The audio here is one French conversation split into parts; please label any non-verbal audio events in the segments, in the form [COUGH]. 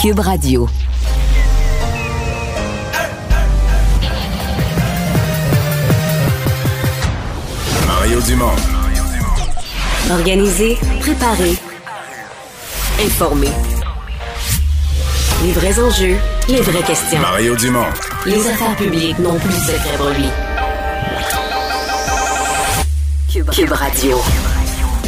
Cube Radio. Mario Dumont. Organiser, préparer, informer. Les vrais enjeux, les vraies questions. Mario Dumont. Les affaires publiques n'ont plus de pour lui. Cube, Cube Radio.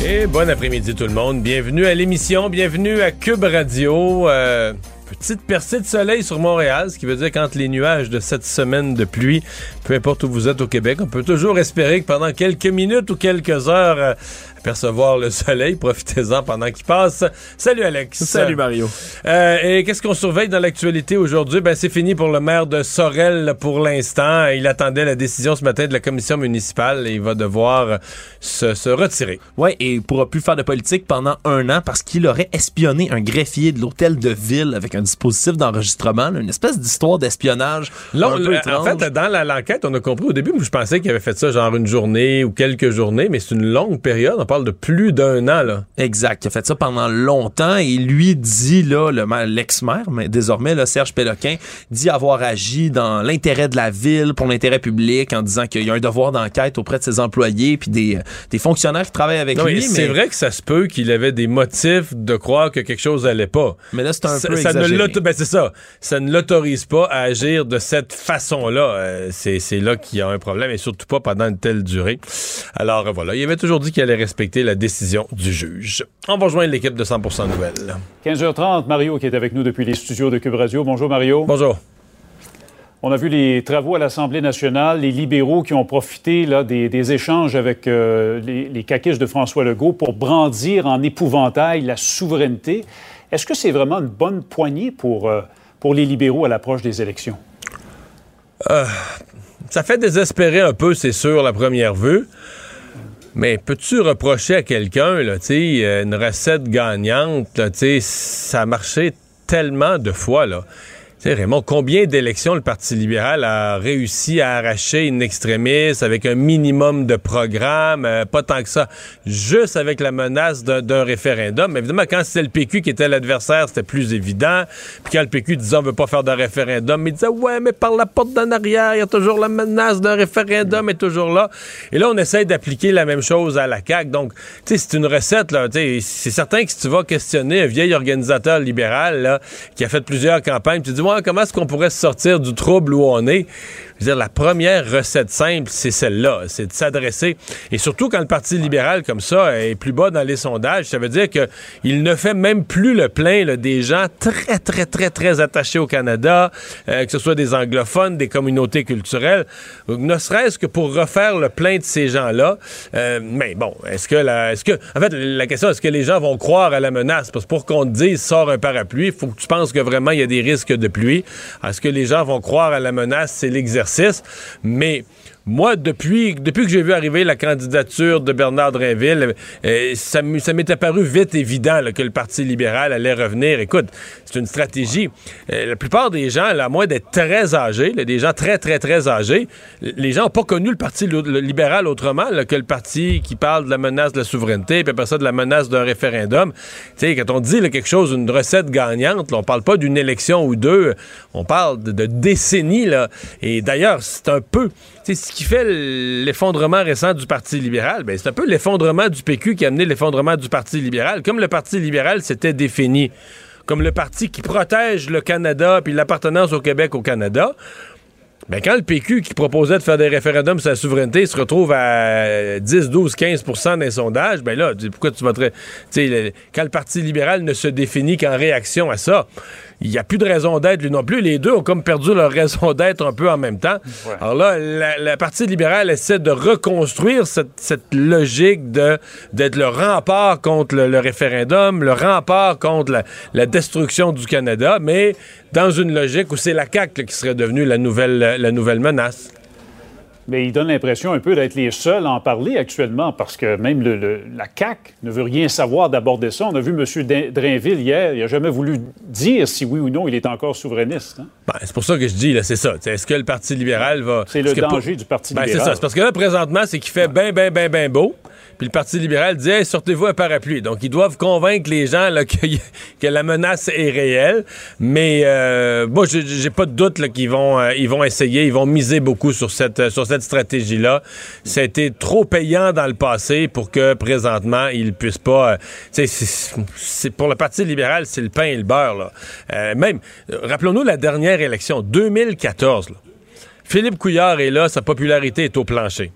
Bon après-midi tout le monde. Bienvenue à l'émission, bienvenue à Cube Radio. Euh, petite percée de soleil sur Montréal, ce qui veut dire qu'entre les nuages de cette semaine de pluie, peu importe où vous êtes au Québec, on peut toujours espérer que pendant quelques minutes ou quelques heures, euh, apercevoir le soleil. [LAUGHS] Profitez-en pendant qu'il passe. Salut Alex. Salut Mario. Euh, et qu'est-ce qu'on surveille dans l'actualité aujourd'hui? Ben, c'est fini pour le maire de Sorel pour l'instant. Il attendait la décision ce matin de la commission municipale et il va devoir se, se retirer. Ouais, et il pourra plus faire de politique pendant un an parce qu'il aurait espionné un greffier de l'hôtel de ville avec un dispositif d'enregistrement, une espèce d'histoire d'espionnage. Là, un peu en fait, dans l'enquête, on a compris au début, je pensais qu'il avait fait ça genre une journée ou quelques journées, mais c'est une longue période. Parle de plus d'un an, là. Exact. Il a fait ça pendant longtemps et lui dit, là, le maire- l'ex-maire, mais désormais, là, Serge Péloquin, dit avoir agi dans l'intérêt de la ville, pour l'intérêt public, en disant qu'il y a un devoir d'enquête auprès de ses employés puis des, euh, des fonctionnaires qui travaillent avec Non, lui. mais c'est vrai que ça se peut qu'il avait des motifs de croire que quelque chose allait pas. Mais là, c'est un ça, peu ça ne exagéré. ben, c'est ça. Ça ne l'autorise pas à agir de cette façon-là. Euh, c'est, c'est là qu'il y a un problème et surtout pas pendant une telle durée. Alors euh, voilà, il avait toujours dit qu'il allait respecter la décision du juge. On va rejoindre l'équipe de 100% Nouvelles. 15h30, Mario qui est avec nous depuis les studios de Cube Radio. Bonjour Mario. Bonjour. On a vu les travaux à l'Assemblée nationale, les libéraux qui ont profité là, des, des échanges avec euh, les, les caquistes de François Legault pour brandir en épouvantail la souveraineté. Est-ce que c'est vraiment une bonne poignée pour, euh, pour les libéraux à l'approche des élections? Ça fait désespérer un peu, c'est sûr, la première vue. Mais peux-tu reprocher à quelqu'un, là, euh, une recette gagnante, là, ça a marché tellement de fois, là. Sais, Raymond, combien d'élections le Parti libéral a réussi à arracher une extrémiste avec un minimum de programme, euh, pas tant que ça, juste avec la menace d'un référendum? Évidemment, quand c'était le PQ qui était l'adversaire, c'était plus évident. Puis quand le PQ disait on veut pas faire de référendum, il disait ouais, mais par la porte d'en arrière, il y a toujours la menace d'un référendum est toujours là. Et là, on essaye d'appliquer la même chose à la CAQ. Donc, tu sais, c'est une recette, là. C'est certain que si tu vas questionner un vieil organisateur libéral, là, qui a fait plusieurs campagnes, tu dis, comment est-ce qu'on pourrait se sortir du trouble où on est? Je veux dire, la première recette simple, c'est celle-là. C'est de s'adresser. Et surtout quand le Parti libéral, comme ça, est plus bas dans les sondages, ça veut dire qu'il ne fait même plus le plein là, des gens très, très, très, très attachés au Canada, euh, que ce soit des anglophones, des communautés culturelles, ne serait-ce que pour refaire le plein de ces gens-là. Euh, mais bon, est-ce que, la, est-ce que, en fait, la question, est-ce que les gens vont croire à la menace? Parce que pour qu'on te dise, sort un parapluie, il faut que tu penses que vraiment il y a des risques de pluie. Est-ce que les gens vont croire à la menace? C'est l'exercice. Mais moi, depuis, depuis que j'ai vu arriver la candidature de Bernard Drinville, euh, ça, m- ça m'était paru vite évident que le Parti libéral allait revenir. Écoute, c'est une stratégie. Euh, la plupart des gens, là, à moins d'être très âgés, des gens très, très, très âgés, les gens n'ont pas connu le Parti libéral autrement que le parti qui parle de la menace de la souveraineté, puis après ça, de la menace d'un référendum. Tu sais, quand on dit quelque chose, une recette gagnante, on parle pas d'une élection ou deux, on parle de, de décennies. Là. Et d'ailleurs, c'est un peu... sais, ce qui fait l'effondrement récent du Parti libéral, ben, c'est un peu l'effondrement du PQ qui a amené l'effondrement du Parti libéral. Comme le Parti libéral s'était défini comme le parti qui protège le Canada puis l'appartenance au Québec au Canada, ben quand le PQ qui proposait de faire des référendums sur la souveraineté se retrouve à 10, 12, 15% des sondages, ben là, pourquoi tu voterais... Quand le Parti libéral ne se définit qu'en réaction à ça, il n'y a plus de raison d'être, lui non plus. Les deux ont comme perdu leur raison d'être un peu en même temps. Alors là, la, la Parti libéral essaie de reconstruire cette, cette logique de d'être le rempart contre le, le référendum, le rempart contre la, la destruction du Canada, mais dans une logique où c'est la CAQ là, qui serait devenue la nouvelle, la nouvelle menace. Mais il donne l'impression un peu d'être les seuls à en parler actuellement parce que même le- le- la CAQ ne veut rien savoir d'aborder ça. On a vu M. Drainville hier, il n'a jamais voulu dire si oui ou non il est encore souverainiste. hein. Ben, c'est pour ça que je dis, là, c'est ça. Est-ce que le Parti libéral va. C'est le danger pour- du Parti Ben, libéral. c'est ça. C'est parce que là, présentement, c'est qu'il fait ben, ben, ben, ben beau. Puis le Parti libéral dit sortez-vous un parapluie. Donc ils doivent convaincre les gens là, [LAUGHS] que, que la menace est réelle. Mais euh, moi, j'ai pas de doute qu'ils vont, euh, ils vont essayer, ils vont miser beaucoup sur cette, sur cette stratégie-là. Ça a été trop payant dans le passé pour que présentement ils puissent pas. Euh, c'est pour le Parti libéral, c'est le pain et le beurre. Là. Euh, même, rappelons-nous la dernière élection, 2014. Là. Philippe Couillard est là, sa popularité est au plancher.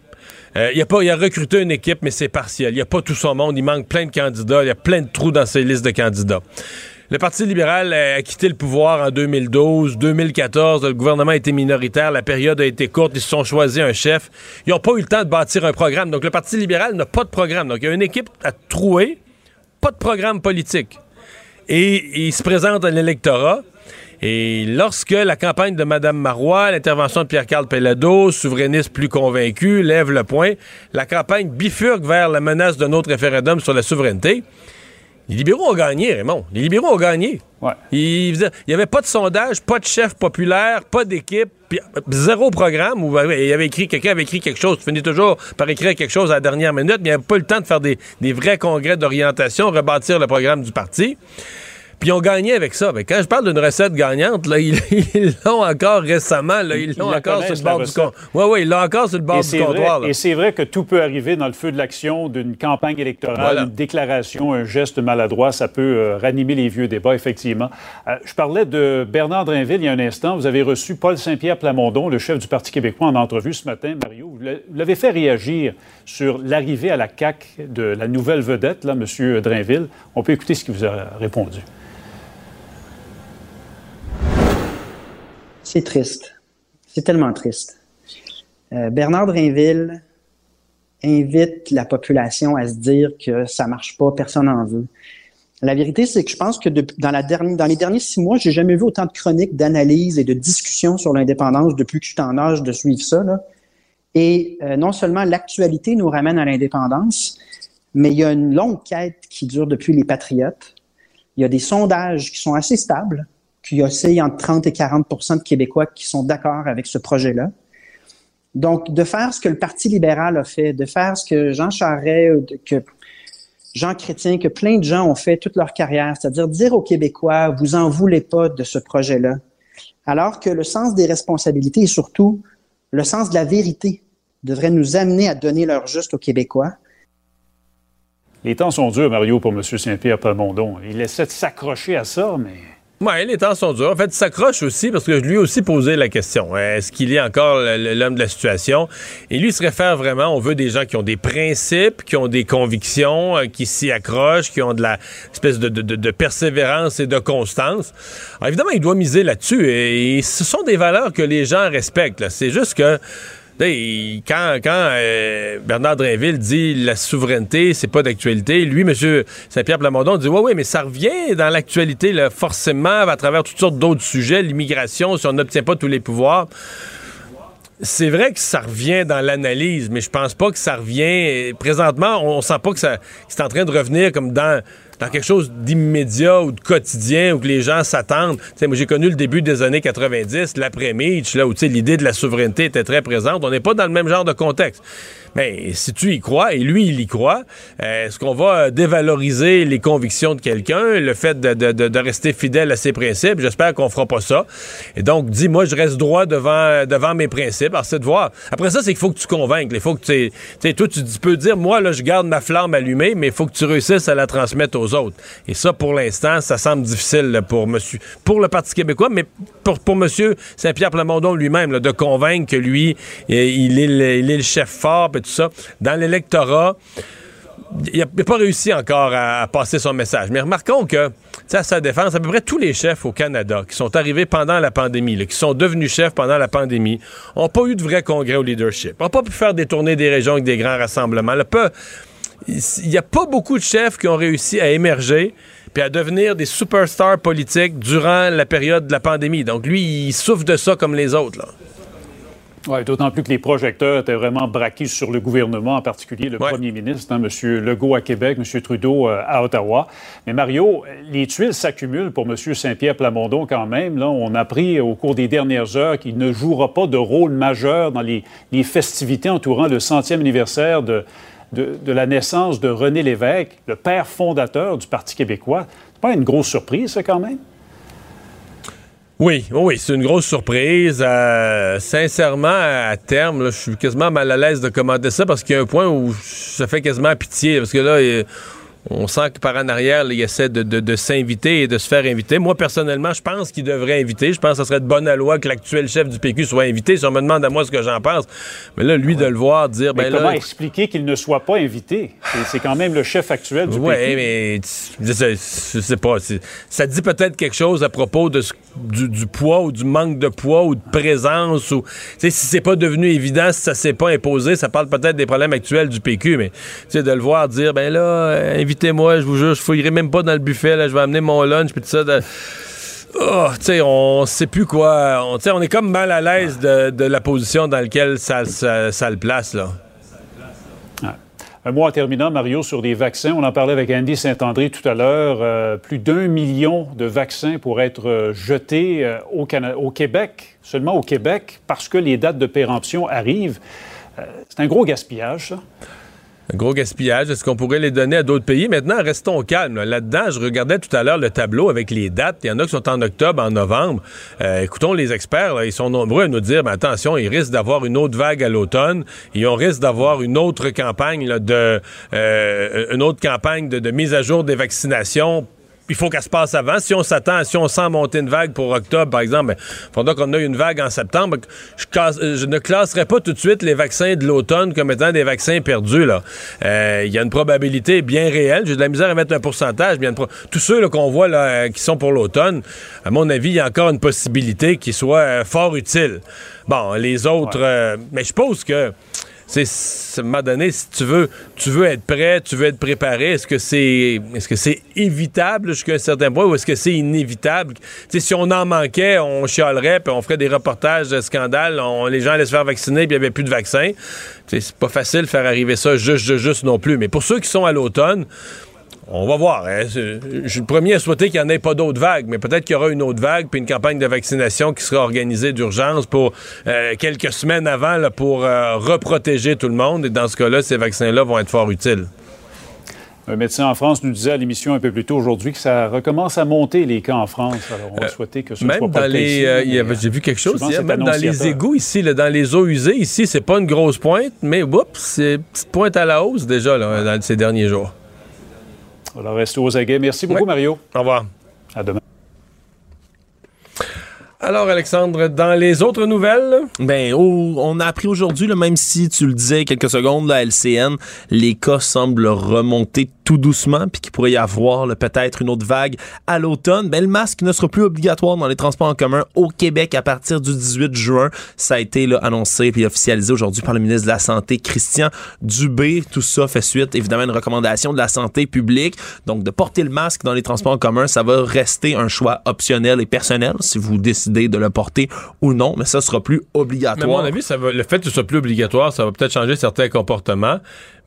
Euh, il, a pas, il recruté une équipe, mais c'est partiel. Il n'y a pas tout son monde. Il manque plein de candidats. Il y a plein de trous dans ses listes de candidats. Le Parti libéral a quitté le pouvoir en 2012. 2014, le gouvernement a été minoritaire. La période a été courte. Ils se sont choisis un chef. Ils n'ont pas eu le temps de bâtir un programme. Donc, le Parti libéral n'a pas de programme. Donc, il y a une équipe à trouer, pas de programme politique. Et il se présente à l'électorat. Et lorsque la campagne de Mme Marois, l'intervention de Pierre-Carl Pellado, souverainiste plus convaincu, lève le point, la campagne bifurque vers la menace d'un autre référendum sur la souveraineté. Les libéraux ont gagné, Raymond. Les libéraux ont gagné. Il n'y avait pas de sondage, pas de chef populaire, pas d'équipe, zéro programme. Où, il avait écrit, quelqu'un avait écrit quelque chose. Tu finis toujours par écrire quelque chose à la dernière minute, mais il n'y avait pas le temps de faire des, des vrais congrès d'orientation, rebâtir le programme du parti. Puis ils ont gagné avec ça. Mais quand je parle d'une recette gagnante, là, ils [LAUGHS] l'ont encore récemment. ils l'ont encore sur le bord du comptoir. Oui, oui, ils l'ont encore sur le bord du comptoir. Et c'est vrai que tout peut arriver dans le feu de l'action d'une campagne électorale, une déclaration, un geste maladroit. Ça peut euh, ranimer les vieux débats, effectivement. Euh, je parlais de Bernard Drinville il y a un instant. Vous avez reçu Paul Saint-Pierre Plamondon, le chef du Parti québécois, en entrevue ce matin. Mario, vous l'avez fait réagir sur l'arrivée à la CAQ de la nouvelle vedette, M. Drainville. On peut écouter ce qu'il vous a répondu. C'est triste. C'est tellement triste. Euh, Bernard Drinville invite la population à se dire que ça marche pas, personne n'en veut. La vérité, c'est que je pense que dans, les derniers six mois, j'ai jamais vu autant de chroniques, d'analyses et de discussions sur l'indépendance depuis que je suis en âge de suivre ça. Et euh, non seulement l'actualité nous ramène à l'indépendance, mais il y a une longue quête qui dure depuis les Patriotes. Il y a des sondages qui sont assez stables y a entre 30 et 40% de Québécois qui sont d'accord avec ce projet-là. Donc, de faire ce que le Parti libéral a fait, de faire ce que Jean Charest, que Jean Chrétien, que plein de gens ont fait toute leur carrière, c'est-à-dire dire aux Québécois, vous en voulez pas de ce projet-là, alors que le sens des responsabilités et surtout le sens de la vérité devrait nous amener à donner leur juste aux Québécois. Les temps sont durs, Mario, pour M. Saint-Pierre Palmondon. Il essaie de s'accrocher à ça, mais oui, les temps sont durs. En fait, il s'accroche aussi parce que je lui ai aussi posé la question. Est-ce qu'il est encore l'homme de la situation? Et lui, il se réfère vraiment, on veut des gens qui ont des principes, qui ont des convictions, euh, qui s'y accrochent, qui ont de la espèce de, persévérance et de constance. Alors, évidemment, il doit miser là-dessus et, ce sont des valeurs que les gens respectent. C'est juste que quand, euh, Bernard Drinville dit la souveraineté, c'est pas d'actualité, lui, M. Saint-Pierre Plamondon, dit Oui, oui, mais ça revient dans l'actualité, forcément, à travers toutes sortes d'autres sujets, l'immigration, si on n'obtient pas tous les pouvoirs. C'est vrai que ça revient dans l'analyse, mais je pense pas que ça revient. Présentement, on sent pas que ça c'est en train de revenir comme dans dans quelque chose d'immédiat ou de quotidien où que les gens s'attendent. moi, j'ai connu le début des années 90, l'après-Mitch, là où l'idée de la souveraineté était très présente. On n'est pas dans le même genre de contexte. Mais si tu y crois, et lui, il y croit, euh, est-ce qu'on va dévaloriser les convictions de quelqu'un, le fait de, rester fidèle à ses principes? J'espère qu'on fera pas ça. Et donc, dis, moi, je reste droit devant, devant mes principes. Alors, c'est de voir. Après ça, c'est qu'il faut que tu convainques. Il faut que tu toi, tu, peux dire, moi, là, je garde ma flamme allumée, mais il faut que tu réussisses à la transmettre aux Et ça, pour l'instant, ça semble difficile pour monsieur, pour le Parti québécois, mais pour, pour monsieur Saint-Pierre Plamondon lui-même, de convaincre que lui, il est le, il est le chef fort, tout ça, dans l'électorat, il n'a pas réussi encore à, passer son message. Mais remarquons que, à sa défense, à peu près tous les chefs au Canada qui sont arrivés pendant la pandémie, qui sont devenus chefs pendant la pandémie, n'ont pas eu de vrai congrès au leadership, n'ont pas pu faire des tournées des régions avec des grands rassemblements. Il n'y a pas beaucoup de chefs qui ont réussi à émerger puis à devenir des superstars politiques durant la période de la pandémie. Donc lui, il souffre de ça comme les autres. Là. Oui, d'autant plus que les projecteurs étaient vraiment braqués sur le gouvernement, en particulier le premier ministre, hein, M. Legault à Québec, M. Trudeau euh, à Ottawa. Mais Mario, les tuiles s'accumulent pour M. Saint-Pierre Plamondon quand même. Là, on a appris au cours des dernières heures qu'il ne jouera pas de rôle majeur dans les, festivités entourant le centième anniversaire de de, la naissance de René Lévesque, le père fondateur du Parti québécois. C'est pas une grosse surprise, ça, quand même? Oui, oui, c'est une grosse surprise. Euh, sincèrement, à terme, je suis quasiment mal à l'aise de commenter ça parce qu'il y a un point où ça fait quasiment pitié. Parce que là, on sent que par en arrière, là, il essaie de, de- de s'inviter et de se faire inviter. Moi, personnellement, je pense qu'il devrait inviter. Je pense que ce serait de bonne loi que l'actuel chef du PQ soit invité. Si on me demande à moi ce que j'en pense. Mais là, lui, de le voir dire, Mais ben comment là. expliquer qu'il ne soit pas invité? C'est- quand même le chef actuel du Oui, PQ. mais je sais, pas. Ça dit peut-être quelque chose à propos de ce- du, du poids ou du manque de poids ou de présence. Ou, si c'est pas devenu évident, si ça s'est pas imposé, ça parle peut-être des problèmes actuels du PQ. Mais de le voir dire, ben là, euh, invitez-moi, je vous jure, je fouillerai même pas dans le buffet, là, je vais amener mon lunch, puis tout ça. de- Oh, tu sais, on sait plus quoi. On, est comme mal à l'aise de, la position dans laquelle ça, le place, là. Un mot en terminant, Mario, sur des vaccins. On en parlait avec Andy Saint-André tout à l'heure. Euh, plus d'un million de vaccins pourraient être euh, jetés euh, au, Québec, seulement au Québec, parce que les dates de péremption arrivent. C'est un gros gaspillage, ça. Gros gaspillage. Est-ce qu'on pourrait les donner à d'autres pays? Maintenant, restons calmes. là. Là-dedans, je regardais tout à l'heure le tableau avec les dates. Il y en a qui sont en octobre, en novembre. Euh, écoutons les experts. ils sont nombreux à nous dire, mais attention, il risque d'avoir une autre vague à l'automne et on risque d'avoir une autre campagne euh, de mise à jour des vaccinations. Il faut qu'elle se passe avant. Si on s'attend, si on sent monter une vague pour octobre, par exemple, il faudra qu'on ait une vague en septembre. Je, casse- je ne classerai pas tout de suite les vaccins de l'automne comme étant des vaccins perdus. Euh, Il y a une probabilité bien réelle. J'ai de la misère à mettre un pourcentage. mais pro- Tous ceux qu'on voit là, euh, qui sont pour l'automne, à mon avis, il y a encore une possibilité qu'ils soient euh, fort utiles. Bon, les autres... euh, mais je suppose que... C'est à un moment donné, si tu veux, être prêt, tu veux être préparé, est-ce que c'est est-ce que c'est évitable jusqu'à un certain point ou est-ce que c'est inévitable? Si on en manquait, on chialerait, puis on ferait des reportages de scandales, les gens allaient se faire vacciner, puis il n'y avait plus de sais, C'est pas facile de faire arriver ça juste, juste, juste non plus. Mais pour ceux qui sont à l'automne, on va voir. hein. Je suis le premier à souhaiter qu'il n'y en ait pas d'autres vagues, mais peut-être qu'il y aura une autre vague, puis une campagne de vaccination qui sera organisée d'urgence pour euh, quelques semaines avant là, pour euh, reprotéger tout le monde. Et dans ce cas-là, ces vaccins-là vont être fort utiles. Un médecin en France nous disait à l'émission un peu plus tôt aujourd'hui que ça recommence à monter les cas en France. Alors, on va souhaiter que ce Même soit pas dans le cas les. euh, euh, J'ai vu quelque chose souvent, hier, même dans les égouts ici, là, dans les eaux usées, ici, c'est pas une grosse pointe, mais oups, c'est une petite pointe à la hausse déjà là, dans ces derniers jours. Alors, restez aux aguets. Merci beaucoup. Mario. Au revoir. À demain. Alors, Alexandre, dans les autres nouvelles, Ben, oh, on a appris aujourd'hui, même si tu le disais quelques secondes, la LCN, les cas semblent remonter tout doucement, puis qu'il pourrait y avoir peut-être une autre vague à l'automne. Ben, le masque ne sera plus obligatoire dans les transports en commun au Québec à partir du 18 juin. Ça a été là, annoncé puis officialisé aujourd'hui par le ministre de la Santé, Christian Dubé. Tout ça fait suite, évidemment, à une recommandation de la santé publique. Donc, de porter le masque dans les transports en commun, ça va rester un choix optionnel et personnel si vous décidez de le porter ou non, mais ça sera plus Mais à obligatoire. mon avis, ça va, le fait que ce soit plus obligatoire, ça va peut-être changer certains comportements.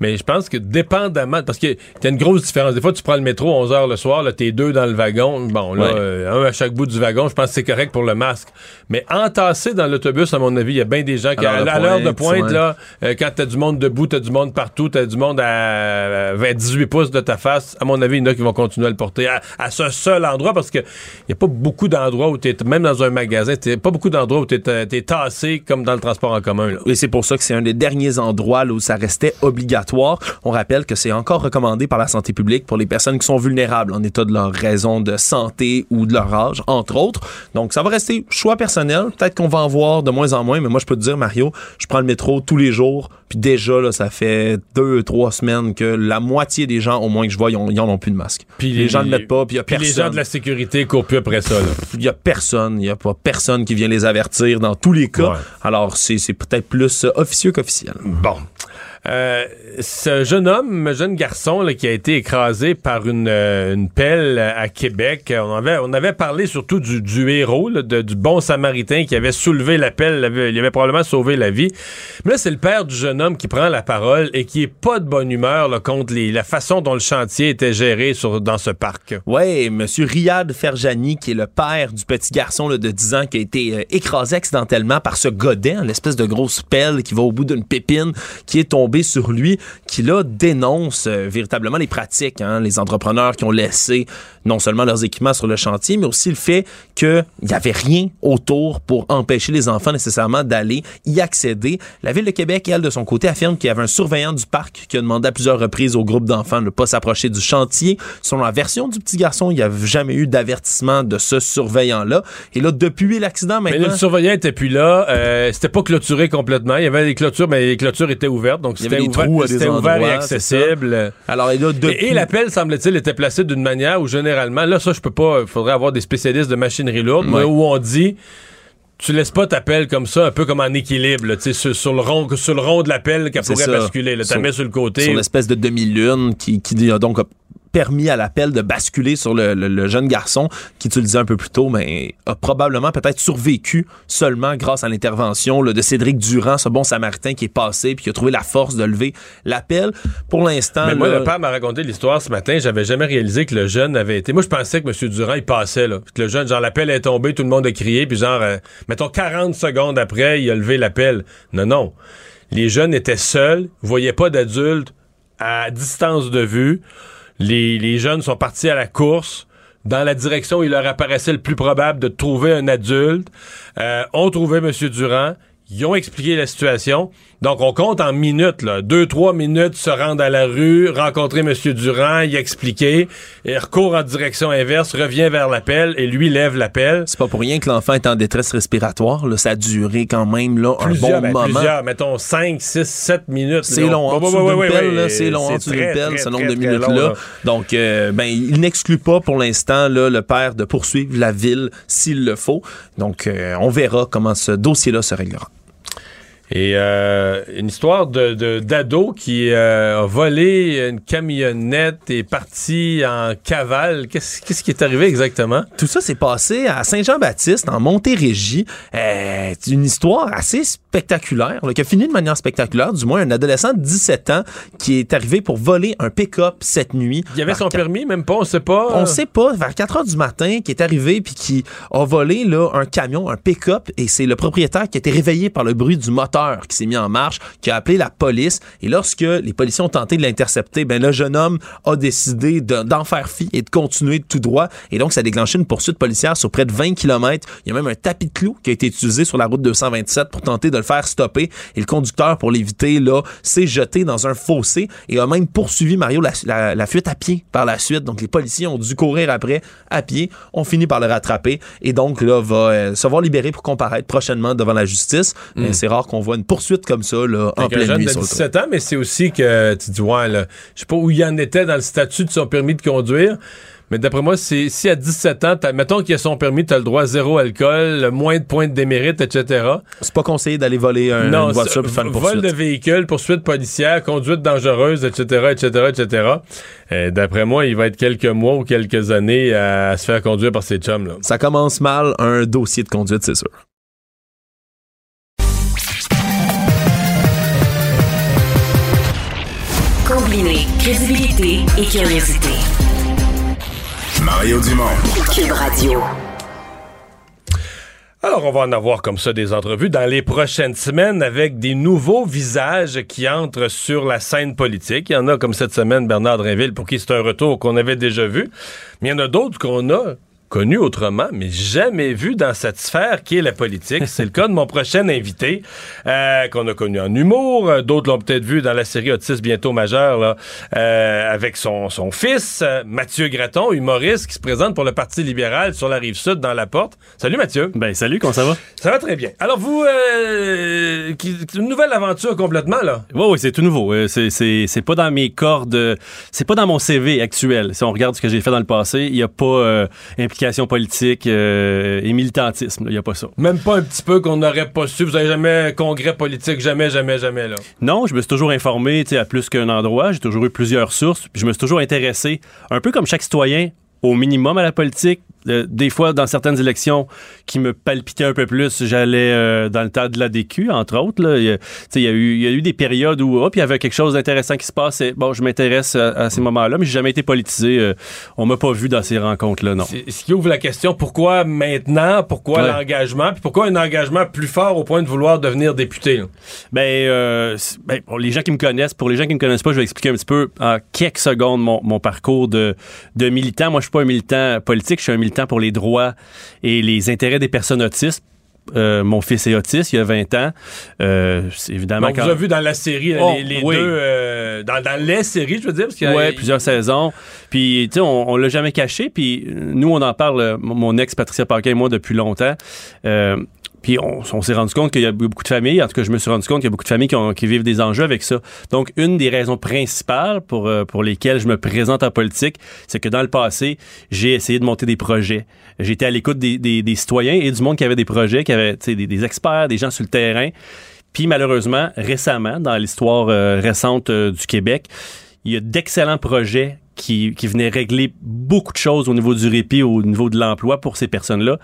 Mais je pense que dépendamment, parce qu'il y a une grosse différence. Des fois, tu prends le métro 11 h le soir, là, t'es deux dans le wagon. Bon, là, Ouais. euh, un à chaque bout du wagon, je pense que c'est correct pour le masque. Mais entassé dans l'autobus, à mon avis, il y a bien des gens qui, À l'heure de à l'heure de pointe, ouais. là, euh, quand t'as du monde debout, t'as du monde partout, t'as du monde à, à 18 pouces de ta face, à mon avis, il y en a qui vont continuer à le porter à, à ce seul endroit parce que il y a pas beaucoup d'endroits où t'es, même dans un magasin, t'es pas beaucoup d'endroits où t'es, t'es tassé comme dans le transport en commun, là. Et c'est pour ça que c'est un des derniers endroits là, où ça restait obligatoire. On rappelle que c'est encore recommandé par la santé publique pour les personnes qui sont vulnérables en état de leur raison de santé ou de leur âge, entre autres. Donc, ça va rester choix personnel. Peut-être qu'on va en voir de moins en moins, mais moi, je peux te dire, Mario, je prends le métro tous les jours. Puis déjà, là, ça fait deux, trois semaines que la moitié des gens, au moins que je vois, ils, ont- ils en ont plus de masque. Puis les, gens ne le mettent pas, puis il y a Puis personne. les gens de la sécurité courent plus après ça. Il y a personne, y a pas personne qui vient les avertir dans tous les cas. Ouais. Alors, c'est c'est peut-être plus euh, officieux qu'officiel. Bon. Euh, ce jeune homme, jeune garçon là, qui a été écrasé par une, euh, une pelle à Québec, on avait, on avait parlé surtout du, du héros, là, du bon samaritain qui avait soulevé la pelle, il avait probablement sauvé la vie. Mais là, c'est le père du jeune homme qui prend la parole et qui est pas de bonne humeur là, contre les, la façon dont le chantier était géré sur, dans ce parc. Ouais, monsieur Riyad Ferjani, qui est le père du petit garçon de 10 ans qui a été euh, écrasé accidentellement par ce godet, l'espèce de grosse pelle qui va au bout d'une pépine, qui est tombée tombé sur lui, qui là dénonce euh, véritablement les pratiques, hein, les entrepreneurs qui ont laissé non seulement leurs équipements sur le chantier, mais aussi le fait qu'il n'y avait rien autour pour empêcher les enfants nécessairement d'aller y accéder. La Ville de Québec, elle, de son côté, affirme qu'il y avait un surveillant du parc qui a demandé à plusieurs reprises au groupe d'enfants de ne pas s'approcher du chantier. Selon la version du petit garçon, il n'y avait jamais eu d'avertissement de ce surveillant-là. Et là, depuis l'accident, maintenant... Mais le surveillant était plus là. Euh, c'était pas clôturé complètement. Il y avait des clôtures, mais les clôtures étaient ouvertes. Donc, c'était ouvert, et accessible. Alors, et là, depuis... Et, et l'appel, semble-t-il, était placé d'une manière où généralement, là, ça, je peux pas, il faudrait avoir des spécialistes de machinerie lourde, mais où on dit, tu laisses pas ta pelle comme ça, un peu comme en équilibre, là, tu sur, sur le rond, sur le rond de la pelle qu'elle pourrait ça. basculer. T'as Sur- mis sur le côté. sur l'espèce de demi-lune qui, qui a donc permis à l'appel de basculer sur le, le- le jeune garçon qui, tu le disais un peu plus tôt, mais a probablement peut-être survécu seulement grâce à l'intervention de Cédric Durand, ce bon samaritain qui est passé puis qui a trouvé la force de lever l'appel. Pour l'instant, Mais moi, là, le père m'a raconté l'histoire ce matin. J'avais jamais réalisé que le jeune avait été. Moi, je pensais que M. Durand, il passait, là. Que le jeune, genre, l'appel est tombé, tout le monde a crié, puis genre, euh, mettons, 40 secondes après, il a levé l'appel. Non, non. Les jeunes étaient seuls, voyaient pas d'adultes à distance de vue. Les, jeunes sont partis à la course dans la direction où il leur apparaissait le plus probable de trouver un adulte. Euh, ont trouvé M. Durand. Ils ont expliqué la situation. Donc, on compte en minutes, là. Deux, trois minutes, se rendre à la rue, rencontrer M. Durand, y expliquer, et recourt en direction inverse, revient vers l'appel, et lui lève l'appel. c'est pas pour rien que l'enfant est en détresse respiratoire. Là, ça a duré quand même là, un bon ben, moment. plusieurs, mettons 5, 6, 7 minutes. C'est long, en dessous d'une pelle, c'est long en c'est dessous d'une pelle, ce nombre très, de minutes-là. là. Donc, euh, ben, il n'exclut pas pour l'instant là, le père de poursuivre la ville s'il le faut. Donc, euh, on verra comment ce dossier-là se réglera. Et euh, une histoire de d'ado qui euh, a volé une camionnette et est parti en cavale. Qu'est-ce qui est arrivé exactement? Tout ça s'est passé à Saint-Jean-Baptiste, en Montérégie. Euh, c'est une histoire assez spectaculaire, là, qui a fini de manière spectaculaire, du moins un adolescent de 17 ans qui est arrivé pour voler un pick-up cette nuit. Il y avait son permis, même pas, on sait pas. On sait pas, vers 4 heures du matin, qui est arrivé puis qui a volé là, un camion, un pick-up, et c'est le propriétaire qui a été réveillé par le bruit du moteur qui s'est mis en marche, qui a appelé la police. Et lorsque les policiers ont tenté de l'intercepter, ben le jeune homme a décidé de- d'en faire fi et de continuer tout droit. Et donc, ça a déclenché une poursuite policière sur près de 20 km. Il y a même un tapis de clous qui a été utilisé sur la route 227 pour tenter de le faire stopper. Et le conducteur, pour l'éviter, là, s'est jeté dans un fossé et a même poursuivi Mario la, la- la fuite à pied par la suite. Donc, les policiers ont dû courir après à pied, ont fini par le rattraper et donc là va euh, se voir libéré pour comparaître prochainement devant la justice. Mais c'est rare qu'on voit une poursuite comme ça là, en pleine jeune nuit de sur le toit. 17 ans, mais c'est aussi que tu dis, ouais, là, je sais pas où il en était dans le statut de son permis de conduire, mais d'après moi, si à 17 ans, t'as- mettons qu'il a son permis, tu as le droit à zéro alcool, le moins de points de démérite, etc. C'est pas conseillé d'aller voler un- non, une voiture pour faire une vol poursuite. de véhicule, poursuite policière, conduite dangereuse, etc., etc., etc. D'après moi, il va être quelques mois ou quelques années à, à se faire conduire par ses chums, là. Ça commence mal, un dossier de conduite, c'est sûr. Combiner crédibilité et curiosité. Mario Dumont. Cube Radio. Alors, on va en avoir comme ça des entrevues dans les prochaines semaines avec des nouveaux visages qui entrent sur la scène politique. Il y en a comme cette semaine Bernard Drinville pour qui c'est un retour qu'on avait déjà vu. Mais il y en a d'autres qu'on a connus autrement, mais jamais vus dans cette sphère qui est la politique. C'est le cas de mon prochain invité, euh, qu'on a connu en humour. Euh, D'autres l'ont peut-être vu dans la série Autisme bientôt majeur, là, euh, avec son, son fils, euh, Mathieu Graton, humoriste, qui se présente pour le Parti libéral sur la rive sud dans la porte. Salut Mathieu. Ben salut, comment ça va? Ça va très bien. Alors vous, euh, une nouvelle aventure complètement là? Oui, oui, c'est tout nouveau. Euh, C'est, c'est, c'est pas dans mes cordes, c'est pas dans mon CV actuel. Si on regarde ce que j'ai fait dans le passé, il n'y a pas euh, implication politique euh, et militantisme. Il n'y a pas ça. Même pas un petit peu qu'on n'aurait pas su. Vous avez jamais congrès politique, jamais, jamais, jamais là. Non, je me suis toujours informé à plus qu'un endroit. J'ai toujours eu plusieurs sources. Puis je me suis toujours intéressé, un peu comme chaque citoyen, au minimum à la politique, Euh, des fois, dans certaines élections qui me palpitaient un peu plus, j'allais euh, dans le tas de la DQ, entre autres. Là. Il, y a, il, y a eu, il y a eu des périodes où hop, il y avait quelque chose d'intéressant qui se passait. Bon, je m'intéresse à, ces moments-là, mais j'ai jamais été politisé. Euh, on m'a pas vu dans ces rencontres-là, non. Ce qui ouvre la question, pourquoi maintenant? Pourquoi l'engagement? Puis pourquoi un engagement plus fort au point de vouloir devenir député? Ben, ben, pour les gens qui me connaissent, pour les gens qui me connaissent pas, je vais expliquer un petit peu en quelques secondes mon, mon parcours de, de militant. Moi, je suis pas un militant politique, je suis un militant pour les droits et les intérêts des personnes autistes. Euh, mon fils est autiste, il y a 20 ans. Euh, évidemment. Donc, quand... vous avez vu dans la série, oh, les, deux, euh, dans, dans, les séries, je veux dire, parce qu'il y a plusieurs saisons. Puis, tu sais, on, on l'a jamais caché. Puis, nous, on en parle, mon ex Patricia Parker et moi, depuis longtemps. Puis on, s'est rendu compte qu'il y a beaucoup de familles, en tout cas je me suis rendu compte qu'il y a beaucoup de familles qui, vivent des enjeux avec ça. Donc une des raisons principales pour, euh, pour lesquelles je me présente en politique, c'est que dans le passé, j'ai essayé de monter des projets. J'étais à l'écoute des, des, citoyens et du monde qui avait des projets, qui avait des, des experts, des gens sur le terrain. Puis malheureusement, récemment, dans l'histoire euh, récente euh, du Québec, il y a d'excellents projets qui, qui venaient régler beaucoup de choses au niveau du répit, au niveau de l'emploi pour ces personnes-là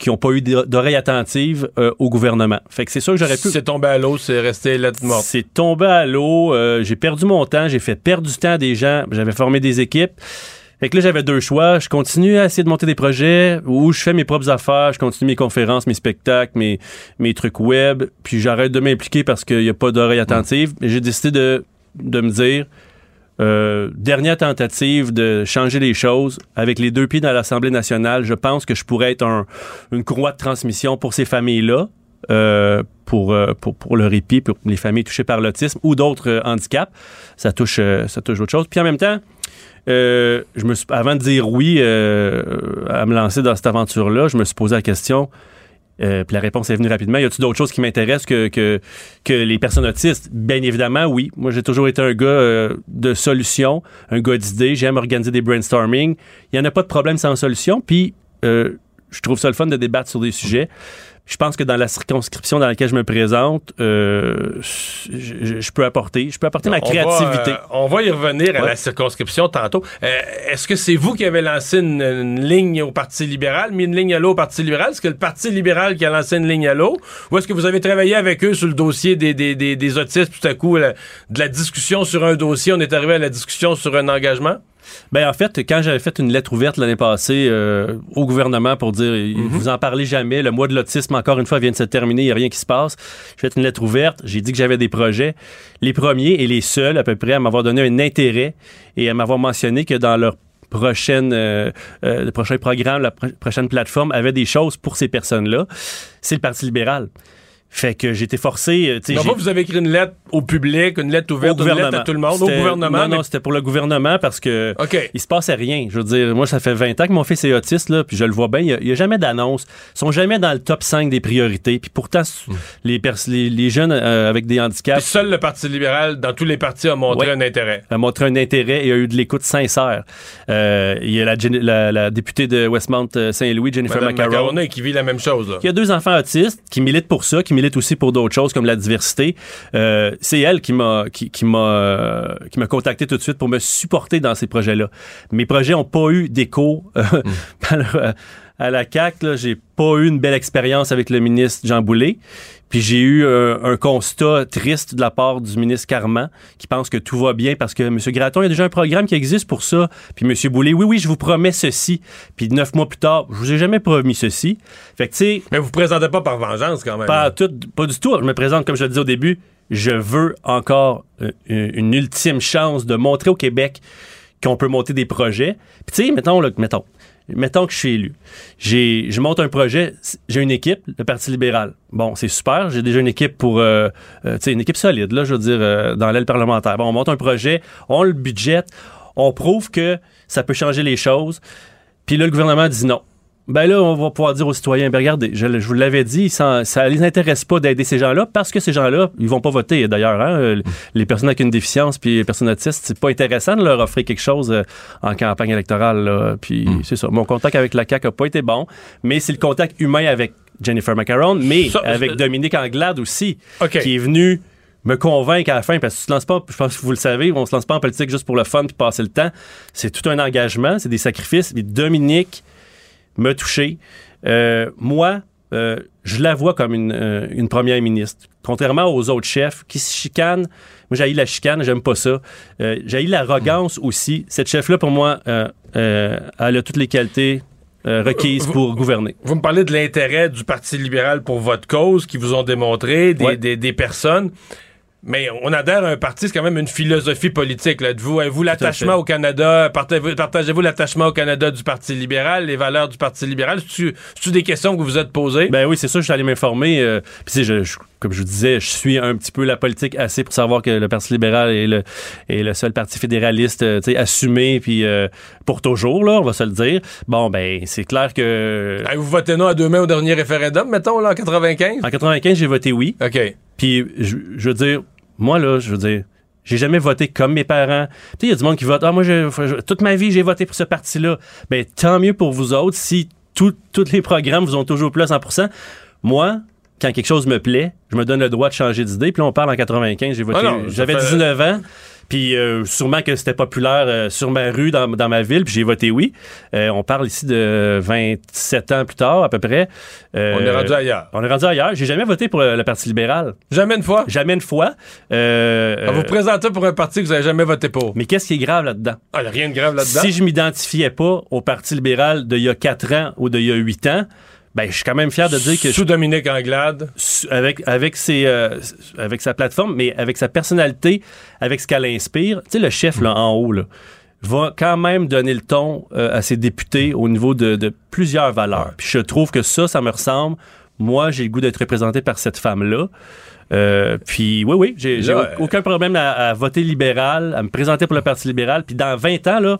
qui n'ont pas eu d'oreille attentive euh, au gouvernement. Fait que c'est sûr que j'aurais pu. C'est tombé à l'eau, c'est resté lettre morte. C'est tombé à l'eau. Euh, j'ai perdu mon temps, j'ai fait perdre du temps à des gens. J'avais formé des équipes. Fait que là, j'avais deux choix. Je continue à essayer de monter des projets ou je fais mes propres affaires, je continue mes conférences, mes spectacles, mes, mes trucs web, puis j'arrête de m'impliquer parce qu'il n'y a pas d'oreille attentive. J'ai décidé de, de me dire, euh, dernière tentative de changer les choses avec les deux pieds dans l'Assemblée nationale. Je pense que je pourrais être un, une courroie de transmission pour ces familles-là. Euh, pour, euh, pour, pour le répit, pour les familles touchées par l'autisme ou d'autres handicaps. Ça touche, ça touche autre chose. Puis en même temps, je me suis, avant de dire oui à me lancer dans cette aventure-là, je me suis posé la question euh, puis la réponse est venue rapidement. Y a-t-il d'autres choses qui m'intéressent que, que, que, les personnes autistes? Bien évidemment, oui. Moi, j'ai toujours été un gars euh, de solutions, un gars d'idées. J'aime organiser des brainstorming. Il n'y en a pas de problème sans solution. Puis, euh, je trouve ça le fun de débattre sur des sujets je pense que dans la circonscription dans laquelle je me présente, euh, je, peux apporter, je peux apporter ma créativité. Euh, on va y revenir à la circonscription tantôt. Euh, est-ce que c'est vous qui avez lancé une, ligne au Parti libéral, mis une ligne à l'eau au Parti libéral? Est-ce que le Parti libéral qui a lancé une ligne à l'eau? Ou est-ce que vous avez travaillé avec eux sur le dossier des, des, des, autistes tout à coup, de la discussion sur un dossier, on est arrivé à la discussion sur un engagement? Ben en fait, quand j'avais fait une lettre ouverte l'année passée euh, au gouvernement pour dire mhm. vous en parlez jamais, le mois de l'autisme encore une fois vient de se terminer, il n'y a rien qui se passe. J'ai fait une lettre ouverte, j'ai dit que j'avais des projets, les premiers et les seuls à peu près à m'avoir donné un intérêt et à m'avoir mentionné que dans leur prochaine euh, euh, le prochain programme, la prochaine plateforme avait des choses pour ces personnes-là. C'est le Parti libéral. Fait que j'ai été forcé. Non, vous, vous avez écrit une lettre au public, une lettre ouverte, une lettre à tout le monde, au gouvernement. Non, non, c'était pour le gouvernement parce que il se passait rien. Je veux dire, moi, ça fait 20 ans que mon fils est autiste, là, puis je le vois bien. Il n'y a, jamais d'annonce. Ils sont jamais dans le top 5 des priorités. Puis pourtant, hmm. les, les, jeunes euh, avec des handicaps. Puis seul le Parti libéral, dans tous les partis, a montré un intérêt. A montré un intérêt et a eu de l'écoute sincère. Euh, il y a la, la, députée de Westmount euh, Saint-Louis, Jennifer Macaron. qui vit la même chose. Là. Il y a deux enfants autistes qui militent pour ça, qui milite aussi pour d'autres choses comme la diversité. Euh, c'est elle qui m'a qui, qui m'a qui m'a contacté tout de suite pour me supporter dans ces projets-là. Mes projets ont pas eu d'écho euh, mm. [LAUGHS] à la CAC. J'ai pas eu une belle expérience avec le ministre Jean Boulet. Puis j'ai eu un, constat triste de la part du ministre Carman qui pense que tout va bien parce que M. Graton, il y a déjà un programme qui existe pour ça. Puis M. Boulay, oui, oui, je vous promets ceci. Puis neuf mois plus tard, je vous ai jamais promis ceci. Fait que, tu sais... Mais vous vous présentez pas par vengeance, quand même. Pas, tout, pas du tout. Je me présente, comme je le disais au début, je veux encore euh, une, ultime chance de montrer au Québec qu'on peut monter des projets. Puis tu sais, mettons, là, mettons, mettons que je suis élu. J'ai, je monte un projet, j'ai une équipe, le Parti libéral. Bon, c'est super, j'ai déjà une équipe pour, euh, euh tu sais, une équipe solide, là, je veux dire, euh, dans l'aile parlementaire. Bon, on monte un projet, on le budget, on prouve que ça peut changer les choses. Puis là, le gouvernement dit non ben là, on va pouvoir dire aux citoyens, ben regardez, je, vous l'avais dit, ça, ça les intéresse pas d'aider ces gens-là parce que ces gens-là, ils vont pas voter d'ailleurs. Hein? Euh, les personnes avec une déficience puis les personnes autistes, c'est pas intéressant de leur offrir quelque chose euh, en campagne électorale. Puis hmm. c'est ça. Mon contact avec la CAQ a pas été bon, mais c'est le contact humain avec Jennifer Macaron, mais avec Dominique Anglade aussi, qui est venu me convaincre à la fin, parce que tu te lances pas, je pense que vous le savez, on se lance pas en politique juste pour le fun puis passer le temps. C'est tout un engagement, c'est des sacrifices. Mais Dominique me toucher. Euh, moi, euh, je la vois comme une, euh, une première ministre. Contrairement aux autres chefs qui se chicanent, moi j'ai la chicane, j'aime pas ça. Euh, j'ai l'arrogance aussi. Cette chef-là, pour moi, elle a toutes les qualités euh, requises pour gouverner. Vous me parlez de l'intérêt du Parti libéral pour votre cause, qui vous ont démontré, des, Ouais. des- des personnes. Mais on adhère à un parti, c'est quand même une philosophie politique. Là, de vous, vous l'attachement au Canada, partagez-vous, l'attachement au Canada du Parti libéral, les valeurs du Parti libéral? C'est-tu des questions que vous vous êtes posées? Ben oui, c'est ça, je suis allé m'informer. euh, Puis je, je- comme je vous disais, je suis un petit peu la politique assez pour savoir que le Parti libéral est le, est le seul parti fédéraliste euh, assumé, puis euh, pour toujours, là, on va se le dire. Bon, ben c'est clair que... Vous votez non à deux mains au dernier référendum, mettons, là, en 95? En 95, j'ai voté oui. OK. Puis, je, je veux dire, moi, là, je veux dire, j'ai jamais voté comme mes parents. Tu sais, il y a du monde qui vote. Ah, moi, je- je- toute ma vie, j'ai voté pour ce parti-là. Ben, tant mieux pour vous autres si tous les programmes vous ont toujours plu à 100% Moi, quand quelque chose me plaît, je me donne le droit de changer d'idée. Puis là, on parle en 95, j'ai voté. Ah J'avais fait- 19 ans. Puis euh, sûrement que c'était populaire euh, sur ma rue, dans, dans ma ville, puis j'ai voté oui. Euh, on parle ici de 27 ans plus tard, à peu près. Euh, On est rendu ailleurs. On est rendu ailleurs. J'ai jamais voté pour le, le Parti libéral. Jamais une fois? Jamais une fois. Euh, Ah, vous euh, présentez pour un parti que vous n'avez jamais voté pour. mais qu'est-ce qui est grave là-dedans? Ah, il n'y a rien de grave là-dedans. Si je m'identifiais pas au Parti libéral d'il y a 4 ans ou d'il y a 8 ans, ben, je suis quand même fier de dire que je Sous Dominique Anglade. avec avec ses euh, avec sa plateforme mais avec sa personnalité avec ce qu'elle inspire. Tu sais le chef là en haut là va quand même donner le ton euh, à ses députés au niveau de, de plusieurs valeurs. Puis je trouve que ça ça me ressemble. Moi j'ai le goût d'être représenté par cette femme là puis oui oui j'ai aucun problème à, à voter libéral à me présenter pour le parti libéral. Puis dans 20 ans là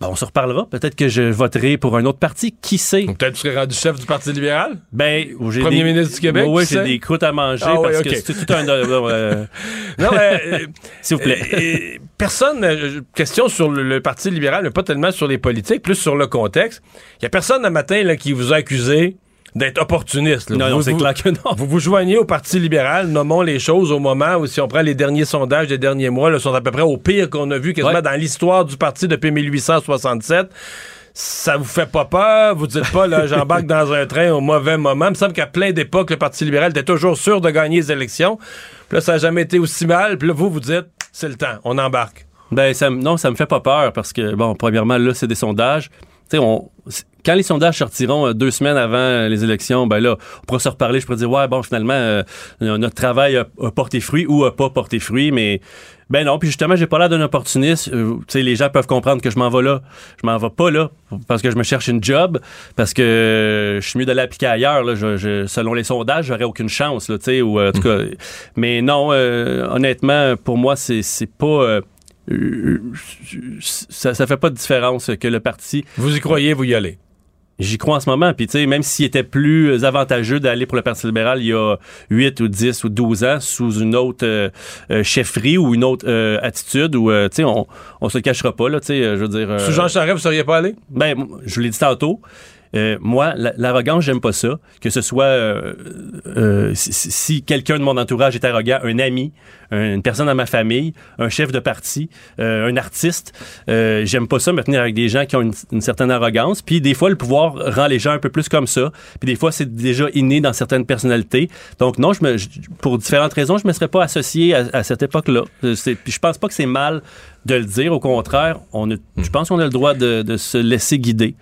ben, on se reparlera. Peut-être que je voterai pour un autre parti. Qui sait? Peut-être que tu serais rendu chef du Parti libéral? Ben, j'ai Premier des- ministre du Québec, Oui, j'ai des croûtes à manger Ah parce oui, que c'est tout un. euh, [LAUGHS] Non, mais, euh, [LAUGHS] S'il vous plaît. euh, euh, personne, euh, question sur le, le Parti libéral, mais pas tellement sur les politiques, plus sur le contexte. Il y a personne un matin là, qui vous a accusé d'être opportuniste. là. non, Vous- non, c'est vous- clair que non. Vous vous joignez au Parti libéral, nommons les choses au moment où, si on prend les derniers sondages des derniers mois, là, sont à peu près au pire qu'on a vu quasiment Ouais. dans l'histoire du parti depuis 1867. Ça vous fait pas peur? Vous dites pas, là, j'embarque dans un train au mauvais moment. Il me semble qu'à plein d'époques, le Parti libéral était toujours sûr de gagner les élections. Puis là, ça n'a jamais été aussi mal. Puis là, vous, vous dites, c'est le temps, on embarque. Ben, ça, non, ça me fait pas peur parce que, bon, premièrement, là, c'est des sondages. Tu sais, on, quand les sondages sortiront euh, deux semaines avant euh, les élections, ben là, on pourra se reparler. Je pourrais dire, ouais, bon, finalement, euh, notre travail a, a porté fruit ou a pas porté fruit, mais ben non. Puis justement, j'ai pas l'air d'un opportuniste. Euh, tu sais, les gens peuvent comprendre que je m'en vais là. Je m'en vais pas là parce que je me cherche une job, parce que euh, je suis mieux d'aller appliquer ailleurs. Là. Je- je- selon les sondages, j'aurais aucune chance, là, tu sais, ou euh, en tout cas. Mais non, euh, honnêtement, pour moi, c'est c'est pas. Euh, euh, ça, ça fait pas de différence que le parti. Vous y croyez, vous y allez. J'y crois en ce moment. Puis, tu sais, même s'il était plus avantageux d'aller pour le Parti libéral il y a 8 ou 10 ou 12 ans sous une autre euh, euh, chefferie ou une autre euh, attitude, ou, euh, tu sais, on, on se le cachera pas, là, tu sais, euh, je veux dire. euh, Sous Jean Charest, vous seriez pas allé? ben, je vous l'ai dit tantôt. Euh, moi, la- l'arrogance, j'aime pas ça. Que ce soit euh, euh, si, quelqu'un de mon entourage est arrogant, un ami, un- une personne dans ma famille, un chef de parti, un artiste, j'aime pas ça me tenir avec des gens qui ont une, certaine arrogance. Puis des fois, le pouvoir rend les gens un peu plus comme ça. Puis des fois, c'est déjà inné dans certaines personnalités. Donc non, pour différentes raisons, je me serais pas associé à, cette époque-là. Puis je pense pas que c'est mal de le dire. Au contraire, je pense qu'on a le droit de se laisser guider.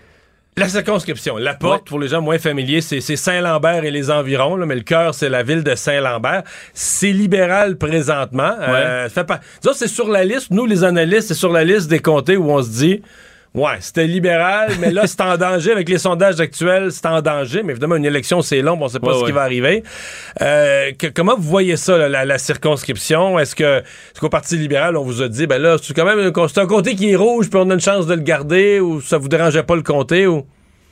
La circonscription, la porte, Ouais. pour les gens moins familiers, c'est Saint-Lambert et les environs, là, mais le cœur, c'est la ville de Saint-Lambert. C'est libéral présentement. Euh, fait pas... Disons, c'est sur la liste, nous, les analystes, c'est sur la liste des comtés où on se dit, ouais, c'était libéral, mais là, c'est en danger. Avec les sondages actuels, c'est en danger. Mais évidemment, une élection, c'est long, on sait pas Ouais, ce qui va arriver. Euh, que- comment vous voyez ça, là, la, la circonscription? Est-ce que est-ce qu'au Parti libéral, on vous a dit, ben là, c'est quand même un- un comté qui est rouge, puis on a une chance de le garder, ou ça vous dérangeait pas le comté, ou...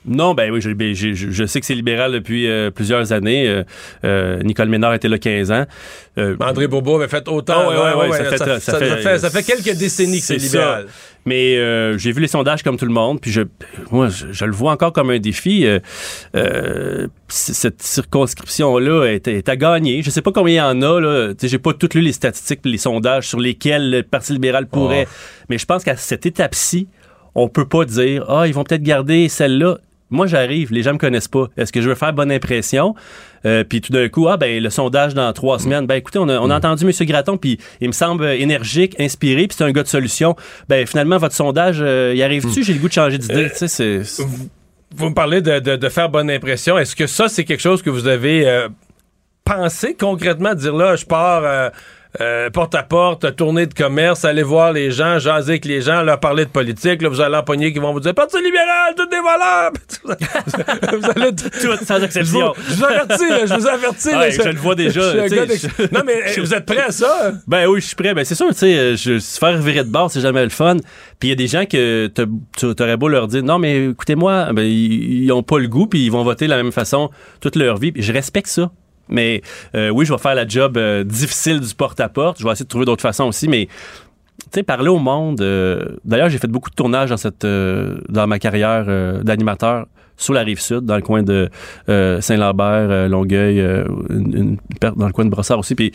Non, ben oui, je, ben, je, je sais que c'est libéral depuis euh, plusieurs années. Euh, euh, Nicole Ménard était là 15 ans. Euh, André Bourbeau avait fait autant. Ça fait- quelques décennies que c'est libéral. ça. Mais j'ai vu les sondages comme tout le monde, puis je, moi, je, je le vois encore comme un défi. Cette circonscription-là est, est à gagner. Je sais pas combien il y en a. Là. J'ai pas toutes lu les statistiques, les sondages sur lesquels le Parti libéral pourrait. Mais je pense qu'à cette étape-ci, on peut pas dire ah ils vont peut-être garder celle-là. Moi, j'arrive, les gens me connaissent pas. Est-ce que je veux faire bonne impression? Euh, puis tout d'un coup, ah ben le sondage dans trois semaines. Ben écoutez, on a, on a entendu M. Graton, puis il me semble énergique, inspiré, puis c'est un gars de solution. Ben finalement, votre sondage, euh, y arrive-tu? J'ai le goût de changer d'idée. Tu sais, c'est- c'est... Vous me parlez de, de- de faire bonne impression. Est-ce que ça, c'est quelque chose que vous avez euh, pensé concrètement, dire là, je pars euh, euh, porte à porte, tournée de commerce, aller voir les gens, jaser avec les gens, leur parler de politique. Là, vous allez empoigner qui vont vous dire Parti libéral, tout des [LAUGHS] voleurs! vous allez Tout sans exception. Je vous avertis, je vous avertis. là, Ouais, je le vois déjà, Non, mais euh, vous êtes prêts à ça? Ben oui, je suis prêt. Ben c'est sûr, tu sais, euh, se faire virer de bord, c'est jamais le fun. Puis il y a des gens que t'as- tu aurais beau leur dire, non, mais écoutez-moi, ben, ils, ils ont pas le goût, puis ils vont voter de la même façon toute leur vie. Puis je respecte ça. Mais euh, oui, je vais faire la job euh, difficile du porte-à-porte. Je vais essayer de trouver d'autres façons aussi, mais tu sais, parler au monde. euh, D'ailleurs, j'ai fait beaucoup de tournages dans cette dans ma carrière d'animateur sur la rive sud, dans le coin de Saint-Lambert, Longueuil, dans le coin de Brossard aussi. Puis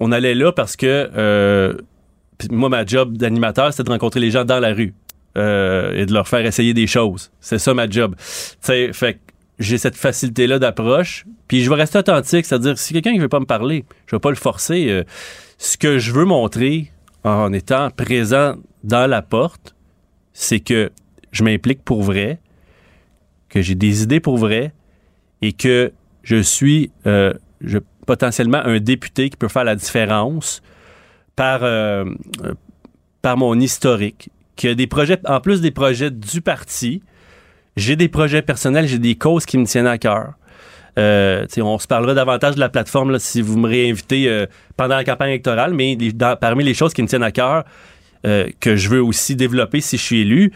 on allait là parce que moi, ma job d'animateur, c'était de rencontrer les gens dans la rue et de leur faire essayer des choses. C'est ça ma job. Fait j'ai cette facilité-là d'approche. Puis je vais rester authentique, c'est-à-dire si quelqu'un ne veut pas me parler, je vais pas le forcer. euh, ce que je veux montrer en étant présent dans la porte, c'est que je m'implique pour vrai, que j'ai des idées pour vrai et que je suis euh, potentiellement un député qui peut faire la différence par, euh, par mon historique, qui a des projets, en plus des projets du parti, j'ai des projets personnels, j'ai des causes qui me tiennent à cœur. Euh, on se parlera davantage de la plateforme là, si vous me réinvitez euh, pendant la campagne électorale, mais parmi les choses qui me tiennent à cœur, euh, que je veux aussi développer si je suis élu,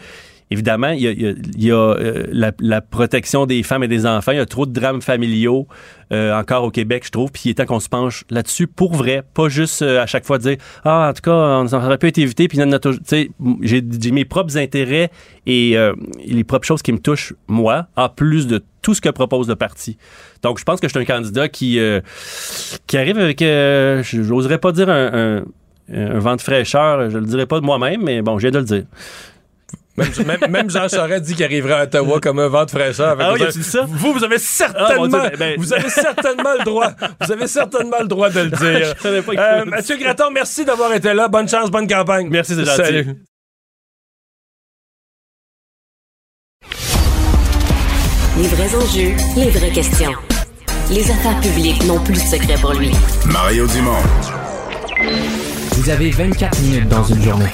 évidemment, il y a, y a- y a, euh, la, la protection des femmes et des enfants. Il y a trop de drames familiaux euh, encore au Québec, je trouve. Puis il est temps qu'on se penche là-dessus pour vrai, pas juste euh, à chaque fois dire ah en tout cas on aurait pu être évité. Puis j'ai j'ai mes propres intérêts et euh, les propres choses qui me touchent moi, en plus de tout ce que propose le parti. Donc je pense que je suis un candidat qui euh, qui arrive avec, euh, j'oserais pas dire un, un un vent de fraîcheur, je le dirais pas de moi-même, mais bon, j'ai de le dire. Même, même- même Jean Charest dit qu'il arriverait à Ottawa comme un vent de fraîcheur. Ah oui, vous, ça? vous, vous avez certainement, Ah, Dieu, ben- ben- vous avez certainement le droit. Vous avez certainement le droit de le [LAUGHS] dire. Je savais pas qu'il Euh, Mathieu Graton, merci d'avoir été là. Bonne chance, bonne campagne. Merci, c'est gentil. Salut. Les vrais enjeux, les vraies questions. Les affaires publiques n'ont plus de secret pour lui. Mario Dumont. Vous avez 24 minutes dans une journée.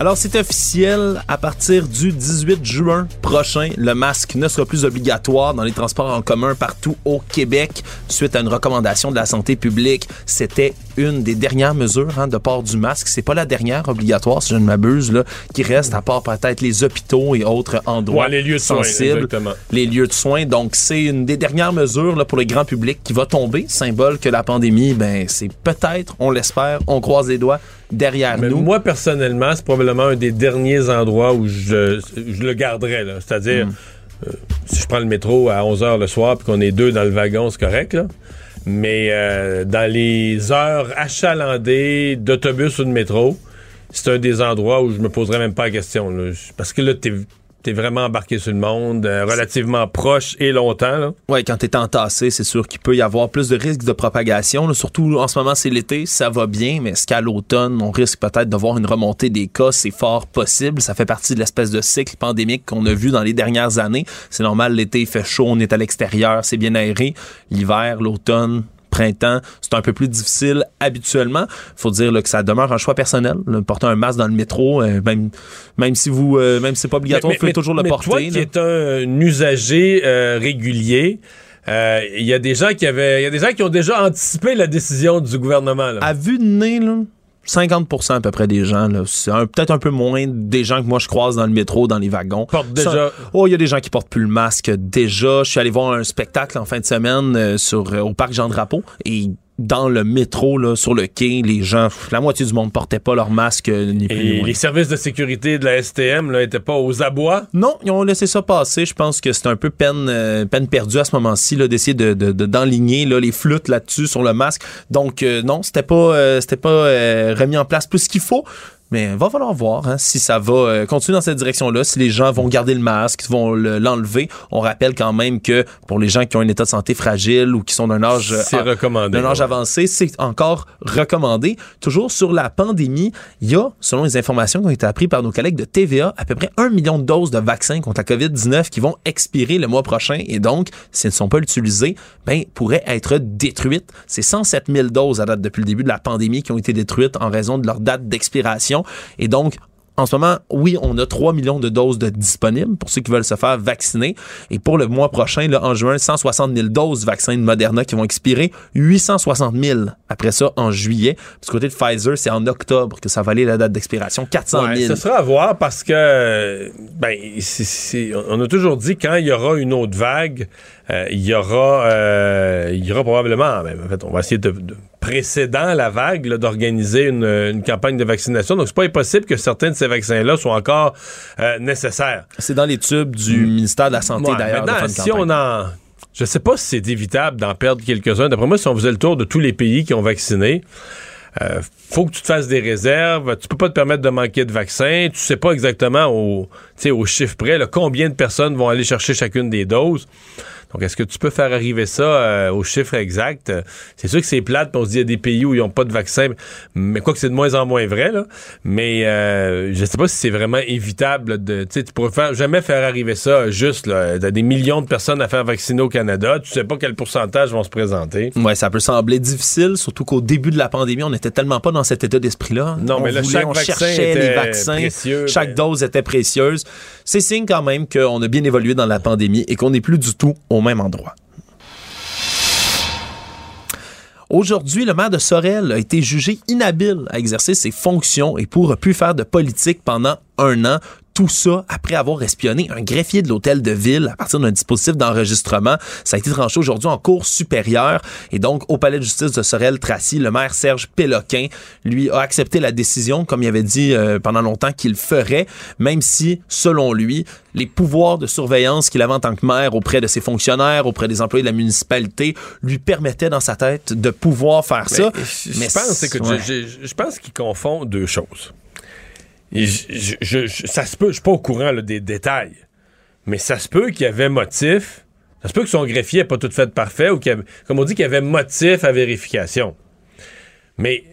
Alors, c'est officiel, à partir du 18 juin prochain, le masque ne sera plus obligatoire dans les transports en commun partout au Québec suite à une recommandation de la santé publique. C'était une des dernières mesures hein, de port du masque. C'est pas la dernière obligatoire, si je ne m'abuse, là, qui reste, à part peut-être les hôpitaux et autres endroits Ouais, les lieux de soins, sensibles. Les lieux de soins. Donc, c'est une des dernières mesures là, pour le grand public qui va tomber, symbole que la pandémie, ben, c'est peut-être, on l'espère, on croise les doigts, derrière Mais nous. moi, personnellement, c'est probablement un des derniers endroits où je, je le garderais. C'est-à-dire, Mm. euh, si je prends le métro à 11h le soir puis qu'on est deux dans le wagon, c'est correct. Là. Mais euh, dans les heures achalandées d'autobus ou de métro, c'est un des endroits où je me poserais même pas la question. là. Parce que là, t'es es vraiment embarqué sur le monde, euh, relativement proche et longtemps. Ouais, quand t'es entassé, c'est sûr qu'il peut y avoir plus de risques de propagation. Surtout en ce moment, c'est l'été, ça va bien, mais est-ce qu'à l'automne, on risque peut-être de voir une remontée des cas? C'est fort possible. Ça fait partie de l'espèce de cycle pandémique qu'on a vu dans les dernières années. C'est normal, l'été, fait chaud, on est à l'extérieur, c'est bien aéré. L'hiver, l'automne, printemps, c'est un peu plus difficile habituellement. Faut dire là, que ça demeure un choix personnel. là. porter un masque dans le métro, euh, même, même si vous, euh, même si c'est pas obligatoire, vous pouvez toujours le mais porter. Toi qui là. es un, un usager euh, régulier, euh, il y a des gens qui avaient, il y a des gens qui ont déjà anticipé la décision du gouvernement. Là. À vue de nez, là, 50% à peu près des gens, là, peut-être un peu moins des gens que moi je croise dans le métro, dans les wagons. Portent déjà- Ça- oh, il y a des gens qui portent plus le masque déjà. Je suis allé voir un spectacle en fin de semaine euh, sur, euh, au parc Jean-Drapeau et dans le métro, là, sur le quai, les gens, la moitié du monde portait pas leur masque, euh, ni plus ni Et moins. les services de sécurité de la STM là, étaient pas aux abois? Non, ils ont laissé ça passer. Je pense que c'est un peu peine, euh, peine perdue à ce moment-ci là, d'essayer de, de- de- d'enligner là, les flûtes là-dessus sur le masque. Donc euh, non, c'était pas, c'était pas remis en place plus qu'il faut. Mais va falloir voir hein, si ça va euh, continuer dans cette direction-là, si les gens vont garder le masque, vont le- l'enlever. On rappelle quand même que pour les gens qui ont un état de santé fragile ou qui sont d'un âge recommandé. d'un âge ouais. avancé, c'est encore recommandé. Toujours sur la pandémie, il y a, selon les informations qui ont été apprises par nos collègues de TVA, à peu près un million de doses de vaccins contre la COVID-19 qui vont expirer le mois prochain et donc, s'ils ne sont pas utilisés, ben, pourraient être détruites. C'est 107 000 doses à date depuis le début de la pandémie qui ont été détruites en raison de leur date d'expiration. Et donc, en ce moment, oui, on a 3 millions de doses de disponibles pour ceux qui veulent se faire vacciner. Et pour le mois prochain, là, en juin, 160 000 doses de vaccins de Moderna qui vont expirer, 860 000 après ça en juillet. Du côté de Pfizer, c'est en octobre que ça va aller la date d'expiration, 400 Ouais, 000. ce sera à voir parce que ben on a toujours dit quand il y aura une autre vague, il y aura euh, il y aura probablement ben, en fait on va essayer de, de précédant la vague d'organiser une, une campagne de vaccination. Donc c'est pas impossible que certains de ces vaccins là soient encore euh, nécessaires. C'est dans les tubes du ministère de la Santé Ouais, d'ailleurs. maintenant, si campagne. on en. Je sais pas si c'est évitable d'en perdre quelques-uns. D'après moi, si on faisait le tour de tous les pays qui ont vacciné, euh, faut que tu te fasses des réserves. Tu peux pas te permettre de manquer de vaccins. Tu sais pas exactement au, tu sais, au chiffre près là, combien de personnes vont aller chercher chacune des doses. Donc, est-ce que tu peux faire arriver ça euh, au chiffre exact? C'est sûr que c'est plate, puis on se dit il y a des pays où ils n'ont pas de vaccin, mais quoi que c'est de moins en moins vrai, là. Mais euh, je sais pas si c'est vraiment évitable de. Tu sais, tu pourrais faire, jamais faire arriver ça juste là. T'as des millions de personnes à faire vacciner au Canada. Tu sais pas quel pourcentage vont se présenter. Ouais, ça peut sembler difficile, surtout qu'au début de la pandémie, on n'était tellement pas dans cet état d'esprit-là. Non, On mais là, voulait, chaque on vaccin cherchait les était vaccins, précieux, chaque mais- dose était précieuse. C'est signe quand même qu'on a bien évolué dans la pandémie et qu'on n'est plus du tout au même endroit. Aujourd'hui, le maire de Sorel a été jugé inhabile à exercer ses fonctions et pourra plus faire de politique pendant un an. Tout ça après avoir espionné un greffier de l'hôtel de ville à partir d'un dispositif d'enregistrement. Ça a été tranché aujourd'hui en cour supérieure. Et donc, au palais de justice de Sorel-Tracy, le maire Serge Péloquin, lui, a accepté la décision, comme il avait dit euh, pendant longtemps qu'il ferait, même si, selon lui, les pouvoirs de surveillance qu'il avait en tant que maire auprès de ses fonctionnaires, auprès des employés de la municipalité, lui permettaient dans sa tête de pouvoir faire ça. je, Mais pense, ouais. je pense qu'il confond deux choses. Je- suis pas au courant des détails, mais ça se peut qu'il y avait motif. Ça se peut que son greffier n'ait pas tout fait parfait ou qu'il comme on dit, qu'il y avait motif à vérification. Mais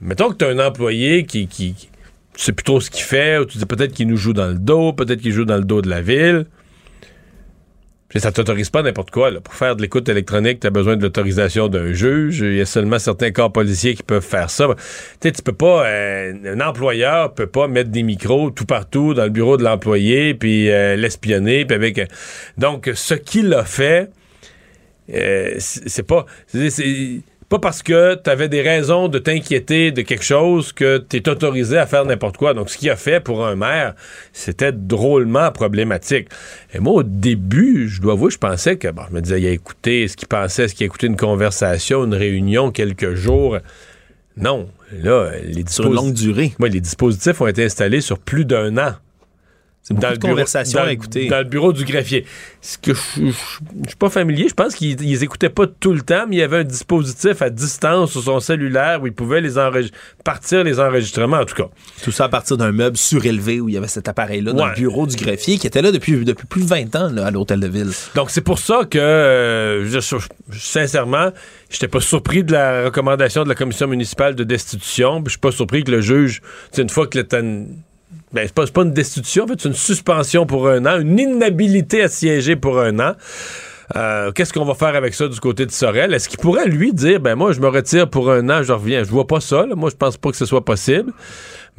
mettons que tu as un employé qui, qui, qui- ce qu'il fait, ou tu dis peut-être qu'il nous joue dans le dos, peut-être qu'il joue dans le dos de la ville. Ça t'autorise pas n'importe quoi. Là. Pour faire de l'écoute électronique, tu as besoin de l'autorisation d'un juge. Il y a seulement certains corps policiers qui peuvent faire ça. Tu tu peux pas. euh, un employeur peut pas mettre des micros tout partout dans le bureau de l'employé puis euh, l'espionner. Puis avec. euh, donc, ce qu'il a fait, c'est pas. Pas parce que tu avais des raisons de t'inquiéter de quelque chose que tu es autorisé à faire n'importe quoi. Donc, ce qu'il a fait pour un maire, c'était drôlement problématique. Et moi, au début, je dois avouer, je pensais que, bon, je me disais, il a écouté ce qu'il pensait, est-ce qu'il a écouté une conversation, une réunion, quelques jours? Non. Là, les, Sur une disposi- longue durée. Les dispositifs ont été installés sur plus d'un an C'est beaucoup dans de le conversations à écouter. Dans le bureau du greffier. Ce que je je suis pas familier, je pense qu'ils ils écoutaient pas tout le temps, mais il y avait un dispositif à distance sur son cellulaire où ils pouvaient les partir les enregistrements, en tout cas. Tout ça à partir d'un meuble surélevé où il y avait cet appareil-là dans le bureau du greffier qui était là depuis, depuis plus de 20 ans là, à l'hôtel de ville. Donc c'est pour ça que, euh, je, je- sincèrement, j'étais pas surpris de la recommandation de la commission municipale de destitution. Je suis pas surpris que le juge, une fois que une- ben, c'est pas, pas une destitution, en c'est une suspension pour un an, une inhabilité à siéger pour un an. Euh, Qu'est-ce qu'on va faire avec ça du côté de Sorel? Est-ce qu'il pourrait, lui, dire, ben moi, je me retire pour un an, je reviens? Je vois pas ça. Moi, je pense pas que ce soit possible.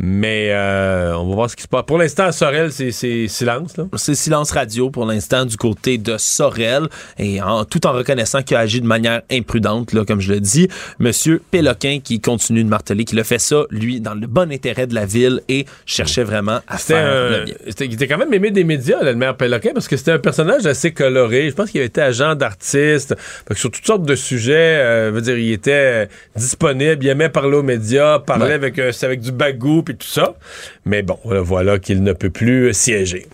Mais euh, on va voir ce qui se passe. Pour l'instant, Sorel, c'est silence. Là. C'est silence radio pour l'instant du côté de Sorel et en, tout en reconnaissant qu'il a agi de manière imprudente, là, comme je le dis. Monsieur Péloquin qui continue de marteler qu'il a fait ça, lui, dans le bon intérêt de la ville et cherchait vraiment à faire un- le bien. il était quand même aimé des médias, là, le maire Péloquin, parce que c'était un personnage assez coloré. Je pense qu'il avait été agent d'artiste. Sur toutes sortes de sujets, euh, veut dire, il était disponible, il aimait parler aux médias, parlait Ouais. avec, euh, avec du bagou tout ça. Mais bon, là, voilà qu'il ne peut plus siéger.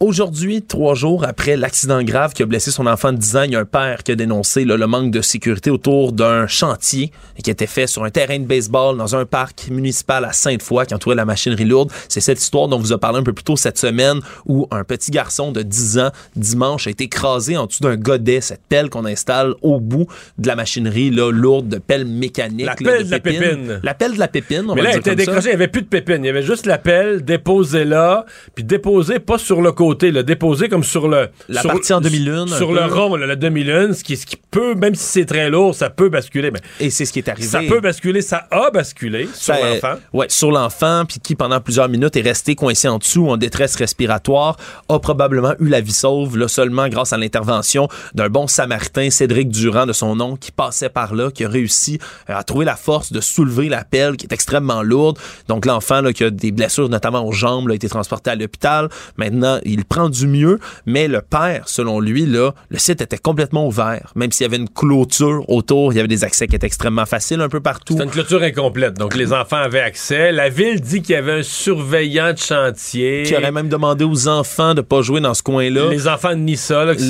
Aujourd'hui, trois jours après l'accident grave qui a blessé son enfant de 10 ans, il y a un père qui a dénoncé là, le manque de sécurité autour d'un chantier qui était fait sur un terrain de baseball dans un parc municipal à Sainte-Foy qui entourait la machinerie lourde. C'est cette histoire dont on vous a parlé un peu plus tôt cette semaine où un petit garçon de 10 ans, dimanche, a été écrasé en dessous d'un godet, cette pelle qu'on installe au bout de la machinerie là, lourde de pelle mécanique. La là, pelle de la pépine. La pelle de la pépine, on Mais va là, dire était comme ça. décroché, il n'y avait plus de pépine. Il y avait juste la pelle déposée là, puis déposée pas sur le côté, là, déposée comme sur le. La sur- partie en demi-lune, un Sur le rond, là, la demi-lune, ce qui, ce qui peut, même si c'est très lourd, ça peut basculer. Mais Et c'est ce qui est arrivé. ça peut basculer, ça a basculé sur euh, l'enfant. Ouais, sur l'enfant, puis qui pendant plusieurs minutes est resté coincé en dessous en détresse respiratoire, a probablement eu la vie sauve, là seulement grâce à l'intervention d'un bon samaritain, Cédric Durand de son nom, qui passait par là, qui a réussi euh, à trouver la force de soulever la pelle qui est extrêmement lourde. Donc l'enfant là, qui a des blessures notamment aux jambes là, a été transporté à l'hôpital. Maintenant, il prend du mieux, mais le père, selon lui, là, le site était complètement ouvert, même s'il y avait une clôture autour, il y avait des accès qui étaient extrêmement faciles un peu partout. C'était une clôture incomplète, donc les enfants avaient accès. La ville dit qu'il y avait un surveillant de chantier. qui aurait même demandé aux enfants de pas jouer dans ce coin-là. Les enfants de Nissa, là, que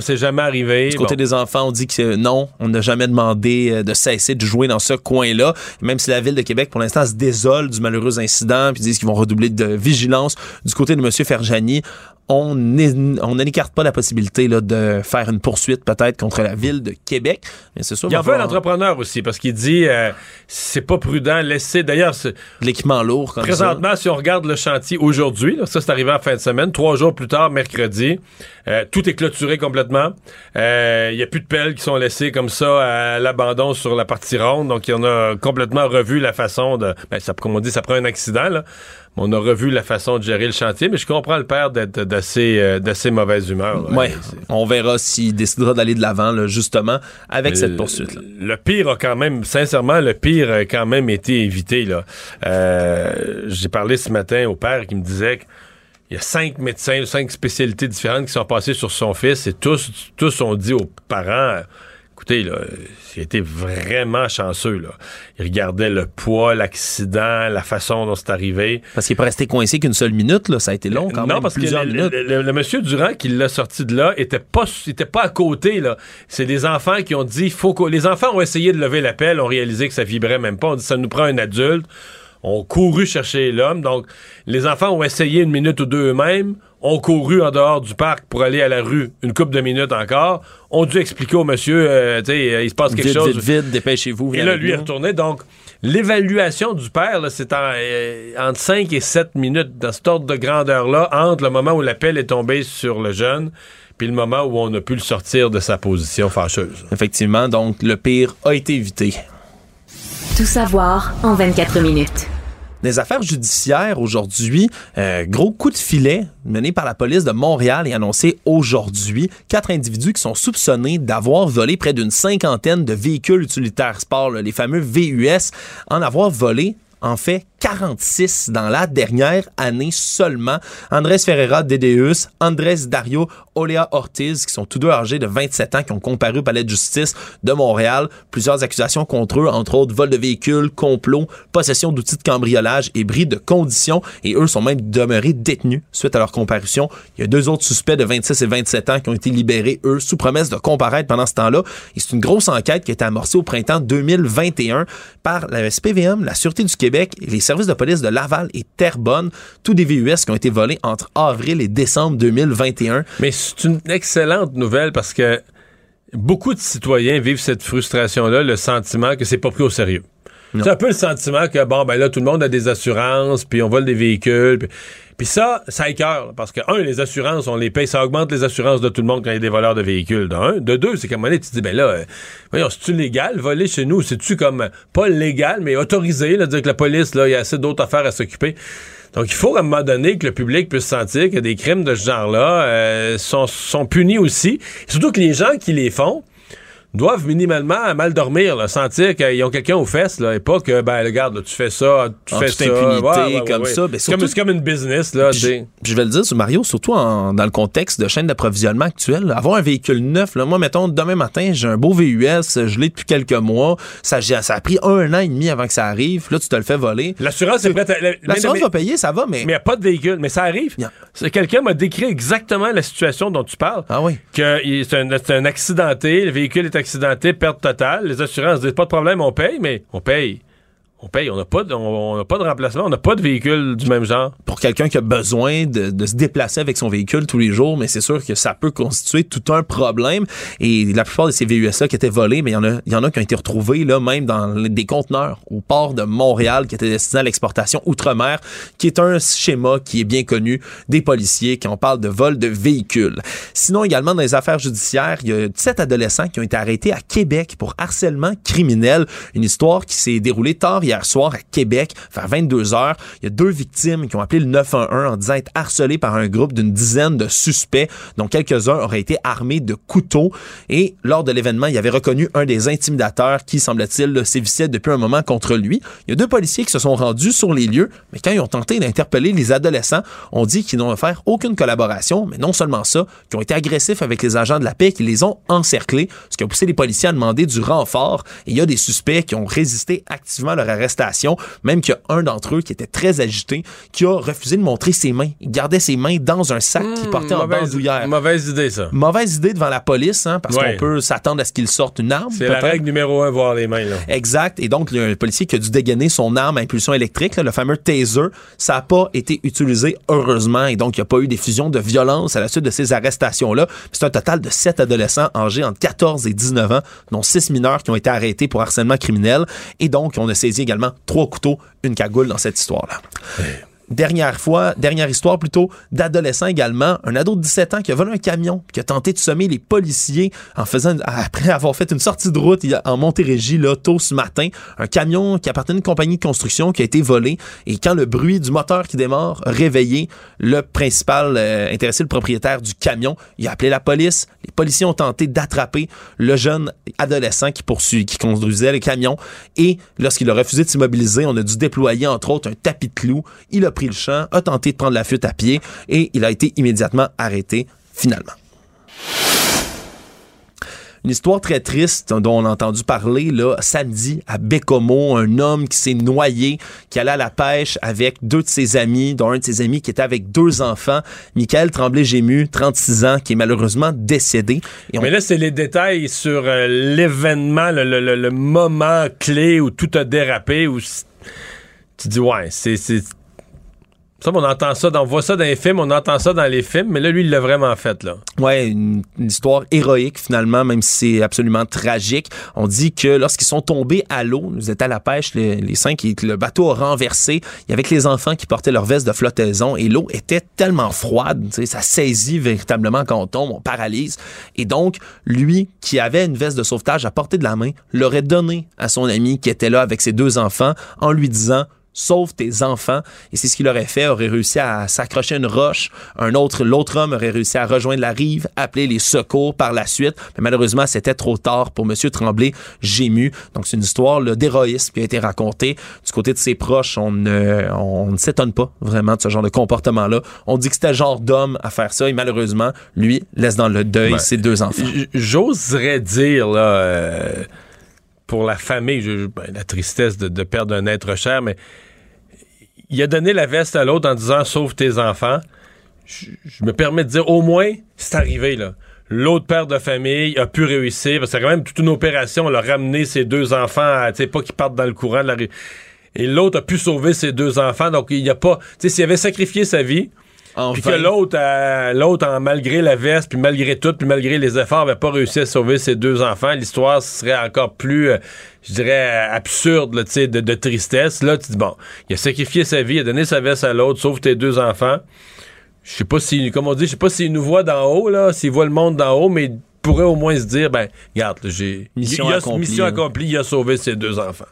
c'est jamais arrivé. Du côté Bon. des enfants, on dit que non, on n'a jamais demandé euh, de cesser de jouer dans ce coin-là. Même si la ville de Québec, pour l'instant, se désole du malheureux incident, puis disent qu'ils vont redoubler de vigilance. Du côté de M. Ferjani, on n'écarte pas la possibilité là, de faire une poursuite peut-être contre la ville de Québec. Mais c'est sûr, Il en va veut un entrepreneur aussi, parce qu'il dit euh, c'est pas prudent, laisser. D'ailleurs, l'équipement lourd comme ça. Présentement, si on regarde le chantier aujourd'hui, là, ça c'est arrivé en fin de semaine, trois jours plus tard, mercredi, euh, tout est clôturé complètement. Euh, Il y a plus de pelles qui sont laissées comme ça à l'abandon sur la partie ronde, donc on a complètement revu la façon de... Ben, ça, comme on dit, ça prend un accident, là. On a revu la façon de gérer le chantier, mais je comprends le père d'être d'assez euh, d'assez mauvaise humeur. C'est- on verra s'il décidera d'aller de l'avant, là, justement, avec cette poursuite-là. Le pire a quand même, sincèrement, le pire a quand même été évité. Là. Euh, J'ai parlé ce matin au père qui me disait qu'il y a cinq médecins, cinq spécialités différentes qui sont passées sur son fils et tous, tous ont dit aux parents. Écoutez, là, il a été vraiment chanceux. Là. Il regardait le poids, l'accident, la façon dont c'est arrivé. Parce qu'il n'est pas resté coincé qu'une seule minute, là. Ça a été long quand non, même, parce que plusieurs le, minutes. le- le- le monsieur Durand qui l'a sorti de là était pas, était pas à côté. là. C'est des enfants qui ont dit, faut que les enfants ont essayé de lever la pelle, ont réalisé que ça vibrait même pas. On dit, ça nous prend un adulte. ont couru chercher l'homme. Donc, les enfants ont essayé une minute ou deux eux-mêmes, ont couru en dehors du parc pour aller à la rue une couple de minutes encore, ont dû expliquer au monsieur, euh, tu sais, euh, il se passe quelque Vite, chose. vite, vite, dépêchez-vous. Et là, lui est retourné. Donc, l'évaluation du père, c'est en, euh, entre 5 et 7 minutes dans cet ordre de grandeur-là, entre le moment où la pelle est tombée sur le jeune puis le moment où on a pu le sortir de sa position fâcheuse. Effectivement, donc le pire a été évité. Tout savoir en 24 minutes. Des affaires judiciaires aujourd'hui, euh, gros coup de filet mené par la police de Montréal et annoncé aujourd'hui. Quatre individus qui sont soupçonnés d'avoir volé près d'une cinquantaine de véhicules utilitaires sport, les fameux VUS, en avoir volé en fait 46 dans la dernière année seulement. Andrés Ferreira Dedeus, Andrés Dario Olea Ortiz, qui sont tous deux âgés de 27 ans, qui ont comparu au palais de justice de Montréal. Plusieurs accusations contre eux, entre autres vol de véhicules, complot, possession d'outils de cambriolage et bris de conditions. Et eux sont même demeurés détenus suite à leur comparution. Il y a deux autres suspects de 26 et 27 ans qui ont été libérés, eux, sous promesse de comparaître pendant ce temps-là. Et c'est une grosse enquête qui a été amorcée au printemps 2021 par la SPVM, la Sûreté du Québec et les services de police de Laval et Terrebonne. Tous des VUS qui ont été volés entre avril et décembre 2021. Mais c'est une excellente nouvelle parce que beaucoup de citoyens vivent cette frustration-là, le sentiment que c'est pas pris au sérieux. C'est un peu le sentiment que, bon, ben là, tout le monde a des assurances, puis on vole des véhicules. Puis, puis ça, ça écœure, parce que, un, les assurances, on les paye, ça augmente les assurances de tout le monde quand il y a des voleurs de véhicules, de un. De deux, c'est qu'à un moment donné, tu dis, ben là, euh, voyons, c'est-tu légal, voler chez nous? C'est-tu comme, pas légal, mais autorisé, là, dire que la police, là, il y a assez d'autres affaires à s'occuper? Donc, il faut à un moment donné que le public puisse sentir que des crimes de ce genre-là euh, sont, sont punis aussi. Surtout que les gens qui les font, doivent minimalement mal dormir, là, sentir qu'ils ont quelqu'un aux fesses, là, et pas que, ben, regarde, là, tu fais ça, tu En fais toute ça. impunité, Ouais, ouais, comme ouais. ça. Ben, c'est, comme, surtout- c'est comme une business, là, Puis je, je vais le dire Mario, surtout en- dans le contexte de chaîne d'approvisionnement actuelle. Avoir un véhicule neuf, là, moi, mettons, demain matin, j'ai un beau VUS, je l'ai depuis quelques mois. Ça, a pris un an et demi avant que ça arrive. Là, tu te le fais voler. L'assurance est prête à. la- L'assurance mais- va payer, ça va, mais. Mais il n'y a pas de véhicule, mais ça arrive. Yeah. C'est- Quelqu'un m'a décrit exactement la situation dont tu parles. Ah oui. Que c'est un, c'est un accidenté, le véhicule est accidenté, perte totale. Les assurances disent pas de problème, on paye, mais on paye. On paye, on n'a pas, de- on, pas de remplacement, on n'a pas de véhicule du même genre. pour quelqu'un qui a besoin de, se déplacer avec son véhicule tous les jours, mais c'est sûr que ça peut constituer tout un problème. Et la plupart de ces VUS-là qui étaient volés, mais il y en a, y en a qui ont été retrouvés là, même dans des conteneurs au port de Montréal qui étaient destinés à l'exportation outre-mer, qui est un schéma qui est bien connu des policiers quand on parle de vol de véhicules. Sinon, également dans les affaires judiciaires, il y a sept adolescents qui ont été arrêtés à Québec pour harcèlement criminel. Une histoire qui s'est déroulée tard soir à Québec, vers 22 heures. Il y a deux victimes qui ont appelé le 911 en disant être harcelés par un groupe d'une dizaine de suspects, dont quelques-uns auraient été armés de couteaux. Et lors de l'événement, il avait reconnu un des intimidateurs qui, semble-t-il, sévissait depuis un moment contre lui. Il y a deux policiers qui se sont rendus sur les lieux, mais quand ils ont tenté d'interpeller les adolescents, on dit qu'ils n'ont offert aucune collaboration, mais non seulement ça, qu'ils ont été agressifs avec les agents de la paix, qui les ont encerclés, ce qui a poussé les policiers à demander du renfort. Et il y a des suspects qui ont résisté activement à leur même qu'il y a un d'entre eux qui était très agité, qui a refusé de montrer ses mains. Il gardait ses mains dans un sac qu'il portait en bandoulière. mauvaise idée, ça. Mauvaise idée devant la police, hein, parce Ouais. qu'on peut s'attendre à ce qu'il sorte une arme. C'est la règle numéro un, voir les mains, là. Exact. Et donc, il y a un policier qui a dû dégainer son arme à impulsion électrique, là, le fameux taser. Ça n'a pas été utilisé, heureusement. Et donc, il n'y a pas eu d'effusion de violence à la suite de ces arrestations-là. C'est un total de sept adolescents âgés entre 14 et 19 ans, dont six mineurs qui ont été arrêtés pour harcèlement criminel. Et donc, on a saisi également trois couteaux, une cagoule dans cette histoire-là. Dernière fois, dernière histoire plutôt, d'adolescent également, un ado de 17 ans qui a volé un camion, qui a tenté de semer les policiers en faisant, après avoir fait une sortie de route en Montérégie, là, tôt ce matin, un camion qui appartenait à une compagnie de construction qui a été volé et quand le bruit du moteur qui démarre a réveillé le principal euh, intéressé, le propriétaire du camion, il a appelé la police. Les policiers ont tenté d'attraper le jeune adolescent qui poursuit, qui conduisait le camion et lorsqu'il a refusé de s'immobiliser, on a dû déployer entre autres un tapis de clous. Il a pris le champ, a tenté de prendre la fuite à pied et il a été immédiatement arrêté finalement. Une histoire très triste dont on a entendu parler là, samedi à Bécomo, un homme qui s'est noyé, qui allait à la pêche avec deux de ses amis, dont un de ses amis qui était avec deux enfants, Michael Tremblay-Gému, 36 ans, qui est malheureusement décédé. Mais là, c'est les détails sur euh, l'événement, le, le- le- moment clé où tout a dérapé, où tu dis, ouais, c'est. Ça, on entend ça, on voit ça dans les films, on entend ça dans les films, mais là, lui, il l'a vraiment fait, là. Ouais, une, histoire héroïque finalement, même si c'est absolument tragique. On dit que lorsqu'ils sont tombés à l'eau, nous étaient à la pêche, les, les cinq, et le bateau a renversé. Il y avait que les enfants qui portaient leur veste de flottaison et l'eau était tellement froide, ça saisit véritablement quand on tombe, on paralyse. Et donc, lui, qui avait une veste de sauvetage à portée de la main, l'aurait donné à son ami qui était là avec ses deux enfants en lui disant sauve tes enfants. Et c'est ce qu'il aurait fait, aurait réussi à s'accrocher à une roche. Un autre, l'autre homme aurait réussi à rejoindre la rive, appeler les secours par la suite. Mais malheureusement, c'était trop tard pour Monsieur Tremblay, gému. Donc, c'est une histoire d'héroïsme qui a été racontée. Du côté de ses proches, on ne, on ne s'étonne pas vraiment de ce genre de comportement-là. On dit que c'était le genre d'homme à faire ça et malheureusement, lui laisse dans le deuil Ouais. ses deux enfants. J'oserais dire, là, euh, pour la famille, je- ben, la tristesse de, de perdre un être cher, mais il a donné la veste à l'autre en disant sauve tes enfants. Je, me permets de dire, au moins, c'est arrivé, là. L'autre père de famille a pu réussir, parce que c'est quand même toute une opération, on a ramené ses deux enfants, tu sais, pas qu'ils partent dans le courant de la rue. Et l'autre a pu sauver ses deux enfants, donc il n'y a pas, tu sais, s'il avait sacrifié sa vie, Puis que l'autre, euh, l'autre, en malgré la veste, puis malgré tout, puis malgré les efforts, avait pas réussi à sauver ses deux enfants, l'histoire serait encore plus, euh, je dirais, euh, absurde, là, tu sais, de, de tristesse. Là, tu dis, bon, il a sacrifié sa vie, il a donné sa veste à l'autre, sauve tes deux enfants. Je sais pas si, comme on dit, je sais pas s'il nous voit d'en haut, là, s'il voit le monde d'en haut, mais il pourrait au moins se dire, ben, regarde, j'ai... Mission mission hein. accomplie, il a sauvé ses deux enfants.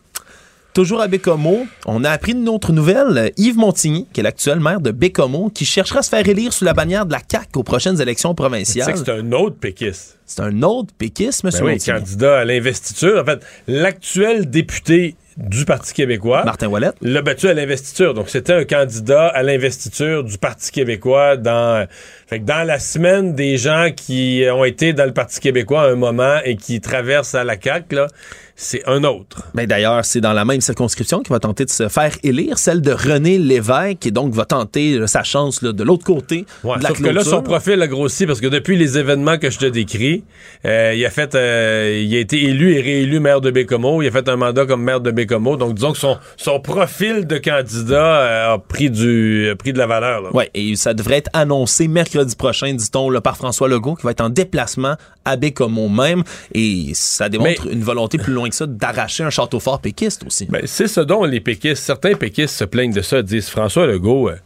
Toujours à Bécomo, on a appris une autre nouvelle. Yves Montigny, qui est l'actuel maire de Bécomo, qui cherchera à se faire élire sous la bannière de la CAQ aux prochaines élections provinciales. que c'est un autre péquiste. C'est un autre péquiste, monsieur Ben oui, Montigny. candidat à l'investiture. En fait, l'actuel député du Parti québécois Martin Wallet. l'a battu à l'investiture. Donc, c'était un candidat à l'investiture du Parti québécois dans... Fait que dans la semaine, des gens qui ont été dans le Parti québécois à un moment et qui traversent à la CAQ, là, c'est un autre. Ben d'ailleurs, c'est dans la même circonscription qu'il va tenter de se faire élire, celle de René Lévesque, et donc va tenter euh, sa chance là, de l'autre côté Ouais, de la sauf que là, son profil a grossi parce que depuis les événements que je te décris, euh, il a fait, euh, il a été élu et réélu maire de Bécomo. Il a fait un mandat comme maire de Bécomo. Donc, disons que son, son profil de candidat euh, a pris du, a pris de la valeur. Ouais, et ça devrait être annoncé mercredi prochain, dit-on, là, par François Legault, qui va être en déplacement à Bécomo même. Et ça démontre une volonté plus loin que ça d'arracher un château fort péquiste aussi. Ben, c'est ce dont les péquistes, certains péquistes se plaignent de ça, disent François Legault, euh,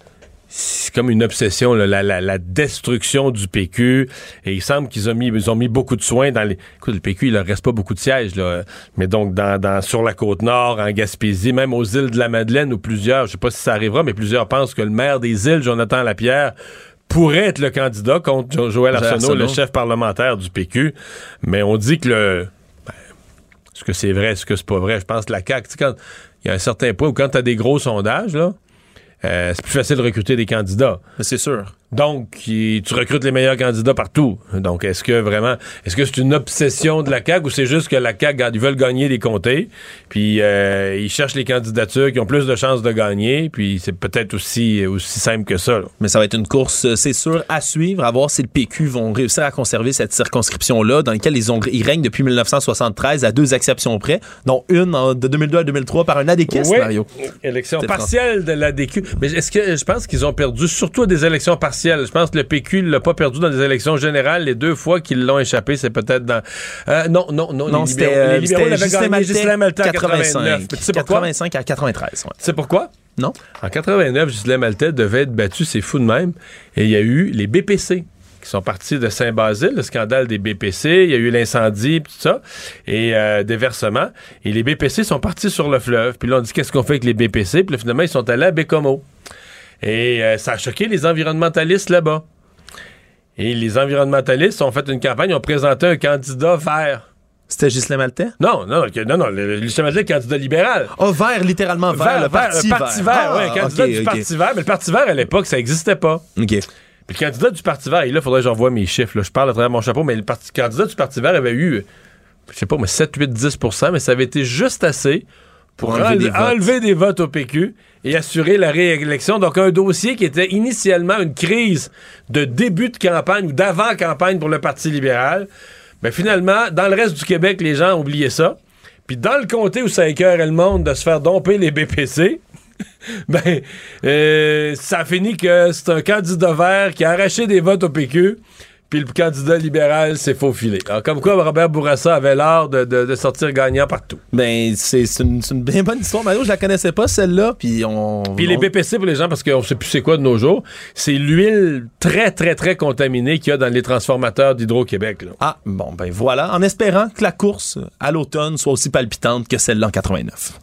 c'est comme une obsession, là, la, la- la destruction du PQ. Et il semble qu'ils ont mis, ils ont mis beaucoup de soins dans les. Écoute, le PQ, il leur reste pas beaucoup de sièges, là. Mais donc, dans, dans- sur la côte nord, en Gaspésie, même aux îles de la Madeleine, où plusieurs, je sais pas si ça arrivera, mais plusieurs pensent que le maire des îles, Jonathan Lapierre, pourrait être le candidat contre Jo- Joël Arsenault, le chef parlementaire du PQ. Mais on dit que le. ben, Est-ce que c'est vrai, est-ce que c'est pas vrai? Je pense que la CAQ, quand il y a un certain point où quand tu as des gros sondages, là, euh, c'est plus facile de recruter des candidats. C'est sûr. Donc, tu recrutes les meilleurs candidats partout. Donc, est-ce que vraiment, est-ce que c'est une obsession de la CAQ ou c'est juste que la CAQ, ils veulent gagner des comtés, puis euh, ils cherchent les candidatures qui ont plus de chances de gagner, puis c'est peut-être aussi, aussi simple que ça. là. Mais ça va être une course, euh, c'est sûr, à suivre, à voir si le PQ vont réussir à conserver cette circonscription-là, dans laquelle ils, ont, ils règnent depuis 1973, à deux exceptions près, dont une en- de 2002 à 2003 par un Oui. Mario. Élection partielle de la DQ. Mais est-ce que je pense qu'ils ont perdu surtout des élections partielles? Je pense que le PQ ne l'a pas perdu dans des élections générales. Les deux fois qu'ils l'ont échappé, c'est peut-être dans. Euh, non, non, non. Non, les c'était libéraux, euh, les libéraux c'était l'avaient Ghislain gagné. Maltais, Ghislain Maltais en 89. 85. Mais tu sais pourquoi? 85 à 93, ouais. Tu sais pourquoi? Non? En 89, Ghislain Maltais devait être battu, c'est fou de même. Et il y a eu les BPC qui sont partis de Saint-Basile, le scandale des BPC, il y a eu l'incendie, tout ça, et euh, des versements. Et les BPC sont partis sur le fleuve. Puis là, on dit qu'est-ce qu'on fait avec les BPC? Puis là, finalement, ils sont allés à Bécomo. Et euh, ça a choqué les environnementalistes là-bas. Et les environnementalistes ont fait une campagne, ont présenté un candidat vert. C'était Ghislain Maltais? Non, non, non, non, le, le candidat libéral. Oh, vert, littéralement vert, le parti le vert. parti vert, Ah, un candidat du parti vert. Mais le parti vert, à l'époque, ça n'existait pas. OK. Puis le candidat du Parti vert, et là, il faudrait que j'envoie mes chiffres. là. Je parle à travers mon chapeau, mais le parti- candidat du Parti vert avait eu, je sais pas, mais 7, 8, 10% mais ça avait été juste assez pour, Pour enlever enlever, des votes. enlever des votes au PQ et assurer la réélection. Donc, un dossier qui était initialement une crise de début de campagne ou d'avant-campagne pour le Parti libéral. Mais finalement, dans le reste du Québec, les gens ont oublié ça. Puis dans le comté où ça écœurait le monde de se faire domper les BPC, [LAUGHS] ben, euh, ça a fini que c'est un candidat vert qui a arraché des votes au PQ, puis le candidat libéral s'est faufilé. Alors, comme quoi, Robert Bourassa avait l'art de, de- de sortir gagnant partout. Ben, c'est une, une bien bonne histoire, Mario. Je la connaissais pas, celle-là. Puis on. Puis les BPC, pour les gens, parce qu'on sait plus c'est quoi de nos jours, c'est l'huile très, très, très contaminée qu'il y a dans les transformateurs d'Hydro-Québec. Ah, bon, ben voilà. En espérant que la course à l'automne soit aussi palpitante que celle-là en 89.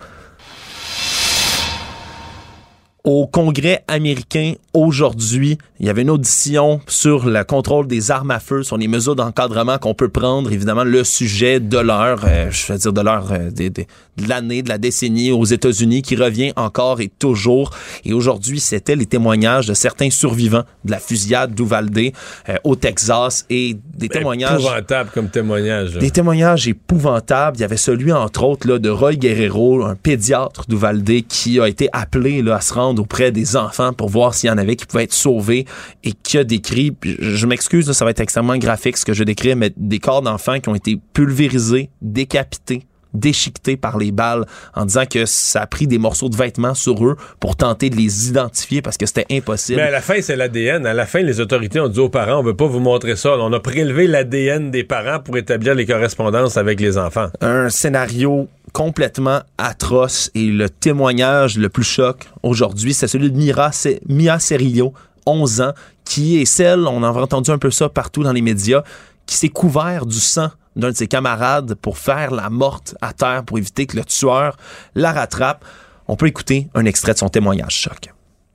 Au Congrès américain, aujourd'hui, il y avait une audition sur le contrôle des armes à feu, sur les mesures d'encadrement qu'on peut prendre, évidemment, le sujet de l'heure, euh, je veux dire de l'heure, euh, des- des- de l'année, de la décennie aux États-Unis, qui revient encore et toujours. Et aujourd'hui, c'était les témoignages de certains survivants de la fusillade d'Uvalde euh, au Texas et des témoignages... Épouvantable comme témoignage. là. Des témoignages épouvantables. Il y avait celui, entre autres, là, de Roy Guerrero, un pédiatre d'Uvalde, qui a été appelé là, à se rendre auprès des enfants pour voir s'il y en avait qui pouvaient être sauvés et qui a décrit, je, je m'excuse, ça va être extrêmement graphique ce que je décris, mais des corps d'enfants qui ont été pulvérisés, décapités, déchiquetés par les balles en disant que ça a pris des morceaux de vêtements sur eux pour tenter de les identifier parce que c'était impossible. Mais à la fin, c'est l'ADN. À la fin, les autorités ont dit aux parents, on veut pas vous montrer ça. On a prélevé l'ADN des parents pour établir les correspondances avec les enfants. Un scénario complètement atroce et le témoignage le plus choc aujourd'hui, c'est celui de Mira, Mia Cerillo, 11 ans, qui est celle, on a entendu un peu ça partout dans les médias, qui s'est couvert du sang d'un de ses camarades pour faire la morte à terre pour éviter que le tueur la rattrape. On peut écouter un extrait de son témoignage choc.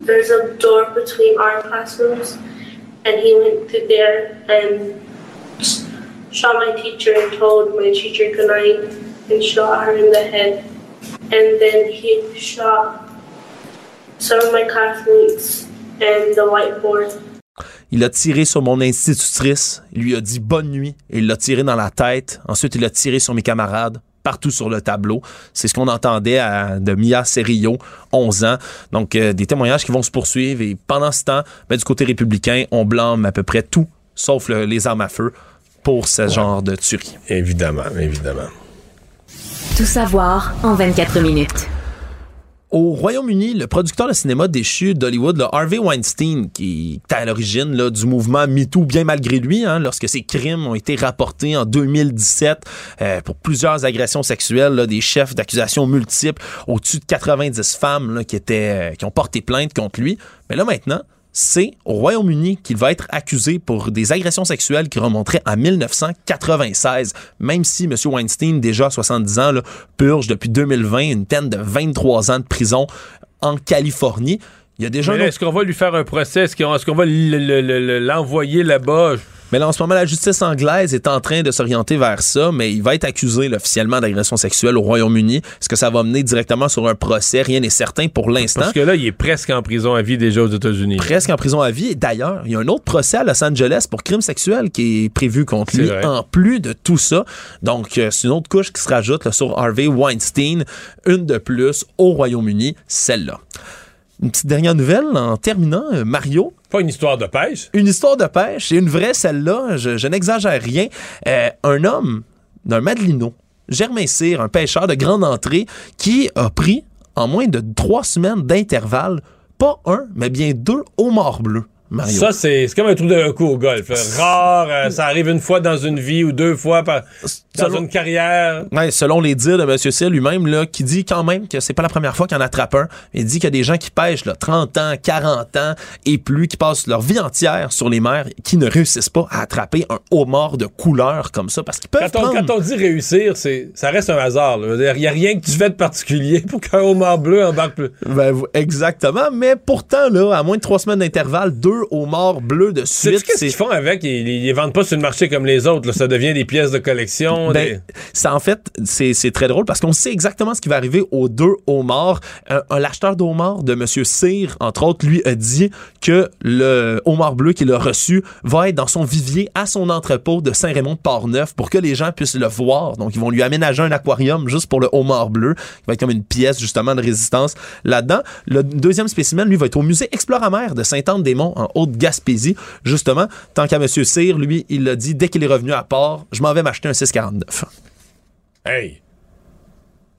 There's a door between our classrooms and he went through there and shot my teacher and told my teacher goodnight and shot her in the head. And then he shot some of my classmates and the whiteboard. Il a tiré sur mon institutrice, il lui a dit bonne nuit et il l'a tiré dans la tête. Ensuite, il a tiré sur mes camarades partout sur le tableau. C'est ce qu'on entendait de Mia Cerillo, 11 ans. Donc, euh, des témoignages qui vont se poursuivre. Et pendant ce temps, ben, du côté républicain, on blâme à peu près tout, sauf les armes à feu, pour ce genre de tuerie. Évidemment, évidemment. Tout savoir en 24 minutes. Au Royaume-Uni, le producteur de cinéma déchu d'Hollywood, Harvey Weinstein, qui est à l'origine du mouvement MeToo, bien malgré lui, hein, lorsque ses crimes ont été rapportés en 2017 euh, pour plusieurs agressions sexuelles, des chefs d'accusation multiples, au-dessus de 90 femmes qui, étaient, euh, qui ont porté plainte contre lui. Mais là maintenant, c'est au Royaume-Uni qu'il va être accusé pour des agressions sexuelles qui remonteraient à 1996, même si M. Weinstein, déjà 70 ans, purge depuis 2020 une peine de 23 ans de prison en Californie. Il y a déjà. Est-ce qu'on va lui faire un procès? Est-ce qu'on va l'envoyer là-bas? Mais là, en ce moment, la justice anglaise est en train de s'orienter vers ça, mais il va être accusé officiellement d'agression sexuelle au Royaume-Uni. Est-ce que ça va mener directement sur un procès? Rien n'est certain pour l'instant. Parce que là, il est presque en prison à vie déjà aux États-Unis. Presque en prison à vie. D'ailleurs, il y a un autre procès à Los Angeles pour crime sexuel qui est prévu contre lui, en plus de tout ça. Donc, euh, c'est une autre couche qui se rajoute sur Harvey Weinstein. Une de plus au Royaume-Uni, celle-là. Une petite dernière nouvelle en terminant, euh, Mario. Pas une histoire de pêche. Une histoire de pêche, c'est une vraie celle-là, je, n'exagère rien. Euh, un homme d'un Madelino, Germain Cyr, un pêcheur de grande entrée, qui a pris, en moins de trois semaines d'intervalle, pas un, mais bien deux homards bleus. Ça, c'est comme un truc de coup au golf. Rare, euh, ça arrive une fois dans une vie ou deux fois par, dans une carrière. Ouais, selon les dires de M. C lui-même, qui dit quand même que c'est pas la première fois qu'il en attrape un. Il dit qu'il y a des gens qui pêchent là, 30 ans, 40 ans et plus, qui passent leur vie entière sur les mers, qui ne réussissent pas à attraper un homard de couleur comme ça. Parce qu'ils peuvent quand, on, quand on dit réussir, ça reste un hasard. Il n'y a rien que tu fais de particulier pour qu'un homard bleu embarque plus. Ben, exactement. Mais pourtant, là, à moins de trois semaines d'intervalle, deux au homards bleus de suite. Qu'est-ce qu'ils font avec? Ils, les vendent pas sur le marché comme les autres. Ça devient des pièces de collection. Ben, ça, en fait, c'est très drôle parce qu'on sait exactement ce qui va arriver aux deux homards. Un, un l'acheteur d'homards de M. Cyr, entre autres, lui a dit que le homard bleu qu'il a reçu va être dans son vivier à son entrepôt de Saint-Raymond-de-Port-Neuf pour que les gens puissent le voir. Donc, ils vont lui aménager un aquarium juste pour le homard bleu, qui va être comme une pièce justement de résistance là-dedans. Le deuxième spécimen, lui, va être au musée Exploramer de Sainte-Anne-des-Monts en Haute-Gaspésie. Justement, tant qu'à M. Cyr, lui, il l'a dit dès qu'il est revenu à port, je m'en vais m'acheter un 649. Hey!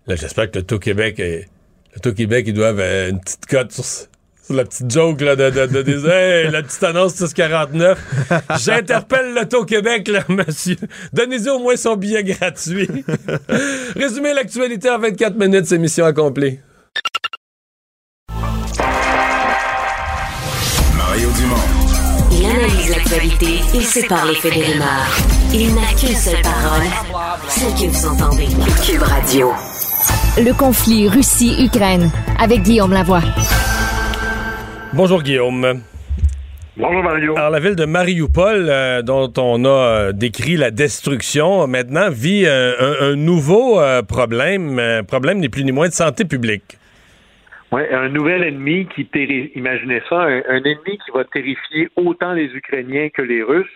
Là, j'espère que le Taux Québec, le Taux Québec, ils doivent euh, une petite cote sur, la petite joke là, de, de, de, hey, la petite annonce 649. J'interpelle le Taux Québec, là, monsieur. Donnez-y au moins son billet gratuit. Résumez l'actualité en 24 minutes, c'est mission accomplie. L'actualité et sépare les faits des rumeurs. Il n'a qu'une seule parole, celle que vous entendez. Cube Radio. Le conflit Russie-Ukraine avec Guillaume Lavoie. Bonjour Guillaume. Bonjour Mario. Alors la ville de Mariupol, euh, dont on a euh, décrit la destruction, maintenant vit un, nouveau euh, problème, problème ni plus ni moins de santé publique. Oui, un nouvel ennemi qui, imaginez ça, un, ennemi qui va terrifier autant les Ukrainiens que les Russes,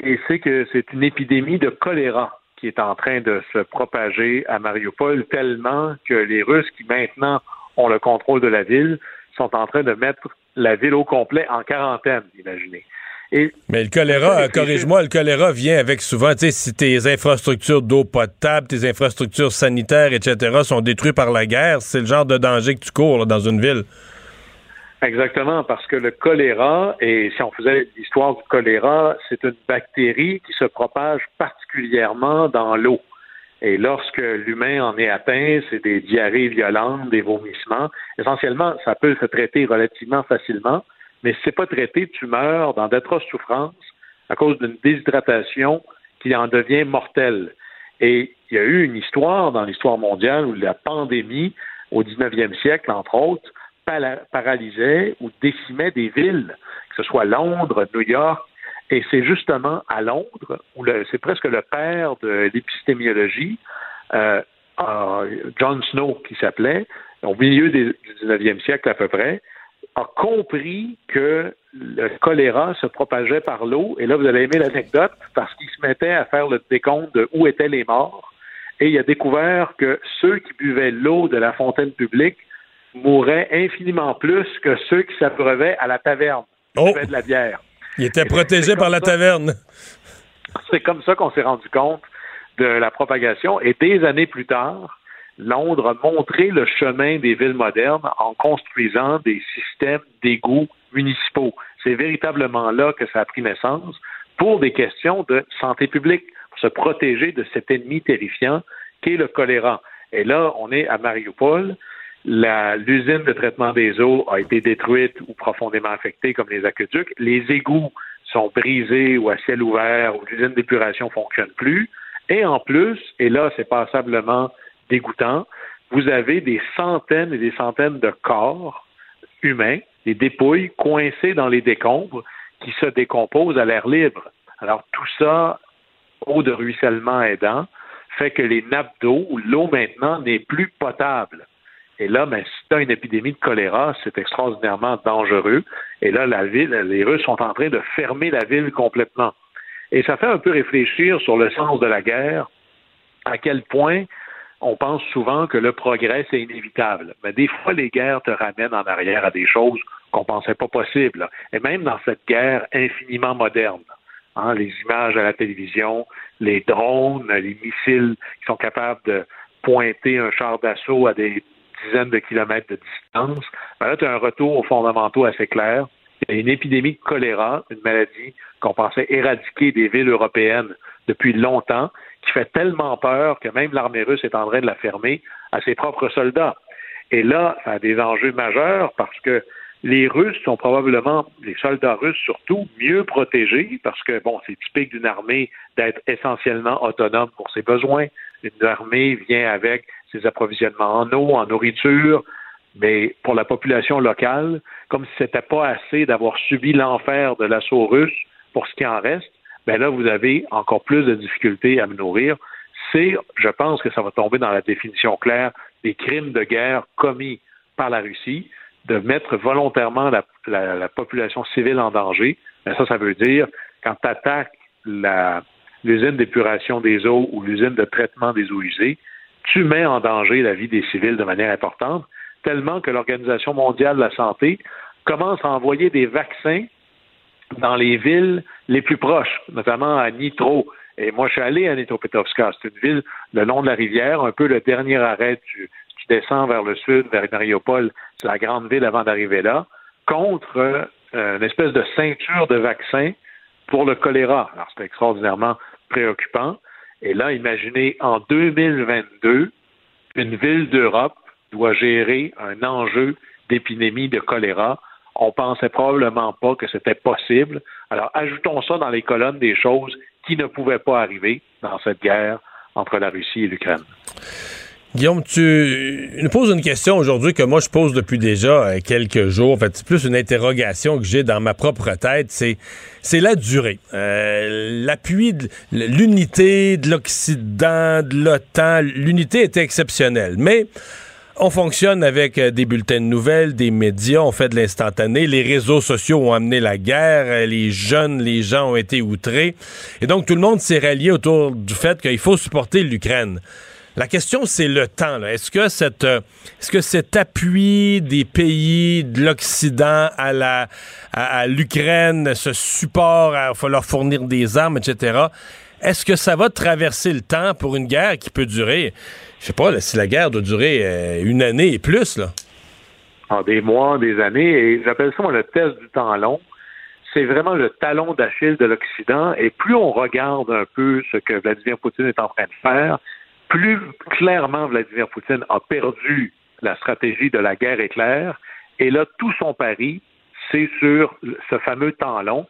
et c'est que c'est une épidémie de choléra qui est en train de se propager à Mariupol tellement que les Russes qui maintenant ont le contrôle de la ville sont en train de mettre la ville au complet en quarantaine, imaginez. Et Mais le choléra, corrige-moi, le choléra vient avec souvent, tu sais, si tes infrastructures d'eau potable, tes infrastructures sanitaires, etc., sont détruites par la guerre, c'est le genre de danger que tu cours là, dans une ville. Exactement, parce que le choléra, et si on faisait l'histoire du choléra, c'est une bactérie qui se propage particulièrement dans l'eau. Et lorsque l'humain en est atteint, c'est des diarrhées violentes, des vomissements. Essentiellement, ça peut se traiter relativement facilement, mais si c'est pas traité, tu meurs dans d'atroces souffrances à cause d'une déshydratation qui en devient mortelle. Et il y a eu une histoire dans l'histoire mondiale où la pandémie, au 19e siècle, entre autres, paralysait ou décimait des villes, que ce soit Londres, New York, et c'est justement à Londres, où c'est presque le père de l'épistémiologie, euh, John Snow qui s'appelait, au milieu du 19e siècle à peu près, a compris que le choléra se propageait par l'eau. Et là, vous allez aimer l'anecdote parce qu'il se mettait à faire le décompte de où étaient les morts. Et il a découvert que ceux qui buvaient l'eau de la fontaine publique mouraient infiniment plus que ceux qui s'abreuvaient à la taverne, qui Oh. buvaient de la bière. Il était Et protégé par la ça- taverne. C'est comme ça qu'on s'est rendu compte de la propagation. Et des années plus tard, Londres a montré le chemin des villes modernes en construisant des systèmes d'égouts municipaux. C'est véritablement là que ça a pris naissance pour des questions de santé publique, pour se protéger de cet ennemi terrifiant qu'est le choléra. Et là, on est à Mariupol. L'usine de traitement des eaux a été détruite ou profondément affectée, comme les aqueducs. Les égouts sont brisés ou à ciel ouvert, ou l'usine d'épuration fonctionne plus. Et en plus, et là, c'est passablement dégoûtant, vous avez des centaines et des centaines de corps humains, des dépouilles coincées dans les décombres qui se décomposent à l'air libre. Alors tout ça, eau de ruissellement aidant, fait que les nappes d'eau l'eau maintenant n'est plus potable. Et là, ben, si tu as une épidémie de choléra, c'est extraordinairement dangereux. Et là, la ville, les Russes sont en train de fermer la ville complètement. Et ça fait un peu réfléchir sur le sens de la guerre, à quel point on pense souvent que le progrès, c'est inévitable. Mais des fois, les guerres te ramènent en arrière à des choses qu'on pensait pas possibles. Et même dans cette guerre infiniment moderne, hein, les images à la télévision, les drones, les missiles qui sont capables de pointer un char d'assaut à des dizaines de kilomètres de distance, ben là, tu as un retour aux fondamentaux assez clair. Il y a une épidémie de choléra, une maladie qu'on pensait éradiquer des villes européennes depuis longtemps, qui fait tellement peur que même l'armée russe est en train de la fermer à ses propres soldats. Et là, ça a des enjeux majeurs parce que les Russes sont probablement, les soldats russes surtout, mieux protégés parce que, bon, c'est typique d'une armée d'être essentiellement autonome pour ses besoins. Une armée vient avec ses approvisionnements en eau, en nourriture, mais pour la population locale, comme si c'était pas assez d'avoir subi l'enfer de l'assaut russe pour ce qui en reste, ben là, vous avez encore plus de difficultés à me nourrir. C'est, je pense que ça va tomber dans la définition claire des crimes de guerre commis par la Russie, de mettre volontairement la, la- la population civile en danger. Ben ça, ça veut dire quand tu attaques l'usine d'épuration des eaux ou l'usine de traitement des eaux usées, tu mets en danger la vie des civils de manière importante, tellement que l'Organisation mondiale de la santé commence à envoyer des vaccins dans les villes les plus proches, notamment à Nitro. Et moi, je suis allé à Nitropetovska. C'est une ville le long de la rivière, un peu le dernier arrêt. Tu, tu descends vers le sud, vers Mariupol, c'est la grande ville avant d'arriver là, contre euh, une espèce de ceinture de vaccins pour le choléra. Alors, c'est extraordinairement préoccupant. Et là, imaginez, en 2022, une ville d'Europe doit gérer un enjeu d'épidémie de choléra. On pensait probablement pas que c'était possible. Alors, ajoutons ça dans les colonnes des choses qui ne pouvaient pas arriver dans cette guerre entre la Russie et l'Ukraine. Guillaume, tu nous poses une question aujourd'hui que moi je pose depuis déjà euh, quelques jours. En fait, c'est plus une interrogation que j'ai dans ma propre tête. C'est c'est la durée, Euh, l'appui, de l'unité de l'Occident, de l'OTAN. L'unité était exceptionnelle, mais on fonctionne avec euh, des bulletins de nouvelles, des médias, on fait de l'instantané. Les réseaux sociaux ont amené la guerre. euh, Les jeunes, les gens ont été outrés. Et donc, tout le monde s'est rallié autour du fait qu'il faut supporter l'Ukraine. La question, c'est le temps. Est-ce que, euh, est-ce que cet appui des pays de l'Occident à, la, à, à l'Ukraine, ce support, il faut leur fournir des armes, etc., est-ce que ça va traverser le temps pour une guerre qui peut durer, je sais pas, si la guerre doit durer euh, une année et plus, là? en des mois, des années, et j'appelle ça le test du temps long. C'est vraiment le talon d'Achille de l'Occident, et plus on regarde un peu ce que Vladimir Poutine est en train de faire, plus clairement Vladimir Poutine a perdu la stratégie de la guerre éclair, et là, tout son pari, c'est sur ce fameux temps long.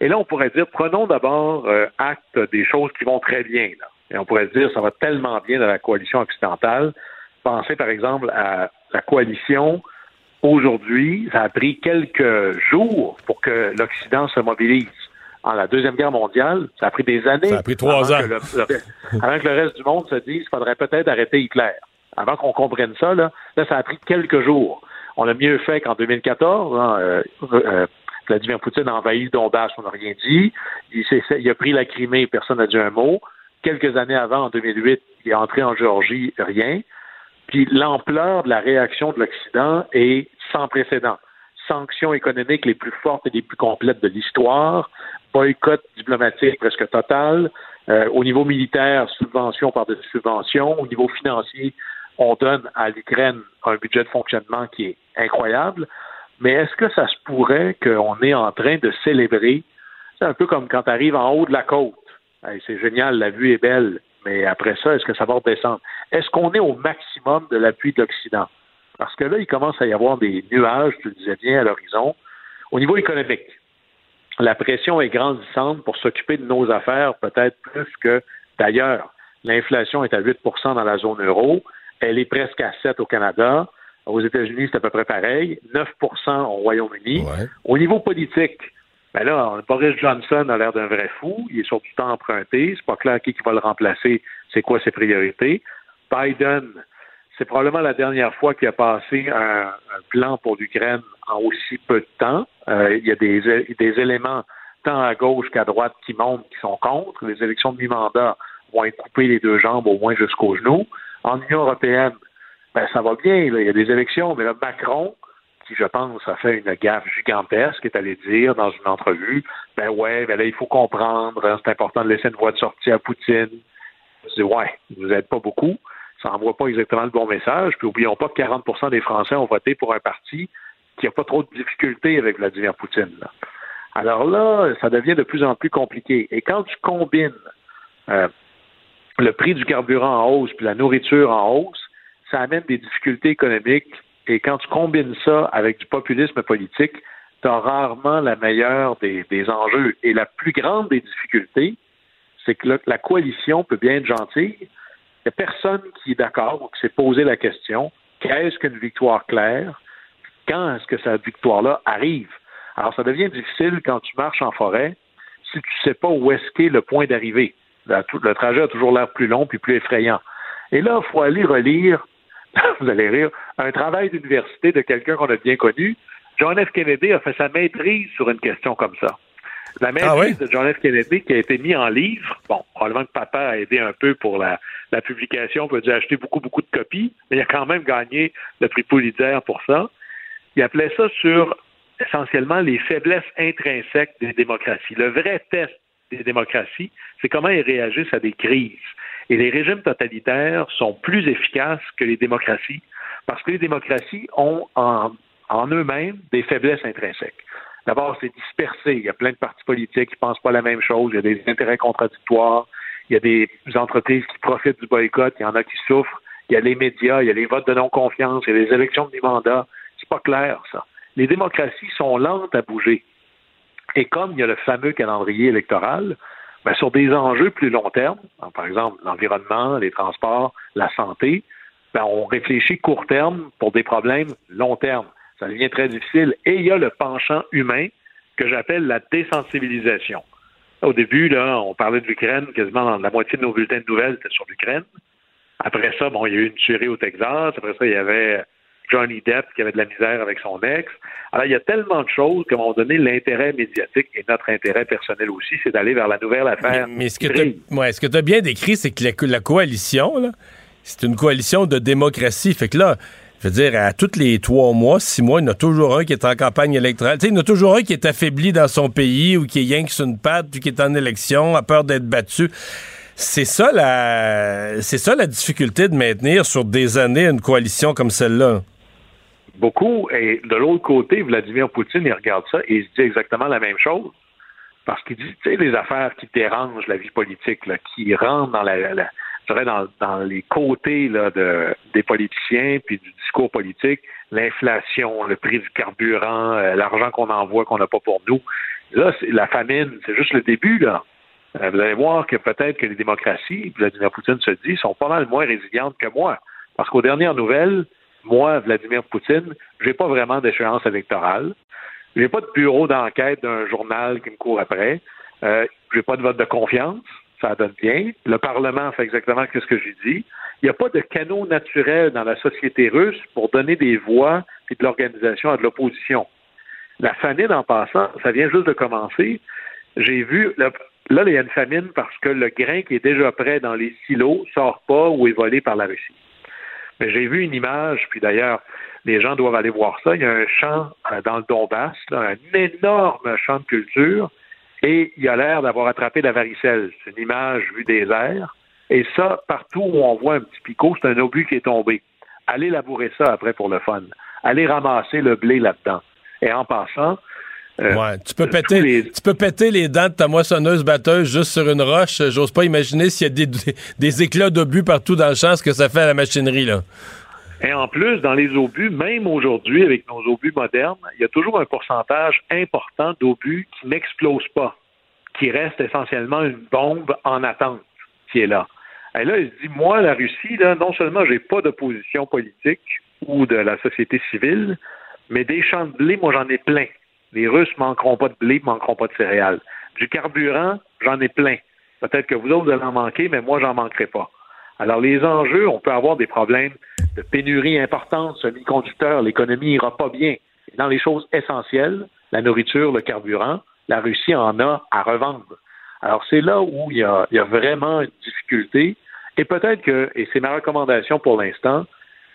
Et là, on pourrait dire, prenons d'abord euh, acte des choses qui vont très bien. Là. Et on pourrait dire, ça va tellement bien dans la coalition occidentale. Pensez par exemple à la coalition Aujourd'hui, ça a pris quelques jours pour que l'Occident se mobilise. En la Deuxième Guerre mondiale, ça a pris des années. Ça a pris trois avant ans. Que le, le- [LAUGHS] avant que le reste du monde se dise qu'il faudrait peut-être arrêter Hitler. Avant qu'on comprenne ça, là, là, ça a pris quelques jours. On a mieux fait qu'en 2014. Hein, euh, euh, Vladimir Poutine a envahi le Donbass, on n'a rien dit. Il, a pris la Crimée, personne n'a dit un mot. Quelques années avant, en 2008, il est entré en Géorgie, rien. Puis l'ampleur de la réaction de l'Occident est sans précédent. Sanctions économiques les plus fortes et les plus complètes de l'histoire, boycott diplomatique presque total. Euh, au niveau militaire, subvention par des subventions. Au niveau financier, on donne à l'Ukraine un budget de fonctionnement qui est incroyable. Mais est-ce que ça se pourrait qu'on est en train de célébrer? C'est un peu comme quand tu arrives en haut de la côte. C'est génial, la vue est belle, mais après ça, est-ce que ça va redescendre? Est-ce qu'on est au maximum de l'appui de l'Occident? Parce que là, il commence à y avoir des nuages, tu le disais bien, à l'horizon. Au niveau économique, la pression est grandissante pour s'occuper de nos affaires, peut-être plus que d'ailleurs. L'inflation est à 8% dans la zone euro. Elle est presque à 7 au Canada. Aux États-Unis, c'est à peu près pareil. 9% au Royaume-Uni. Au niveau politique, ben là, Boris Johnson a l'air d'un vrai fou. Il est sur du temps emprunté. C'est pas clair qui qui va le remplacer. C'est quoi ses priorités? Biden, c'est probablement la dernière fois qu'il a passé un, un plan pour l'Ukraine en aussi peu de temps. Euh, il y a des, des éléments tant à gauche qu'à droite qui montrent qui sont contre. Les élections de mi-mandat vont être coupées les deux jambes au moins jusqu'au genou. En Union européenne, ben, ça va bien. Il y a des élections, mais là, Macron, qui, je pense, a fait une gaffe gigantesque, est allé dire dans une entrevue, ben ouais, ben là, il faut comprendre, hein, c'est important de laisser une voie de sortie à Poutine. Je dis, ouais, vous n'êtes pas beaucoup. Ça n'envoie pas exactement le bon message. Puis, oublions pas que 40% des Français ont voté pour un parti qui n'a pas trop de difficultés avec Vladimir Poutine. Alors là, ça devient de plus en plus compliqué. Et quand tu combines euh, le prix du carburant en hausse puis la nourriture en hausse, ça amène des difficultés économiques. Et quand tu combines ça avec du populisme politique, tu as rarement la meilleure des, enjeux. Et la plus grande des difficultés, c'est que la coalition peut bien être gentille. Il n'y a personne qui est d'accord ou qui s'est posé la question qu'est-ce qu'une victoire claire? Quand est-ce que cette victoire-là arrive? Alors, ça devient difficile quand tu marches en forêt si tu ne sais pas où est-ce qu'est le point d'arrivée. Le, le trajet a toujours l'air plus long puis plus effrayant. Et là, il faut aller relire, [LAUGHS] vous allez rire, un travail d'université de quelqu'un qu'on a bien connu. John F. Kennedy a fait sa maîtrise sur une question comme ça. La maîtrise de John F. Kennedy qui a été mis en livre. Bon, probablement que papa a aidé un peu pour la, la publication, il a dû acheter beaucoup, beaucoup de copies, mais il a quand même gagné le prix Pulitzer pour ça. Il appelait ça sur essentiellement les faiblesses intrinsèques des démocraties. Le vrai test des démocraties, c'est comment elles réagissent à des crises. Et les régimes totalitaires sont plus efficaces que les démocraties parce que les démocraties ont en, eux-mêmes des faiblesses intrinsèques. D'abord, c'est dispersé. Il y a plein de partis politiques qui ne pensent pas la même chose. Il y a des intérêts contradictoires. Il y a des entreprises qui profitent du boycott. Il y en a qui souffrent. Il y a les médias. Il y a les votes de non-confiance. Il y a les élections de mi-mandat. C'est pas clair, ça. Les démocraties sont lentes à bouger. Et comme il y a le fameux calendrier électoral, ben, sur des enjeux plus long terme, par exemple l'environnement, les transports, la santé, ben, on réfléchit court terme pour des problèmes long terme. Ça devient très difficile. Et il y a le penchant humain que j'appelle la désensibilisation. Au début, là, on parlait de l'Ukraine, quasiment la moitié de nos bulletins de nouvelles, c'était sur l'Ukraine. Après ça, bon, il y a eu une tuerie au Texas. Après ça, il y avait Johnny Depp qui avait de la misère avec son ex. Alors, il y a tellement de choses qu'à un moment donné, l'intérêt médiatique et notre intérêt personnel aussi, c'est d'aller vers la nouvelle affaire. Mais, mais ce que tu ouais, as bien décrit, c'est que la, la coalition, c'est une coalition de démocratie. Fait que là, je veux dire, à tous les trois mois, six mois, il y en a toujours un qui est en campagne électorale. Tu sais, il y en a toujours un qui est affaibli dans son pays ou qui est que sur une patte, puis qui est en élection, a peur d'être battu. C'est ça la, c'est ça la difficulté de maintenir sur des années une coalition comme celle-là. Beaucoup. Et de l'autre côté, Vladimir Poutine, il regarde ça et il se dit exactement la même chose. Parce qu'il dit, tu sais, les affaires qui dérangent la vie politique, là, qui rentrent dans la, dans, dans, les côtés là, de, des politiciens puis du discours politique, l'inflation, le prix du carburant, euh, l'argent qu'on envoie qu'on n'a pas pour nous. Là, la famine, c'est juste le début, là. Euh, vous allez voir que peut-être que les démocraties, Vladimir Poutine se dit, sont pas mal moins résilientes que moi. Parce qu'aux dernières nouvelles, moi, Vladimir Poutine, j'ai pas vraiment d'échéance électorale. J'ai pas de bureau d'enquête d'un journal qui me court après. Euh, j'ai pas de vote de confiance. Ça donne bien. Le Parlement fait exactement ce que j'ai dit. Il n'y a pas de canaux naturel dans la société russe pour donner des voix et de l'organisation à de l'opposition. La famine, en passant, ça vient juste de commencer. J'ai vu, Là, il y a une famine parce que le grain qui est déjà prêt dans les silos sort pas ou est volé par la Russie. Mais j'ai vu une image, puis d'ailleurs, les gens doivent aller voir ça. Il y a un champ euh, dans le Donbass, un énorme champ de culture, et il a l'air d'avoir attrapé la varicelle. C'est une image vue des airs. Et ça, partout où on voit un petit picot, c'est un obus qui est tombé. Allez labourer ça après pour le fun. Allez ramasser le blé là-dedans. Et en passant, euh, ouais, tu peux, péter, les... tu peux péter les dents de ta moissonneuse batteuse juste sur une roche. J'ose pas imaginer s'il y a des, des éclats d'obus partout dans le champ, ce que ça fait à la machinerie, là. Et en plus, dans les obus, même aujourd'hui, avec nos obus modernes, il y a toujours un pourcentage important d'obus qui n'explosent pas, qui reste essentiellement une bombe en attente qui est là. Et là, il se dit, moi, la Russie, là, non seulement j'ai pas d'opposition politique ou de la société civile, mais des champs de blé, moi, j'en ai plein. Les Russes manqueront pas de blé, manqueront pas de céréales. Du carburant, j'en ai plein. Peut-être que vous autres, vous allez en manquer, mais moi, j'en manquerai pas. Alors, les enjeux, on peut avoir des problèmes de pénurie importante, semi-conducteurs, l'économie ira pas bien. Dans les choses essentielles, la nourriture, le carburant, la Russie en a à revendre. Alors, c'est là où il y, a, il y a vraiment une difficulté. Et peut-être que, et c'est ma recommandation pour l'instant,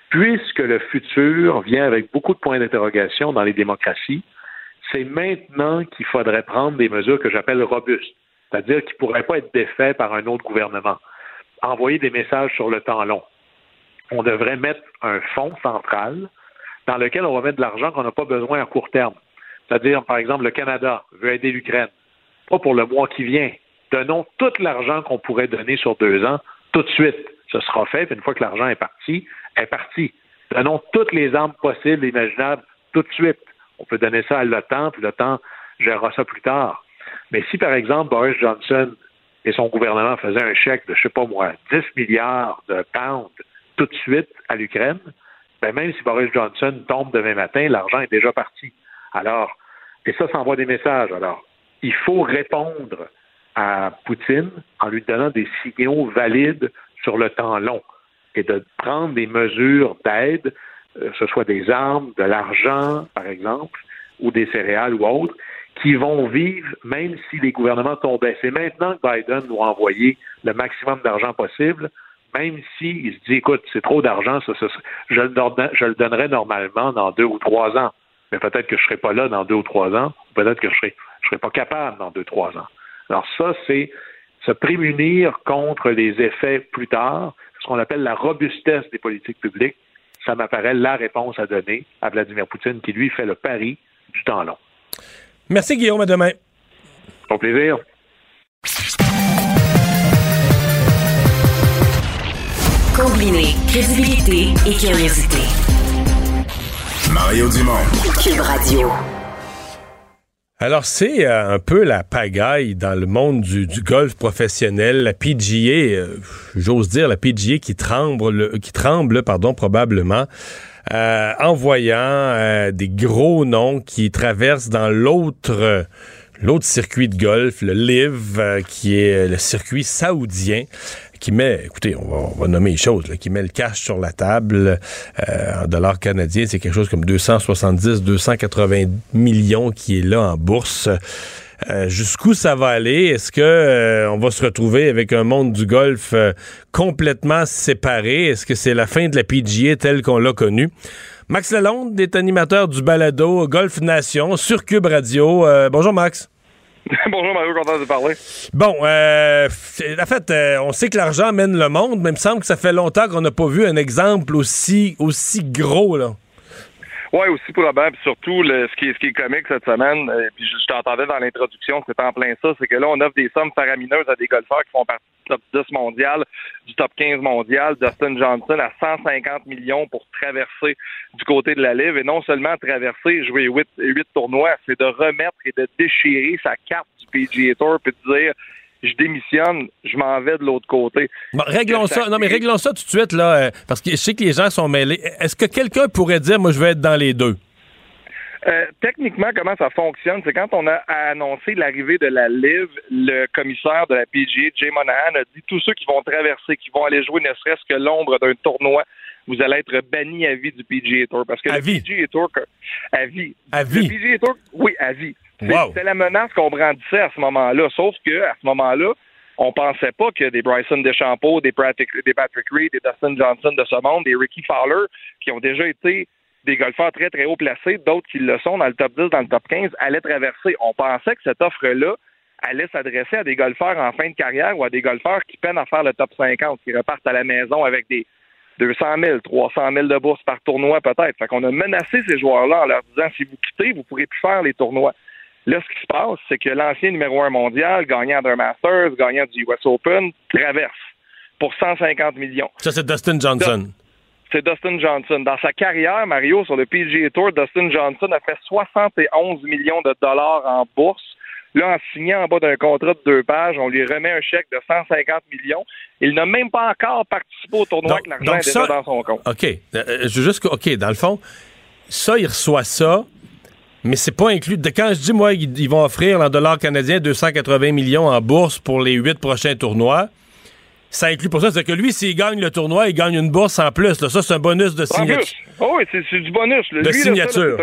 puisque le futur vient avec beaucoup de points d'interrogation dans les démocraties, c'est maintenant qu'il faudrait prendre des mesures que j'appelle robustes, c'est-à-dire qui ne pourraient pas être défaits par un autre gouvernement. Envoyer des messages sur le temps long. On devrait mettre un fonds central dans lequel on va mettre de l'argent qu'on n'a pas besoin à court terme. C'est-à-dire, par exemple, le Canada veut aider l'Ukraine. Pas pour le mois qui vient. Donnons tout l'argent qu'on pourrait donner sur deux ans tout de suite. Ce sera fait, puis une fois que l'argent est parti, est parti. Donnons toutes les armes possibles et imaginables tout de suite. On peut donner ça à l'OTAN, puis l'OTAN gérera ça plus tard. Mais si, par exemple, Boris Johnson et son gouvernement faisaient un chèque de, je sais pas moi, 10 milliards de pounds tout de suite à l'Ukraine, ben même si Boris Johnson tombe demain matin, l'argent est déjà parti. Alors, et ça, ça envoie des messages. Alors, il faut répondre à Poutine en lui donnant des signaux valides sur le temps long et de prendre des mesures d'aide ce soit des armes, de l'argent, par exemple, ou des céréales ou autres, qui vont vivre même si les gouvernements tombaient. C'est maintenant que Biden doit envoyer le maximum d'argent possible, même s'il se dit, écoute, c'est trop d'argent, je, le je le donnerai normalement dans deux ou trois ans. Mais peut-être que je ne serai pas là dans deux ou trois ans, peut-être que je ne je serai pas capable dans deux, ou trois ans. Alors ça, c'est se prémunir contre les effets plus tard, ce qu'on appelle la robustesse des politiques publiques, ça m'apparaît la réponse à donner à Vladimir Poutine, qui lui fait le pari du temps long. Merci Guillaume, à demain. Au plaisir. Combiner crédibilité et curiosité. Mario Dumont. Cube Radio. Alors, c'est euh, un peu la pagaille dans le monde du, golf professionnel. La PGA, euh, j'ose dire, la PGA qui tremble, qui tremble pardon, probablement, euh, en voyant des gros noms qui traversent dans l'autre l'autre circuit de golf, le LIV, qui est le circuit saoudien qui met, écoutez, on va, nommer les choses, qui met le cash sur la table euh, en dollars canadiens, c'est quelque chose comme 270, 280 millions qui est là en bourse. Euh, jusqu'où ça va aller? Est-ce que euh, on va se retrouver avec un monde du golf complètement séparé? Est-ce que c'est la fin de la PGA telle qu'on l'a connue? Max Lalonde est animateur du balado Golf Nation sur Cube Radio. bonjour Max. [LAUGHS] Bonjour Mario, content de parler. Bon, en fait, on sait que l'argent mène le monde, mais il me semble que ça fait longtemps qu'on n'a pas vu un exemple aussi, aussi gros. Là. Oui, aussi probable. Puis surtout, le, ce, qui est, ce qui est comique cette semaine, euh, puis je, t'entendais dans l'introduction, c'est en plein ça, c'est que là, on offre des sommes faramineuses à des golfeurs qui font partie du top 10 mondial, du top 15 mondial, Dustin Johnson à 150 millions pour traverser du côté de la Live, et non seulement traverser, jouer 8, 8 tournois, c'est de remettre et de déchirer sa carte du PGA Tour, puis de dire je démissionne, je m'en vais de l'autre côté. réglons ça, Non, mais réglons ça tout de suite, là, euh, parce que je sais que les gens sont mêlés. Est-ce que quelqu'un pourrait dire, moi, je vais être dans les deux? Euh, techniquement, comment ça fonctionne, c'est quand on a annoncé l'arrivée de la Live, le commissaire de la PGA, Jay Monahan, a dit tous ceux qui vont traverser, qui vont aller jouer ne serait-ce que l'ombre d'un tournoi, vous allez être banni à vie du PGA Tour. Parce que à le vie. PGA Tour, à vie. À vie. Le PGA Tour, oui, à vie. C'était la menace qu'on brandissait à ce moment-là. Sauf que à ce moment-là, on pensait pas que des Bryson DeChambeau, des Patrick, des Patrick Reed, des Dustin Johnson de ce monde, des Ricky Fowler, qui ont déjà été des golfeurs très, très haut placés, d'autres qui le sont dans le top 10, dans le top 15, allaient traverser. On pensait que cette offre-là allait s'adresser à des golfeurs en fin de carrière ou à des golfeurs qui peinent à faire le top 50, qui repartent à la maison avec des 200 000, 300 000 de bourse par tournoi peut-être. Fait qu'on a menacé ces joueurs-là en leur disant si vous quittez, vous pourrez plus faire les tournois. Là, ce qui se passe, c'est que l'ancien numéro un mondial, gagnant d'un Masters, gagnant du US Open, traverse pour 150 millions. Ça, c'est Dustin Johnson. C'est Dustin Johnson. Dans sa carrière, Mario, sur le PGA Tour, Dustin Johnson a fait 71 millions de dollars en bourse. Là, en signant en bas d'un contrat de deux pages, on lui remet un chèque de 150 millions. Il n'a même pas encore participé au tournoi avec l'argent est dans son compte. OK. Euh, je juste, OK, dans le fond, ça, il reçoit ça mais c'est pas inclus. De, quand je dis, moi, ils, vont offrir en dollars canadiens 280 millions en bourse pour les huit prochains tournois, ça inclut pour ça. C'est que lui, s'il gagne le tournoi, il gagne une bourse en plus. Ça, c'est un bonus de signature. Oh oui, c'est du bonus. De signature.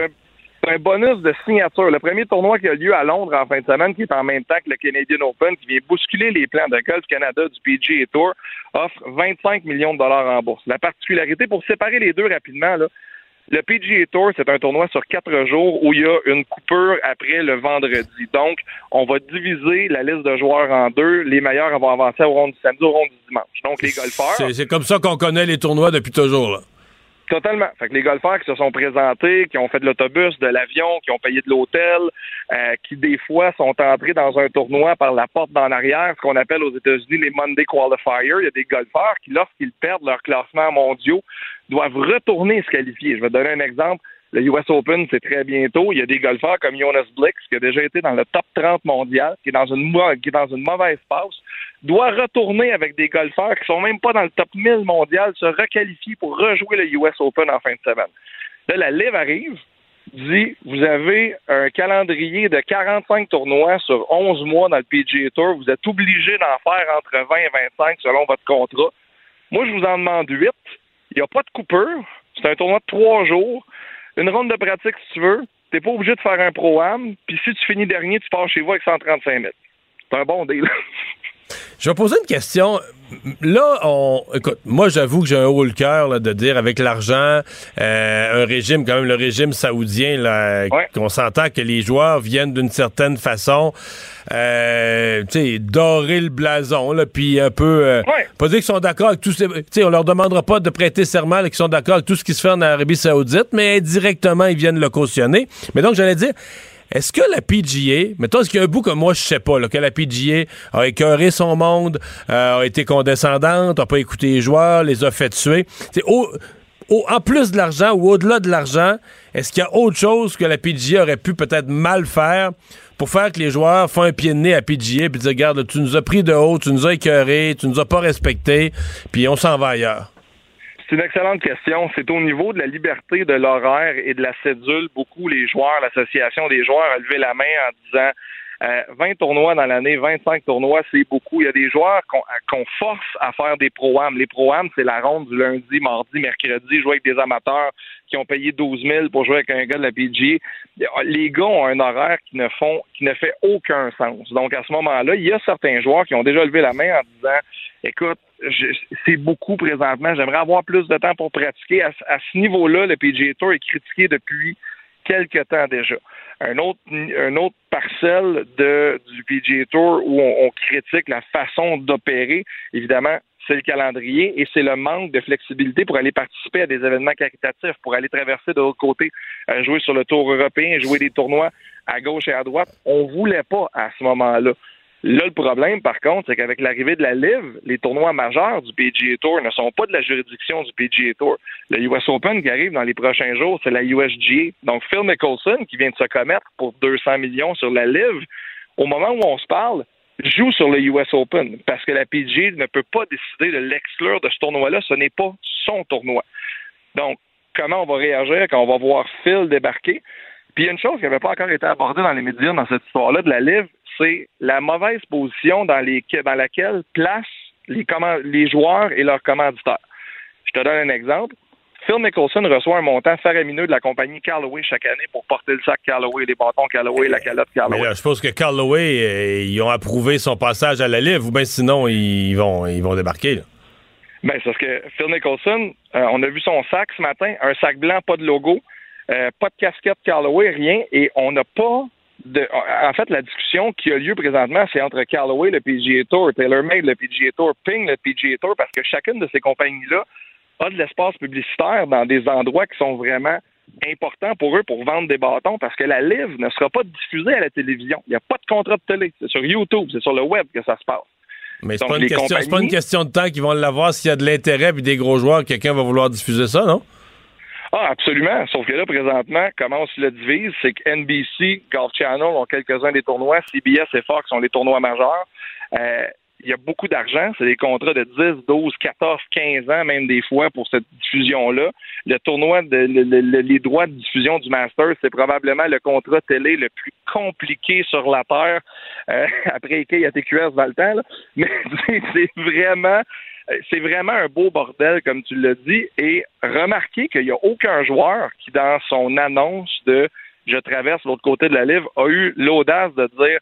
C'est un, bonus de signature. Le premier tournoi qui a lieu à Londres en fin de semaine, qui est en même temps que le Canadian Open, qui vient bousculer les plans de Golf Canada du PGA Tour, offre 25 millions de dollars en bourse. La particularité, pour séparer les deux rapidement, là, le PGA Tour, c'est un tournoi sur quatre jours où il y a une coupure après le vendredi. Donc, on va diviser la liste de joueurs en deux. Les meilleurs vont avancer au rond du samedi, au rond du dimanche. Donc, les golfeurs. C'est comme ça qu'on connaît les tournois depuis toujours, là. Totalement. Fait que les golfeurs qui se sont présentés, qui ont fait de l'autobus, de l'avion, qui ont payé de l'hôtel, euh, qui des fois sont entrés dans un tournoi par la porte d'en arrière, ce qu'on appelle aux États-Unis les Monday Qualifiers. Il y a des golfeurs qui, lorsqu'ils perdent leur classement mondiaux, doivent retourner se qualifier. Je vais donner un exemple. Le US Open, c'est très bientôt. Il y a des golfeurs comme Jonas Blix, qui a déjà été dans le top 30 mondial, qui est dans une, mauvaise passe, doit retourner avec des golfeurs qui sont même pas dans le top 1000 mondial, se requalifier pour rejouer le US Open en fin de semaine. Là, la Live arrive, dit, vous avez un calendrier de 45 tournois sur 11 mois dans le PGA Tour, vous êtes obligé d'en faire entre 20 et 25 selon votre contrat. Moi, je vous en demande 8. Il n'y a pas de coupure. C'est un tournoi de trois jours. Une ronde de pratique, si tu veux. T'es pas obligé de faire un pro-am. Puis si tu finis dernier, tu pars chez vous avec 135 000. C'est un bon deal. [LAUGHS] Je vais poser une question. Là, on, écoute, moi, j'avoue que j'ai un haut le cœur de dire avec l'argent, euh, un régime, quand même, le régime saoudien, là, qu'on s'entend que les joueurs viennent d'une certaine façon, euh, tu sais, dorer le blason, là, puis un peu, euh, pas dire qu'ils sont d'accord avec tout ce, tu sais, on leur demandera pas de prêter serment, qu'ils sont d'accord avec tout ce qui se fait en Arabie Saoudite, mais indirectement, ils viennent le cautionner. Mais donc, j'allais dire, est-ce que la PGA, mettons, est-ce qu'il y a un bout que moi je sais pas, que la PGA a écœuré son monde, euh, a été condescendante, a pas écouté les joueurs, les a fait tuer? Au, en plus de l'argent ou au-delà de l'argent, est-ce qu'il y a autre chose que la PGA aurait pu peut-être mal faire pour faire que les joueurs font un pied de nez à PGA et dire, regarde, tu nous as pris de haut, tu nous as écœuré, tu nous as pas respecté, puis on s'en va ailleurs? C'est une excellente question. C'est au niveau de la liberté de l'horaire et de la cédule. Beaucoup les joueurs, l'association des joueurs a levé la main en disant Euh, 20 tournois dans l'année, 25 tournois, c'est beaucoup. Il y a des joueurs qu'on force à faire des pro-am. Les pro-am, c'est la ronde du lundi, mardi, mercredi, jouer avec des amateurs qui ont payé 12 000 pour jouer avec un gars de la PGA. Les gars ont un horaire qui ne font, qui ne fait aucun sens. Donc, à ce moment-là, il y a certains joueurs qui ont déjà levé la main en disant, écoute, c'est beaucoup présentement. J'aimerais avoir plus de temps pour pratiquer. À, ce niveau-là, le PGA Tour est critiqué depuis quelque temps déjà. Un autre, parcelle du PGA Tour où on, on critique la façon d'opérer, évidemment, c'est le calendrier et c'est le manque de flexibilité pour aller participer à des événements caritatifs, pour aller traverser de l'autre côté, euh, jouer sur le tour européen, jouer des tournois à gauche et à droite. On voulait pas à ce moment-là. Là, le problème, par contre, c'est qu'avec l'arrivée de la LIV, les tournois majeurs du PGA Tour ne sont pas de la juridiction du PGA Tour. Le US Open qui arrive dans les prochains jours, c'est la USGA. Donc, Phil Mickelson, qui vient de se commettre pour 200 millions sur la LIV, au moment où on se parle, joue sur le US Open parce que la PGA ne peut pas décider de l'exclure de ce tournoi-là. Ce n'est pas son tournoi. Donc, comment on va réagir quand on va voir Phil débarquer? Puis il y a une chose qui n'avait pas encore été abordée dans les médias dans cette histoire-là de la LIV, c'est la mauvaise position dans, les, dans laquelle placent les, joueurs et leurs commanditaires. Je te donne un exemple. Phil Mickelson reçoit un montant faramineux de la compagnie Callaway chaque année pour porter le sac Callaway, les bâtons Callaway, la calotte Mais Callaway. là, je suppose que Callaway, euh, ils ont approuvé son passage à la livre, ou bien sinon, ils vont, ils vont débarquer. là? Ben, c'est parce que Phil Nicholson, euh, on a vu son sac ce matin, un sac blanc, pas de logo, euh, pas de casquette Callaway, rien, et on n'a pas de. En fait, la discussion qui a lieu présentement, c'est entre Callaway, le PGA Tour, TaylorMade, le PGA Tour, Ping, le PGA Tour, parce que chacune de ces compagnies-là a de l'espace publicitaire dans des endroits qui sont vraiment importants pour eux pour vendre des bâtons, parce que la livre ne sera pas diffusée à la télévision. Il n'y a pas de contrat de télé. C'est sur YouTube, c'est sur le web que ça se passe. Mais c'est pas, une question- pas une question de temps qu'ils vont l'avoir s'il y a de l'intérêt puis des gros joueurs, quelqu'un va vouloir diffuser ça, non? Ah, absolument. Sauf que là, présentement, comment on se le divise, c'est que NBC, Golf Channel ont quelques-uns des tournois, CBS et Fox ont les tournois majeurs. Euh, il y a beaucoup d'argent. C'est des contrats de 10, 12, 14, 15 ans, même des fois, pour cette diffusion-là. Le tournoi, de, le- le- le- les droits de diffusion du Masters, c'est probablement le contrat télé le plus compliqué sur la Terre, euh, [LAUGHS] après IKEA TQS dans le temps. là. Mais [LAUGHS] c'est vraiment c'est vraiment un beau bordel, comme tu l'as dit. Et remarquez qu'il n'y a aucun joueur qui, dans son annonce de je traverse l'autre côté de la livre, a eu l'audace de dire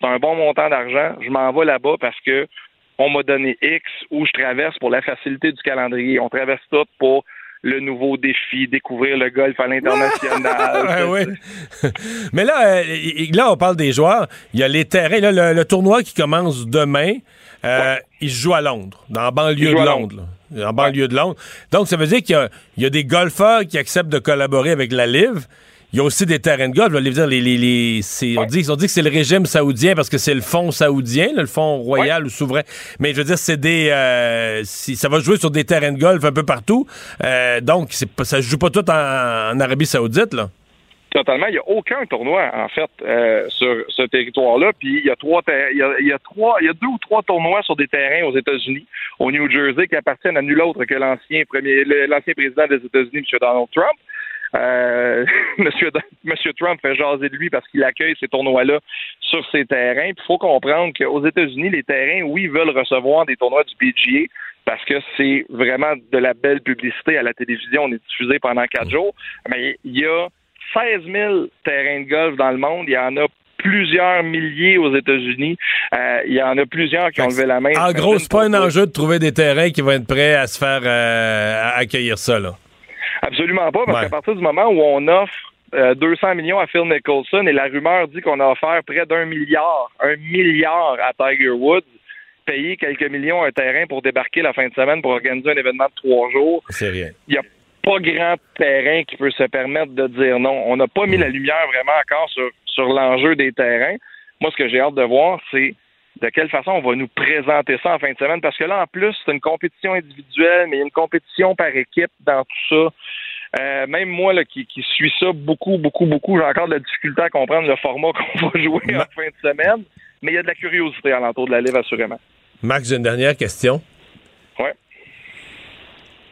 c'est un bon montant d'argent, je m'en vais là-bas parce que on m'a donné X ou je traverse pour la facilité du calendrier. On traverse tout pour le nouveau défi, découvrir le golf à l'international. [LAUGHS] Ouais, ouais. [LAUGHS] Mais là, euh, là, on parle des joueurs. Il y a les terrains. Là, le, le tournoi qui commence demain, euh, il se joue à Londres, dans la banlieue de Londres. là. En banlieue de Londres. Donc, ça veut dire qu'il y y a des golfeurs qui acceptent de collaborer avec la LIV. Il y a aussi des terrains de golf. là, les, les, les, les- c'est- on, dit, on dit que c'est le régime saoudien parce que c'est le fonds saoudien, là, le fonds royal ou souverain. Mais je veux dire, c'est des. euh, si- ça va jouer sur des terrains de golf un peu partout. Euh, donc, c'est pas- ça ne joue pas tout en, en Arabie Saoudite. Là. Totalement. Il n'y a aucun tournoi, en fait, euh, sur ce territoire-là. Puis il y a trois il y a, il y a trois, il y a deux ou trois tournois sur des terrains aux États-Unis, au New Jersey, qui appartiennent à nul autre que l'ancien premier, l'ancien président des États-Unis, M. Donald Trump. Euh, [LAUGHS] Monsieur Trump fait jaser de lui parce qu'il accueille ces tournois-là sur ses terrains. Il faut comprendre qu'aux États-Unis, les terrains, oui, veulent recevoir des tournois du PGA parce que c'est vraiment de la belle publicité à la télévision. On est diffusé pendant quatre jours. Mais il y a 16 000 terrains de golf dans le monde. Il y en a plusieurs milliers aux États-Unis. Euh, il y en a plusieurs qui ont levé la main. En gros, c'est pas un enjeu de trouver des terrains qui vont être prêts à se faire euh, à accueillir ça. Là. Absolument pas, parce Ouais. qu'à partir du moment où on offre euh, 200 millions à Phil Nicholson et la rumeur dit qu'on a offert près d'un milliard, un milliard à Tiger Woods, payer quelques millions un terrain pour débarquer la fin de semaine pour organiser un événement de trois jours, C'est rien. il n'y a pas grand terrain qui peut se permettre de dire non. On n'a pas mis la lumière vraiment encore sur, sur l'enjeu des terrains. Moi, ce que j'ai hâte de voir, c'est de quelle façon on va nous présenter ça en fin de semaine. Parce que là, en plus, c'est une compétition individuelle, mais il y a une compétition par équipe dans tout ça. Euh, même moi là, qui, qui suis ça beaucoup, beaucoup, beaucoup, j'ai encore de la difficulté à comprendre le format [LAUGHS] qu'on va jouer en fin de semaine. Mais il y a de la curiosité alentour de la livre, assurément. Max, j'ai une dernière question. Ouais.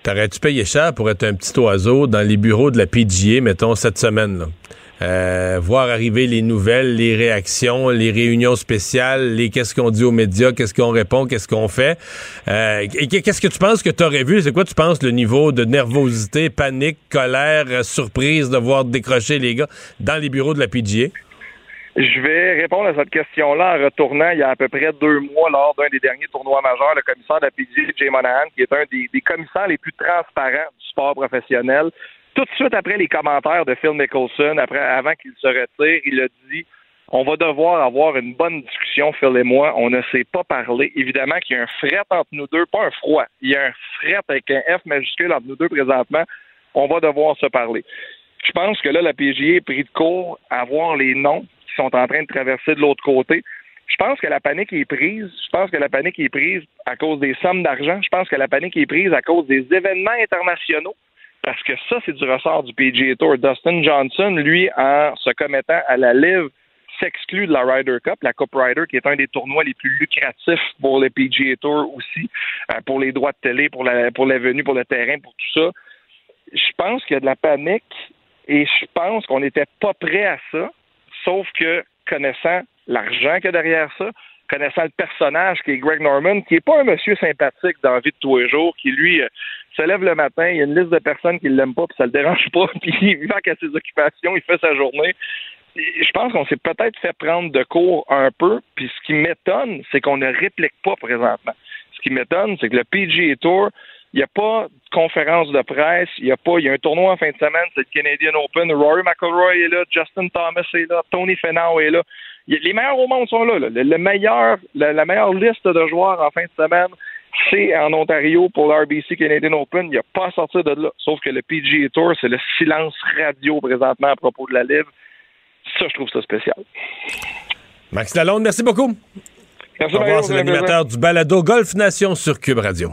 T'aurais-tu payé cher pour être un petit oiseau dans les bureaux de la PGA, mettons, cette semaine? Là? euh, voir arriver les nouvelles, les réactions, les réunions spéciales, les qu'est-ce qu'on dit aux médias, qu'est-ce qu'on répond, qu'est-ce qu'on fait? Euh, qu'est-ce que tu penses que tu aurais vu? C'est quoi tu penses le niveau de nervosité, panique, colère, surprise de voir décrocher les gars dans les bureaux de la PGA? Je vais répondre à cette question-là en retournant il y a à peu près deux mois lors d'un des derniers tournois majeurs, le commissaire de la PGA, Jay Monahan, qui est un des, commissaires les plus transparents du sport professionnel, tout de suite après les commentaires de Phil Mickelson, après, avant qu'il se retire, il a dit on va devoir avoir une bonne discussion, Phil et moi. On ne sait pas parler. Évidemment qu'il y a un fret entre nous deux, pas un froid. Il y a un fret avec un F majuscule entre nous deux présentement. On va devoir se parler. Je pense que là, la PGA est pris de court à voir les noms sont en train de traverser de l'autre côté. Je pense que la panique est prise. Je pense que la panique est prise à cause des sommes d'argent. Je pense que la panique est prise à cause des événements internationaux parce que ça, c'est du ressort du PGA Tour. Dustin Johnson, lui, en se commettant à la live, s'exclut de la Ryder Cup, la Cup Ryder, qui est un des tournois les plus lucratifs pour le PGA Tour aussi, euh, pour les droits de télé, pour la, pour la venue, pour le terrain, pour tout ça. Je pense qu'il y a de la panique et je pense qu'on n'était pas prêt à ça, sauf que connaissant l'argent qu'il y a derrière ça, connaissant le personnage qui est Greg Norman, qui n'est pas un monsieur sympathique dans la vie de tous les jours, qui lui euh, se lève le matin, il y a une liste de personnes qui ne l'aiment pas, puis ça le dérange pas, [LAUGHS] puis il va qu'à ses occupations, il fait sa journée. Je pense qu'on s'est peut-être fait prendre de cours un peu, puis ce qui m'étonne, c'est qu'on ne réplique pas présentement. Ce qui m'étonne, c'est que le PGA Tour, il n'y a pas de conférence de presse, il y a pas, il y a un tournoi en fin de semaine, c'est le Canadian Open, Rory McIlroy est là, Justin Thomas est là, Tony Finau est là. Les meilleurs au monde sont là. Le, meilleur, la, meilleure liste de joueurs en fin de semaine, c'est en Ontario pour l'RBC Canadian Open. Il n'y a pas à sortir de là. Sauf que le PGA Tour, c'est le silence radio présentement à propos de la livre. Ça, je trouve ça spécial. Max Lalonde, merci beaucoup. Merci, Au revoir, c'est l'animateur du balado Golf Nation sur Cube Radio.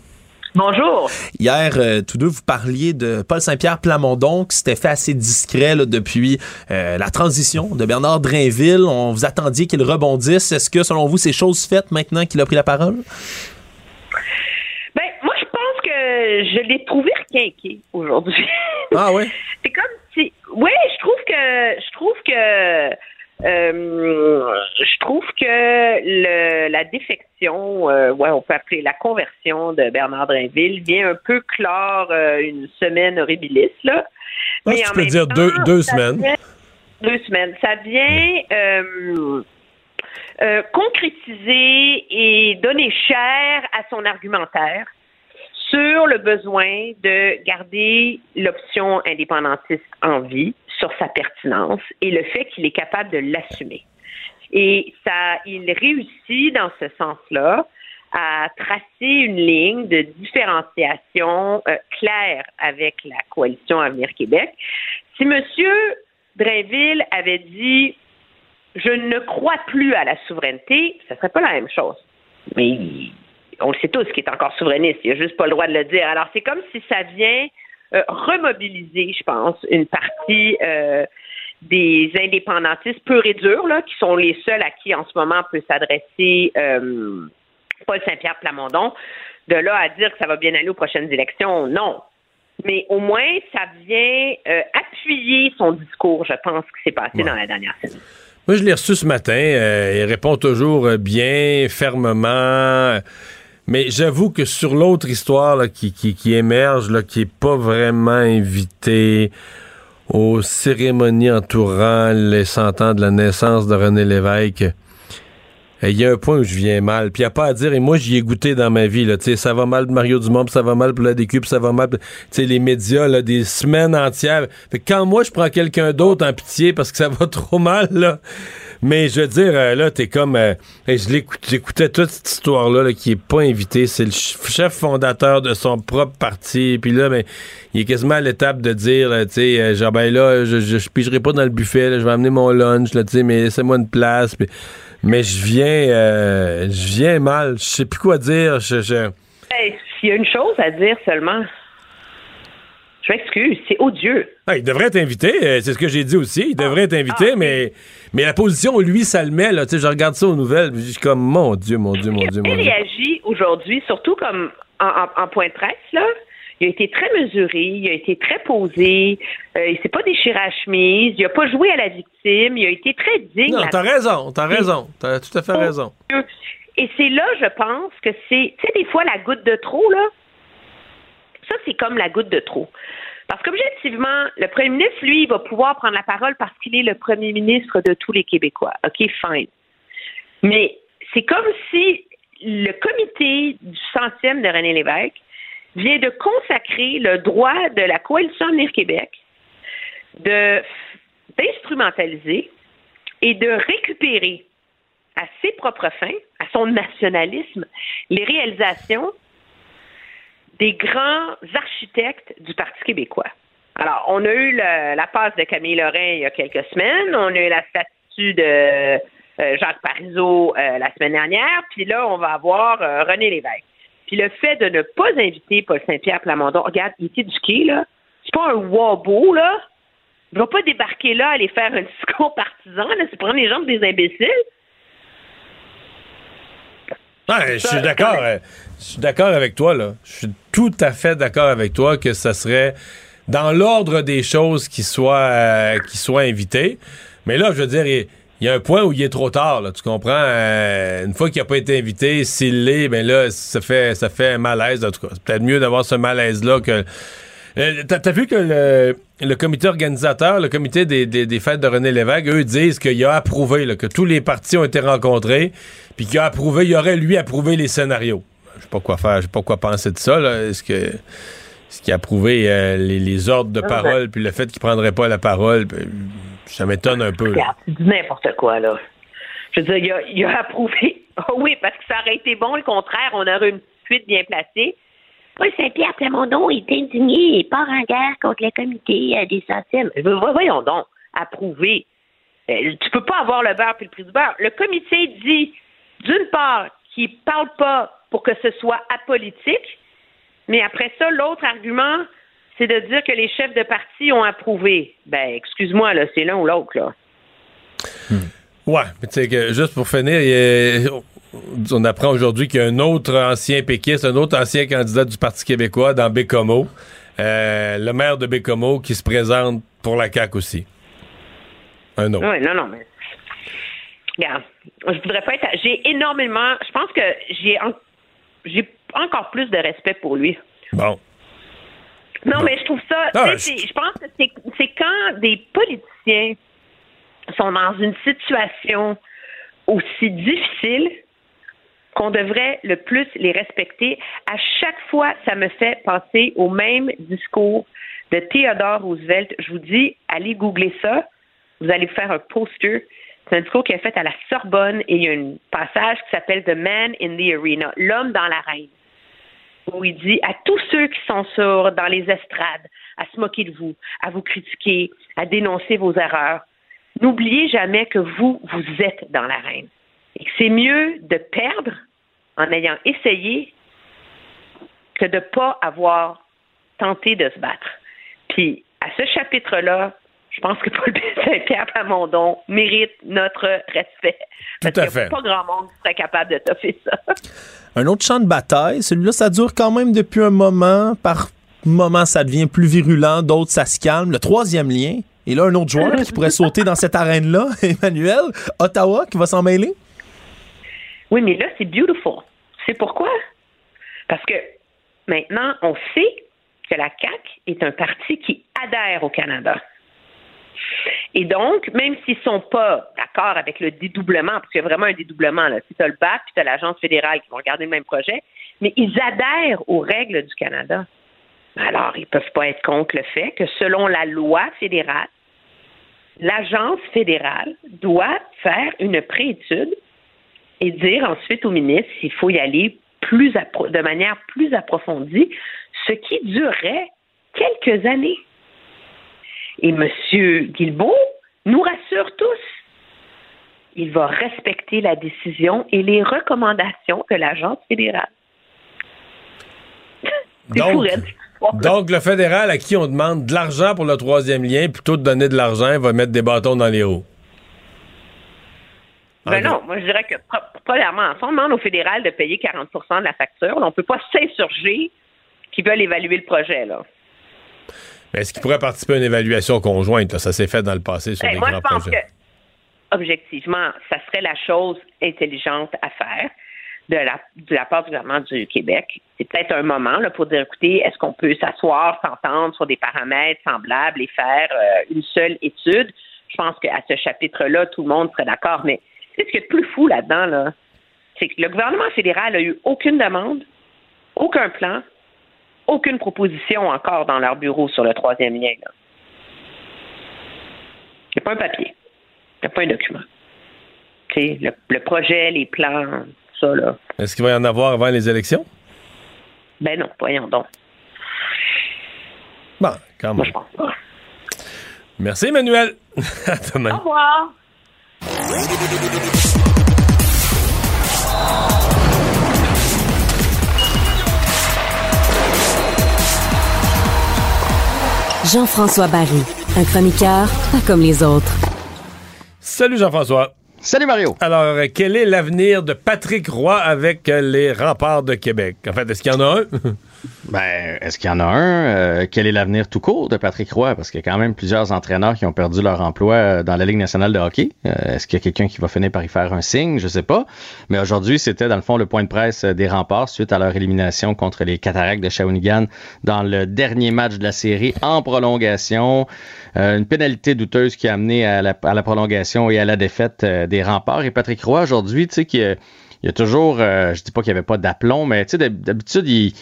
Bonjour. Hier, euh, tous deux, vous parliez de Paul Saint-Pierre Plamondon, qui s'était fait assez discret là, depuis euh, la transition de Bernard Drainville. On vous attendiez qu'il rebondisse. Est-ce que, selon vous, c'est chose faite maintenant qu'il a pris la parole? Ben, moi, je pense que je l'ai trouvé requinqué aujourd'hui. Ah ouais? [LAUGHS] c'est comme si... Oui, je trouve que... Je trouve que euh, je trouve que le, la défection, euh, ouais, on peut appeler la conversion de Bernard Drinville vient un peu clore euh, une semaine horribilis, là. Mais tu peux dire deux, deux semaines. deux semaines. Ça vient concrétiser et donner chair à son argumentaire sur le besoin de garder l'option indépendantiste en vie, sur sa pertinence et le fait qu'il est capable de l'assumer. Et ça, il réussit dans ce sens-là à tracer une ligne de différenciation euh, claire avec la coalition Avenir Québec. Si M. Drainville avait dit je ne crois plus à la souveraineté, ce ne serait pas la même chose. Mais on le sait tous qu'il est encore souverainiste, il n'a juste pas le droit de le dire. Alors c'est comme si ça vient euh, remobiliser, je pense, une partie euh, des indépendantistes purs et durs, là, qui sont les seuls à qui en ce moment peut s'adresser euh, Paul Saint-Pierre Plamondon. De là à dire que ça va bien aller aux prochaines élections, non. Mais au moins, ça vient appuyer son discours, je pense, qui s'est passé dans la dernière semaine. Moi, je l'ai reçu ce matin. il répond toujours bien, fermement. Mais j'avoue que sur l'autre histoire qui, qui, émerge, là, qui est pas vraiment invité aux cérémonies entourant les cent ans de la naissance de René Lévesque, il y a un point où je viens mal. Puis il n'y a pas à dire, et moi j'y ai goûté dans ma vie, là, ça va mal de Mario Dumont, ça va mal pour la DQ, puis ça va mal, sais les médias, là, des semaines entières. Fait quand moi je prends quelqu'un d'autre en pitié parce que ça va [LAUGHS] trop mal, là, Mais je veux dire, euh, là, t'es comme. euh, j'écoutais toute cette histoire-là, là, qui est pas invité. C'est le ch- chef fondateur de son propre parti. Puis là, ben, il est quasiment à l'étape de dire, tu sais, euh, genre, ben là, je, je, je pigerai pas dans le buffet, là, je vais amener mon lunch, tu sais, mais laissez-moi une place. Puis- mais je viens, euh, je viens mal. Je sais plus quoi dire. Je, je- Hey, S'il y a une chose à dire seulement, je m'excuse, c'est odieux. Ah, il devrait être invité, euh, c'est ce que j'ai dit aussi. Il devrait être Ah, invité, mais, mais la position, lui, ça le met. Là, tu sais, je regarde ça aux nouvelles, je suis comme, mon Dieu, mon Dieu, mon Dieu, mon Il Dieu. réagit aujourd'hui, surtout comme en, en- en point de presse, là. Il a été très mesuré, il a été très posé, euh, il s'est pas déchiré à la chemise, il a pas joué à la victime, il a été très digne. Non, t'as raison, t'as raison, t'as tout à fait raison. Et c'est là, je pense, que c'est, tu sais, des fois, la goutte de trop, là, ça, c'est comme la goutte de trop. Parce qu'objectivement, le premier ministre, lui, il va pouvoir prendre la parole parce qu'il est le premier ministre de tous les Québécois. OK, fine. Mais c'est comme si le comité du centième de René Lévesque vient de consacrer le droit de la coalition Avenir Québec d'instrumentaliser et de récupérer à ses propres fins, à son nationalisme, les réalisations des grands architectes du Parti québécois. Alors, on a eu le- la passe de Camille Lorrain il y a quelques semaines, on a eu la statue de euh, Jacques Parizeau euh, la semaine dernière, puis là, on va avoir euh, René Lévesque. Puis le fait de ne pas inviter Paul Saint-Pierre Plamondon, regarde, il est éduqué, là. C'est pas un wabo, là. Il va pas débarquer là, aller faire un discours [LAUGHS] partisan, là. C'est prendre les jambes des imbéciles. Je suis d'accord. Je suis d'accord avec toi, là. Je suis tout à fait d'accord avec toi que ça serait dans l'ordre des choses qui soit, euh, soit invité. Mais là, je veux dire, il y a un point où il est trop tard, là, tu comprends? Euh, une fois qu'il n'a pas été invité, s'il l'est, ben là, ça fait, ça fait un malaise, en tout cas. C'est peut-être mieux d'avoir ce malaise-là que... Euh, T'as vu que le, le comité organisateur, le comité des, des- des fêtes de René Lévesque, eux disent qu'il a approuvé, là, que tous les partis ont été rencontrés, puis qu'il a approuvé, il aurait lui approuvé les scénarios. Je sais pas quoi faire, je sais pas quoi penser de ça. Est-ce que est-ce qu'il a approuvé euh, les, les ordres de Ah, parole, puis le fait qu'il prendrait pas la parole, ben, ça m'étonne un peu. là. Regarde, tu dis n'importe quoi, là. Je veux dire, il a, il a approuvé. [LAUGHS] Ah oui, parce que ça aurait été bon, le contraire, on aurait une suite bien placée. Paul Saint-Pierre Plamondon est indigné et part en guerre contre le comité euh, des veux- Voyons donc, approuvé. Euh, Tu peux pas avoir le beurre puis le prix du beurre. Le comité dit, d'une part, qu'il parle pas pour que ce soit apolitique, mais après ça, l'autre argument, c'est de dire que les chefs de parti ont approuvé. Ben, excuse-moi, là, c'est l'un ou l'autre, là. Ouais, mais tu sais que juste pour finir, a- on apprend aujourd'hui qu'il y a un autre ancien péquiste, un autre ancien candidat du Parti québécois dans Bécomo, euh, le maire de Bécomo qui se présente pour la CAQ aussi. Un autre. Oui, non, non, mais. Regarde, je voudrais pas être. J'ai énormément. Je pense que j'ai en- j'ai encore plus de respect pour lui. Bon. Non, mais je trouve ça. Ah, je pense que c'est c'est quand des politiciens sont dans une situation aussi difficile qu'on devrait le plus les respecter. À chaque fois, ça me fait penser au même discours de Theodore Roosevelt. Je vous dis, allez googler ça. Vous allez faire un poster. C'est un discours qui est fait à la Sorbonne et il y a un passage qui s'appelle The Man in the Arena, l'homme dans l'arène où il dit à tous ceux qui sont sur dans les estrades à se moquer de vous, à vous critiquer, à dénoncer vos erreurs, n'oubliez jamais que vous, vous êtes dans l'arène. Et que c'est mieux de perdre en ayant essayé que de ne pas avoir tenté de se battre. Puis, à ce chapitre-là, je pense que Paul [LAUGHS] Saint-Pierre Plamondon mérite notre respect. Parce à fait. pas grand monde qui serait capable de toffer ça. [LAUGHS] Un autre champ de bataille, celui-là, ça dure quand même depuis un moment. Par moment, ça devient plus virulent, d'autres, ça se calme. Le troisième lien, et là, un autre joueur qui pourrait sauter dans cette arène-là, [LAUGHS] Emmanuel, Ottawa, qui va s'en mêler? Oui, mais là, c'est beautiful. C'est pourquoi? Parce que maintenant, on sait que la CAQ est un parti qui adhère au Canada. Et donc, même s'ils ne sont pas d'accord avec le dédoublement, parce qu'il y a vraiment un dédoublement, là. Si tu as le BAC puis tu as l'Agence fédérale qui vont regarder le même projet, mais ils adhèrent aux règles du Canada. Alors, ils ne peuvent pas être contre le fait que selon la loi fédérale, l'agence fédérale doit faire une préétude et dire ensuite au ministre s'il faut y aller de manière plus approfondie, ce qui durerait quelques années. Et M. Guilbeault nous rassure tous. Il va respecter la décision et les recommandations de l'agence fédérale. [LAUGHS] Donc, donc, le fédéral à qui on demande de l'argent pour le troisième lien, plutôt de donner de l'argent, va mettre des bâtons dans les roues. Ben non, moi je dirais que premièrement, on demande au fédéral de payer 40% de la facture, on ne peut pas s'insurger qu'ils veulent évaluer le projet. là. Est-ce qu'ils pourraient participer à une évaluation conjointe? Ça s'est fait dans le passé sur ben, des moi, grands je pense projets. Que, objectivement, ça serait la chose intelligente à faire de la, de la part du gouvernement du Québec. C'est peut-être un moment là, pour dire, écoutez, est-ce qu'on peut s'asseoir, s'entendre sur des paramètres semblables et faire euh, une seule étude? Je pense qu'à ce chapitre-là, tout le monde serait d'accord. Mais ce qui est plus fou là-dedans, là, c'est que le gouvernement fédéral n'a eu aucune demande, aucun plan, aucune proposition encore dans leur bureau sur le troisième lien. Il n'y a pas un papier. Il n'y a pas un document. Le, le, projet, les plans, ça, là. Est-ce qu'il va y en avoir avant les élections? Ben non, voyons donc. Bon, quand même. Moi, je pense pas. Merci, Emmanuel. [LAUGHS] à demain. Au revoir. Jean-François Barry, un chroniqueur pas comme les autres. Salut Jean-François. Salut Mario. Alors, euh, quel est l'avenir de Patrick Roy avec euh, les remparts de Québec? En fait, est-ce qu'il y en a un? [LAUGHS] Ben, est-ce qu'il y en a un? Euh, quel est l'avenir tout court de Patrick Roy? Parce qu'il y a quand même plusieurs entraîneurs qui ont perdu leur emploi euh, dans la Ligue nationale de hockey. Euh, est-ce qu'il y a quelqu'un qui va finir par y faire un signe? Je sais pas. Mais aujourd'hui, c'était dans le fond le point de presse des remparts suite à leur élimination contre les Cataractes de Shawinigan dans le dernier match de la série en prolongation. une pénalité douteuse qui a amené à la, prolongation et à la défaite des remparts. Et Patrick Roy, aujourd'hui, tu sais, qu'il y a toujours, je dis pas qu'il n'y avait pas d'aplomb, mais tu sais, d'habitude, il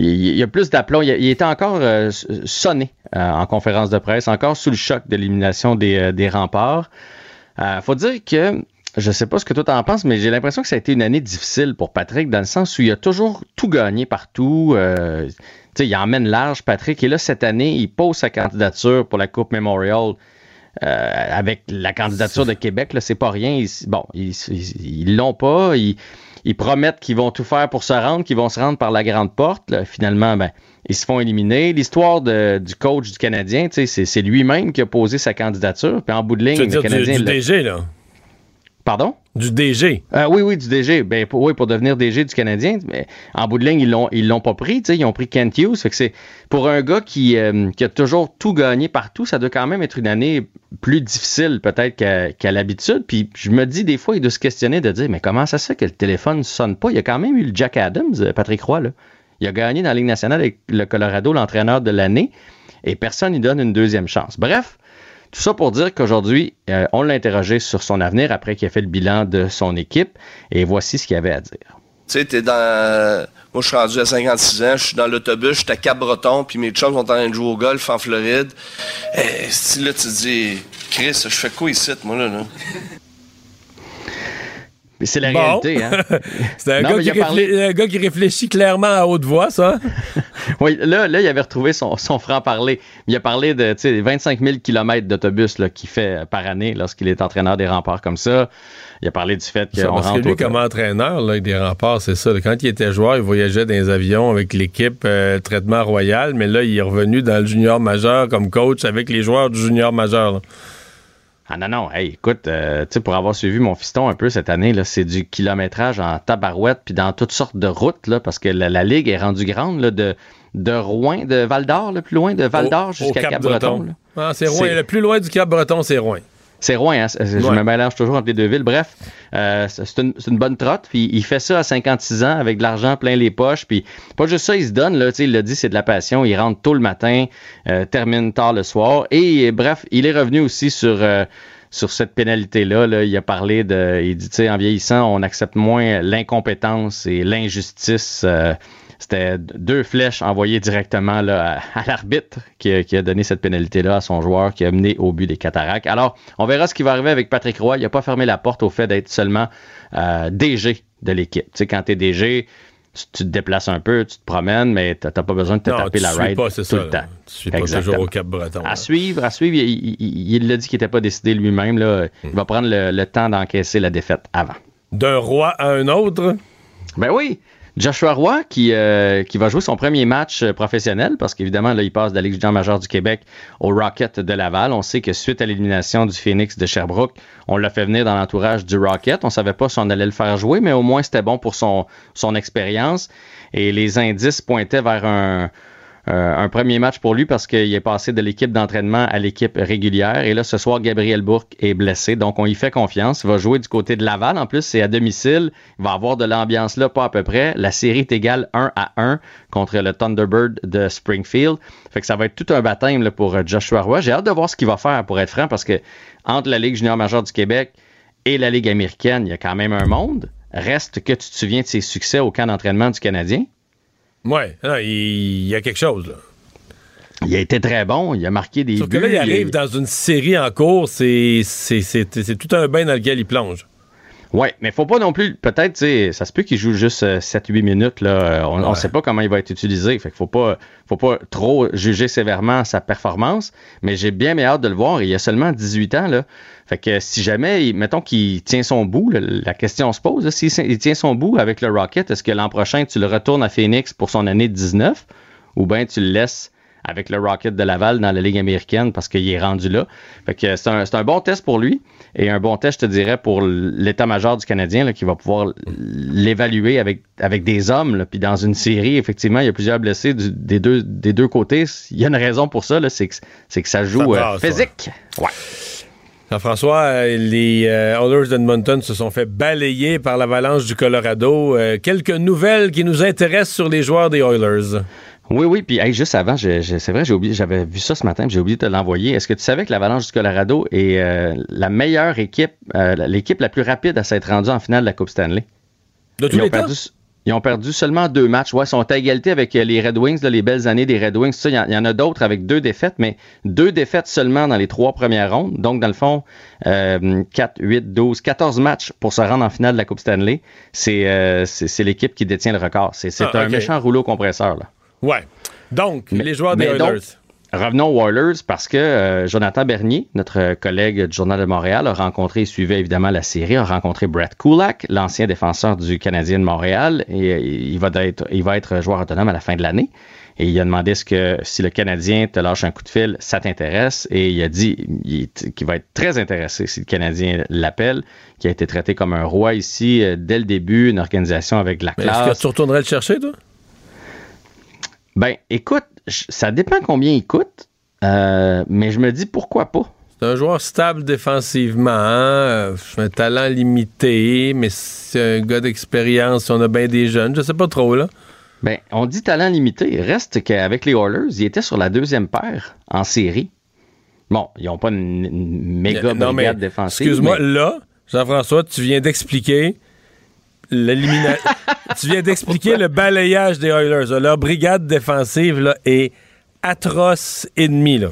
il, y a plus d'aplomb. Il, était encore euh, sonné euh, en conférence de presse, encore sous le choc de l'élimination des, euh, des, remparts. faut dire que je sais pas ce que toi t'en penses, mais j'ai l'impression que ça a été une année difficile pour Patrick dans le sens où il a toujours tout gagné partout. Euh, il emmène large, Patrick. Et là, cette année, il pose sa candidature pour la Coupe Memorial. avec la candidature de Québec, là, c'est pas rien. bon, ils l'ont pas. Ils, ils promettent qu'ils vont tout faire pour se rendre, qu'ils vont se rendre par la grande porte. Finalement, ben, ils se font éliminer. L'histoire du coach du Canadien, c'est lui-même qui a posé sa candidature. Puis en bout de ligne, le Canadien. Du, du DG, là? Pardon? Du DG. Euh, oui, oui, du DG. Ben, pour, oui, pour devenir DG du Canadien. Mais en bout de ligne, ils l'ont, ils l'ont pas pris. Ils ont pris Kent Hughes. Fait que c'est, pour un gars qui, euh, qui a toujours tout gagné partout, ça doit quand même être une année plus difficile peut-être qu'à, l'habitude. Puis je me dis des fois, il doit se questionner de dire, mais comment ça se fait que le téléphone ne sonne pas? Il y a quand même eu le Jack Adams, euh, Patrick Roy. Là. Il a gagné dans la Ligue nationale avec le Colorado, l'entraîneur de l'année. Et personne lui donne une deuxième chance. Bref, tout ça pour dire qu'aujourd'hui, euh, on l'a interrogé sur son avenir après qu'il a fait le bilan de son équipe. Et voici ce qu'il avait à dire. Tu sais, t'es dans. Moi, je suis rendu à 56 ans, je suis dans l'autobus, je suis à Cap-Breton, puis mes chums sont en train de jouer au golf en Floride. Et eh, si là, tu te dis, Chris, je fais quoi ici, moi, là? là? Mais c'est la réalité, hein? [LAUGHS] c'est un, gars qui réfléchit clairement à haute voix, ça. [LAUGHS] oui, là, là, il avait retrouvé son, franc-parler. Il a parlé de 25 000 km d'autobus qu'il fait par année lorsqu'il est entraîneur des remparts comme ça. Il a parlé du fait qu'on rentre... Parce que lui, comme entraîneur là, des remparts, c'est ça. Quand il était joueur, il voyageait dans les avions avec l'équipe euh, traitement royal, mais là, il est revenu dans le junior majeur comme coach avec les joueurs du junior majeur. Ah non, non, hey, écoute, euh, tu sais, pour avoir suivi mon fiston un peu cette année, là, c'est du kilométrage en tabarouette, puis dans toutes sortes de routes, là, parce que la, ligue est rendue grande, là, de, de Rouen, de Val d'Or, le plus loin de Val d'Or jusqu'à Cap-Breton. ah, c'est Rouen, le plus loin du Cap-Breton, c'est Rouen. C'est Rouen, hein? je me mélange toujours entre les deux villes. Bref, euh, c'est une, une, bonne trotte. Puis il fait ça à 56 ans avec de l'argent plein les poches. Puis pas juste ça, il se donne. Là, il l'a dit, c'est de la passion. Il rentre tôt le matin, euh, termine tard le soir. Et bref, il est revenu aussi sur euh, sur cette pénalité-là. Là, il a parlé de. Il dit, tu sais, en vieillissant, on accepte moins l'incompétence et l'injustice. C'était deux flèches envoyées directement là, à, à l'arbitre qui, a- qui a donné cette pénalité-là à son joueur qui a mené au but des Cataractes. Alors, on verra ce qui va arriver avec Patrick Roy. Il n'a pas fermé la porte au fait d'être seulement euh, DG de l'équipe. Tu sais, quand tu es DG, tu, te déplaces un peu, tu te promènes, mais tu n'as pas besoin de te Non, taper tu la ride pas, tout ça, le temps. Tu suis pas toujours au Cap-Breton. À suivre, à suivre. Il, l'a dit qu'il n'était pas décidé lui-même. là. Il va prendre le, le temps d'encaisser la défaite avant. D'un roi à un autre? Ben oui. Joshua Roy qui, euh, qui va jouer son premier match euh, professionnel parce qu'évidemment, là, il passe de la Ligue junior majeure du Québec au Rocket de Laval. On sait que suite à l'élimination du Phoenix de Sherbrooke, on l'a fait venir dans l'entourage du Rocket. On savait pas si on allait le faire jouer, mais au moins c'était bon pour son, son expérience. Et les indices pointaient vers un, euh, un premier match pour lui parce qu'il est passé de l'équipe d'entraînement à l'équipe régulière. Et là, ce soir, Gabriel Bourque est blessé. Donc, on y fait confiance. Il va jouer du côté de Laval. En plus, c'est à domicile. Il va avoir de l'ambiance là, pas à peu près. La série est égale 1 à 1 contre le Thunderbird de Springfield. Fait que ça va être tout un baptême pour euh, Joshua Roy. J'ai hâte de voir ce qu'il va faire, pour être franc, parce que entre la Ligue junior majeure du Québec et la Ligue américaine, il y a quand même un monde. Reste que tu te souviens de ses succès au camp d'entraînement du Canadien? Oui, il, y a quelque chose. Là. Il a été très bon, il a marqué des Sauf que buts. là, il arrive dans une série en cours, c'est tout un bain dans lequel il plonge. Ouais, mais faut pas non plus. Peut-être, tu sais, ça se peut qu'il joue juste euh, 7-8 minutes. Là. Euh, On ne sait pas comment il va être utilisé. Fait qu'il faut pas, faut pas trop juger sévèrement sa performance. Mais j'ai bien hâte de le voir. Il a seulement 18 ans. Là. Fait que si jamais, mettons qu'il tient son bout, là, la question se pose. S'il il tient son bout avec le Rocket, est-ce que l'an prochain, tu le retournes à Phoenix pour son année de 19 ou bien tu le laisses avec le Rocket de Laval dans la Ligue américaine parce qu'il est rendu là. Fait que c'est un, un bon test pour lui et un bon test, je te dirais, pour l'état-major du Canadien là, qui va pouvoir l'évaluer avec, avec des hommes. là. Puis dans une série, effectivement, il y a plusieurs blessés du- des, deux, des deux côtés. Il y a une raison pour ça, c'est que, que ça joue Ça euh, physique. Ouais. Jean-François, euh, les euh, Oilers d'Edmonton se sont fait balayer par l'avalanche du Colorado. Quelques nouvelles qui nous intéressent sur les joueurs des Oilers. Oui, oui, puis hey, juste avant, je- je- c'est vrai, j'ai oublié, j'avais vu ça ce matin, j'ai oublié de te l'envoyer. Est-ce que tu savais que l'Avalanche du Colorado est euh, la meilleure équipe, euh, l'équipe la plus rapide à s'être rendue en finale de la Coupe Stanley? De tous Ils ont les perdu, ils ont perdu seulement deux matchs. Ouais, ils sont à égalité avec euh, les Red Wings, là, les belles années des Red Wings. Il y, en- il y en a d'autres avec deux défaites, mais deux défaites seulement dans les trois premières rondes. Donc, dans le fond, euh, 4, 8, 12, 14 matchs pour se rendre en finale de la Coupe Stanley. C'est euh, c'est- c'est l'équipe qui détient le record. C'est c'est Ah, un méchant rouleau compresseur. Là. Ouais. Donc, Mais- les joueurs des Oilers. donc, revenons aux Oilers parce que euh, Jonathan Bernier, notre collègue du Journal de Montréal, a rencontré et suivait évidemment la série, a rencontré Brett Kulak, l'ancien défenseur du Canadien de Montréal, et euh, il va être, il va être joueur autonome à la fin de l'année. Et il a demandé ce que si le Canadien te lâche un coup de fil, ça t'intéresse? Et il a dit qu'il va être très intéressé si le Canadien l'appelle, qui a été traité comme un roi ici euh, dès le début, une organisation avec de la Mais Est-ce classe. que tu retournerais le chercher, toi? Ben, écoute, ça dépend combien il coûte, euh, mais je me dis pourquoi pas. C'est un joueur stable défensivement, euh, un talent limité, mais c'est un gars d'expérience. On a bien des jeunes, je sais pas trop, là. Ben, on dit talent limité. Reste qu'avec les Oilers, il était sur la deuxième paire en série. Bon, ils n'ont pas une, une méga Non, mais défensive. Excuse-moi, mais- là, Jean-François, tu viens d'expliquer l'élimination. [LAUGHS] tu viens d'expliquer le balayage des Oilers. Leur brigade défensive là, est atroce ennemie. Là.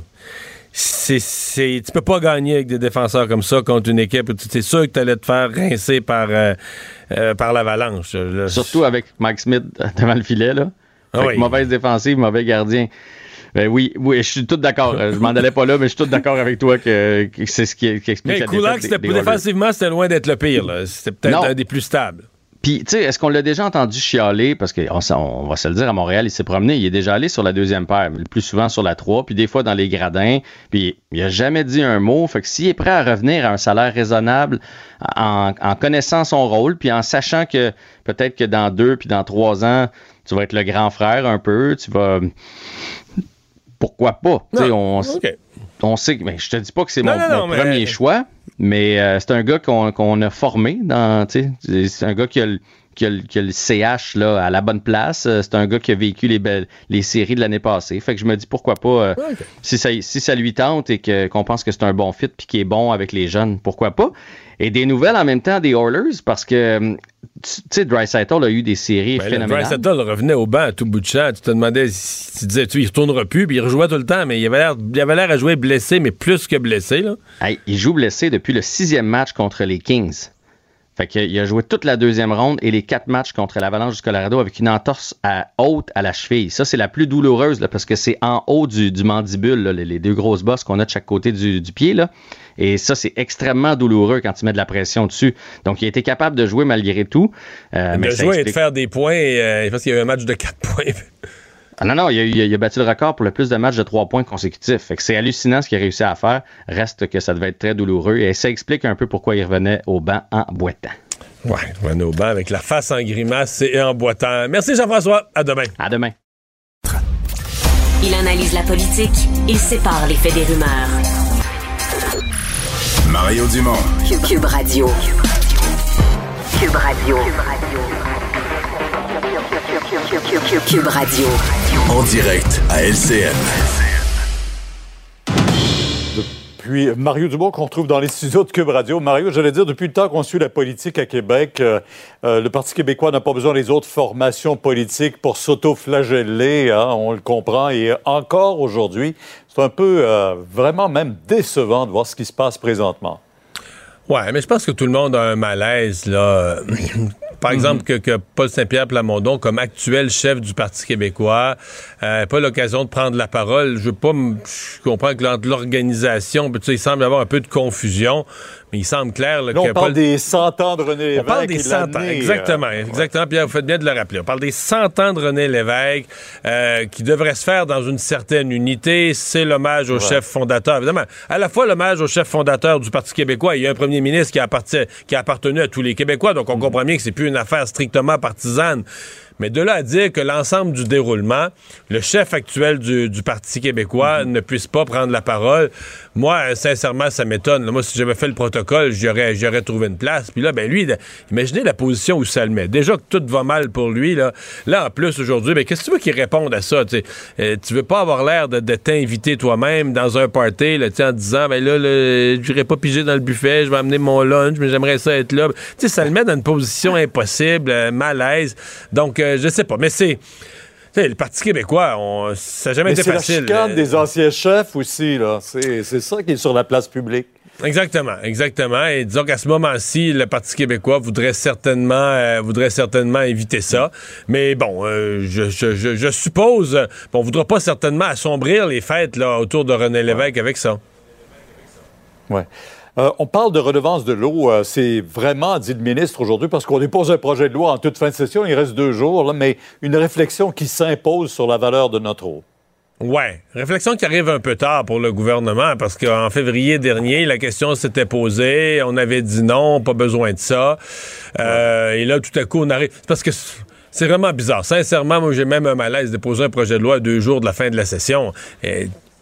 C'est, c'est, tu peux pas gagner avec des défenseurs comme ça contre une équipe. C'est sûr que tu allais te faire rincer par, euh, euh, par l'avalanche. là. Surtout avec Mike Smith [LAUGHS] devant le filet, là. Ah oui. Mauvaise défensive, mauvais gardien. Ben oui, oui, je suis tout d'accord. Euh, Je m'en allais pas là, mais je suis tout d'accord avec toi que, que c'est ce qui, qui explique Mais la Kulak, défaite des- c'était, des défensivement, c'était loin d'être le pire. là. C'était peut-être Non. un des plus stables. Puis, tu sais, est-ce qu'on l'a déjà entendu chialer? Parce qu'on on va se le dire, à Montréal, il s'est promené, il est déjà allé sur la deuxième paire, le plus souvent sur la 3, puis des fois dans les gradins, puis il a jamais dit un mot. Fait que s'il est prêt à revenir à un salaire raisonnable, en, en connaissant son rôle, puis en sachant que peut-être que dans deux, puis dans trois ans, tu vas être le grand frère un peu, tu vas... Pourquoi pas? Tu sais, on, on sait que, mais je te dis pas que c'est Non, mon, non, non, mon mais- premier choix, mais euh, c'est un gars qu'on qu'on a formé dans, tu sais, c'est un gars qui a, le- qui a le- qui a le CH là, à la bonne place. Euh, C'est un gars qui a vécu les, belles, les séries de l'année passée. Fait que je me dis pourquoi pas, euh, si, ça, si ça lui tente et qu'on pense que c'est un bon fit puis qu'il est bon avec les jeunes, pourquoi pas? Et des nouvelles en même temps des Oilers parce que euh, tu sais, Dreisaitl a eu des séries Ben phénoménales. Dreisaitl revenait au banc à tout bout de champ. Tu te demandais, si- tu disais, tu, il retournera plus, puis il rejouait tout le temps, mais il avait l'air, il avait l'air à jouer blessé, mais plus que blessé, là. Hey, il joue blessé depuis le sixième match contre les Kings. Fait qu'il a joué toute la deuxième ronde et les quatre matchs contre l'Avalanche du Colorado avec une entorse à, haute à la cheville. Ça, c'est la plus douloureuse là, parce que c'est en haut du, du mandibule, là, les deux grosses bosses qu'on a de chaque côté du, du pied. Là. Et ça, c'est extrêmement douloureux quand tu mets de la pression dessus. Donc, il a été capable de jouer malgré tout. Euh, mais de ça jouer et de faire des points, euh, parce qu'il y a eu un match de 4 points. Ah non, non, il a, eu- il a battu le record pour le plus de matchs de trois points consécutifs. Fait que c'est hallucinant ce qu'il a réussi à faire. Reste que ça devait être très douloureux. Et ça explique un peu pourquoi il revenait au banc en boitant. Ouais, il revenait au banc avec la face en grimace et en boitant. Merci Jean-François. À demain. À demain. Il analyse la politique, il sépare les faits des rumeurs. Mario Dumont. Cube, Cube Radio. Cube Radio. Cube Radio. En direct à LCN. Puis Mario Dumont qu'on retrouve dans les studios de Cube Radio. Mario, j'allais dire, depuis le temps qu'on suit la politique à Québec, euh, euh, le Parti québécois n'a pas besoin des autres formations politiques pour s'auto-flageller, hein, on le comprend. Et encore aujourd'hui, c'est un peu euh, vraiment même décevant de voir ce qui se passe présentement. Ouais, mais je pense que tout le monde a un malaise, là. Par exemple, que, que Paul Saint-Pierre Plamondon, comme actuel chef du Parti québécois, euh, pas l'occasion de prendre la parole. Je veux pas, je comprends que entre l'organisation, tu sais, il semble y avoir un peu de confusion, mais il semble clair là, on parle Paul- des 100 ans de René Lévesque. on parle des et 100 ans, exactement, euh, exactement. Pierre, vous faites bien de le rappeler. On parle des 100 ans de René Lévesque, euh, qui devrait se faire dans une certaine unité. C'est l'hommage au Ouais. chef fondateur. Évidemment, à la fois l'hommage au chef fondateur du Parti québécois. Il y a un premier ministre qui a, appartenu, qui a appartenu à tous les Québécois, donc on Mm. comprend bien que c'est plus une affaire strictement partisane. Mais de là à dire que l'ensemble du déroulement, le chef actuel du, du Parti québécois Mm-hmm. ne puisse pas prendre la parole, moi, sincèrement, ça m'étonne. Moi, si j'avais fait le protocole, j'aurais, j'aurais trouvé une place. Puis là, ben lui, imaginez la position où ça le met. Déjà que tout va mal pour lui, là. Là, en plus, aujourd'hui, ben, qu'est-ce que tu veux qu'il réponde à ça? Tu? Euh, veux pas avoir l'air de, t'inviter toi-même dans un party, là, en disant, ben là, là j'irai pas piger dans le buffet, je vais amener mon lunch, mais j'aimerais ça être là. Tu sais, ça le met dans une position impossible, euh, malaise. Donc, euh, je sais pas. Mais c'est. Le Parti québécois, on, ça n'a jamais Mais été c'est la facile. chicane Euh, des anciens chefs aussi, là. C'est ça qui est sur la place publique. Exactement, exactement. Et disons qu'à ce moment-ci, le Parti québécois voudrait certainement, euh, voudrait certainement éviter ça. Mais bon, euh, je, je, je, je suppose, euh, on voudra pas certainement assombrir les fêtes là autour de René Lévesque avec ça. Ouais. Euh, on parle de redevance de l'eau. euh, c'est vraiment, dit le ministre aujourd'hui, parce qu'on dépose un projet de loi en toute fin de session. Il reste deux jours, mais une réflexion qui s'impose sur la valeur de notre eau. Ouais, réflexion qui arrive un peu tard pour le gouvernement parce qu'en février dernier, la question s'était posée, on avait dit non, pas besoin de ça. Euh, Et là, tout à coup, on arrive. Parce que c'est vraiment bizarre. Sincèrement, moi, j'ai même un malaise de déposer un projet de loi deux jours de la fin de la session.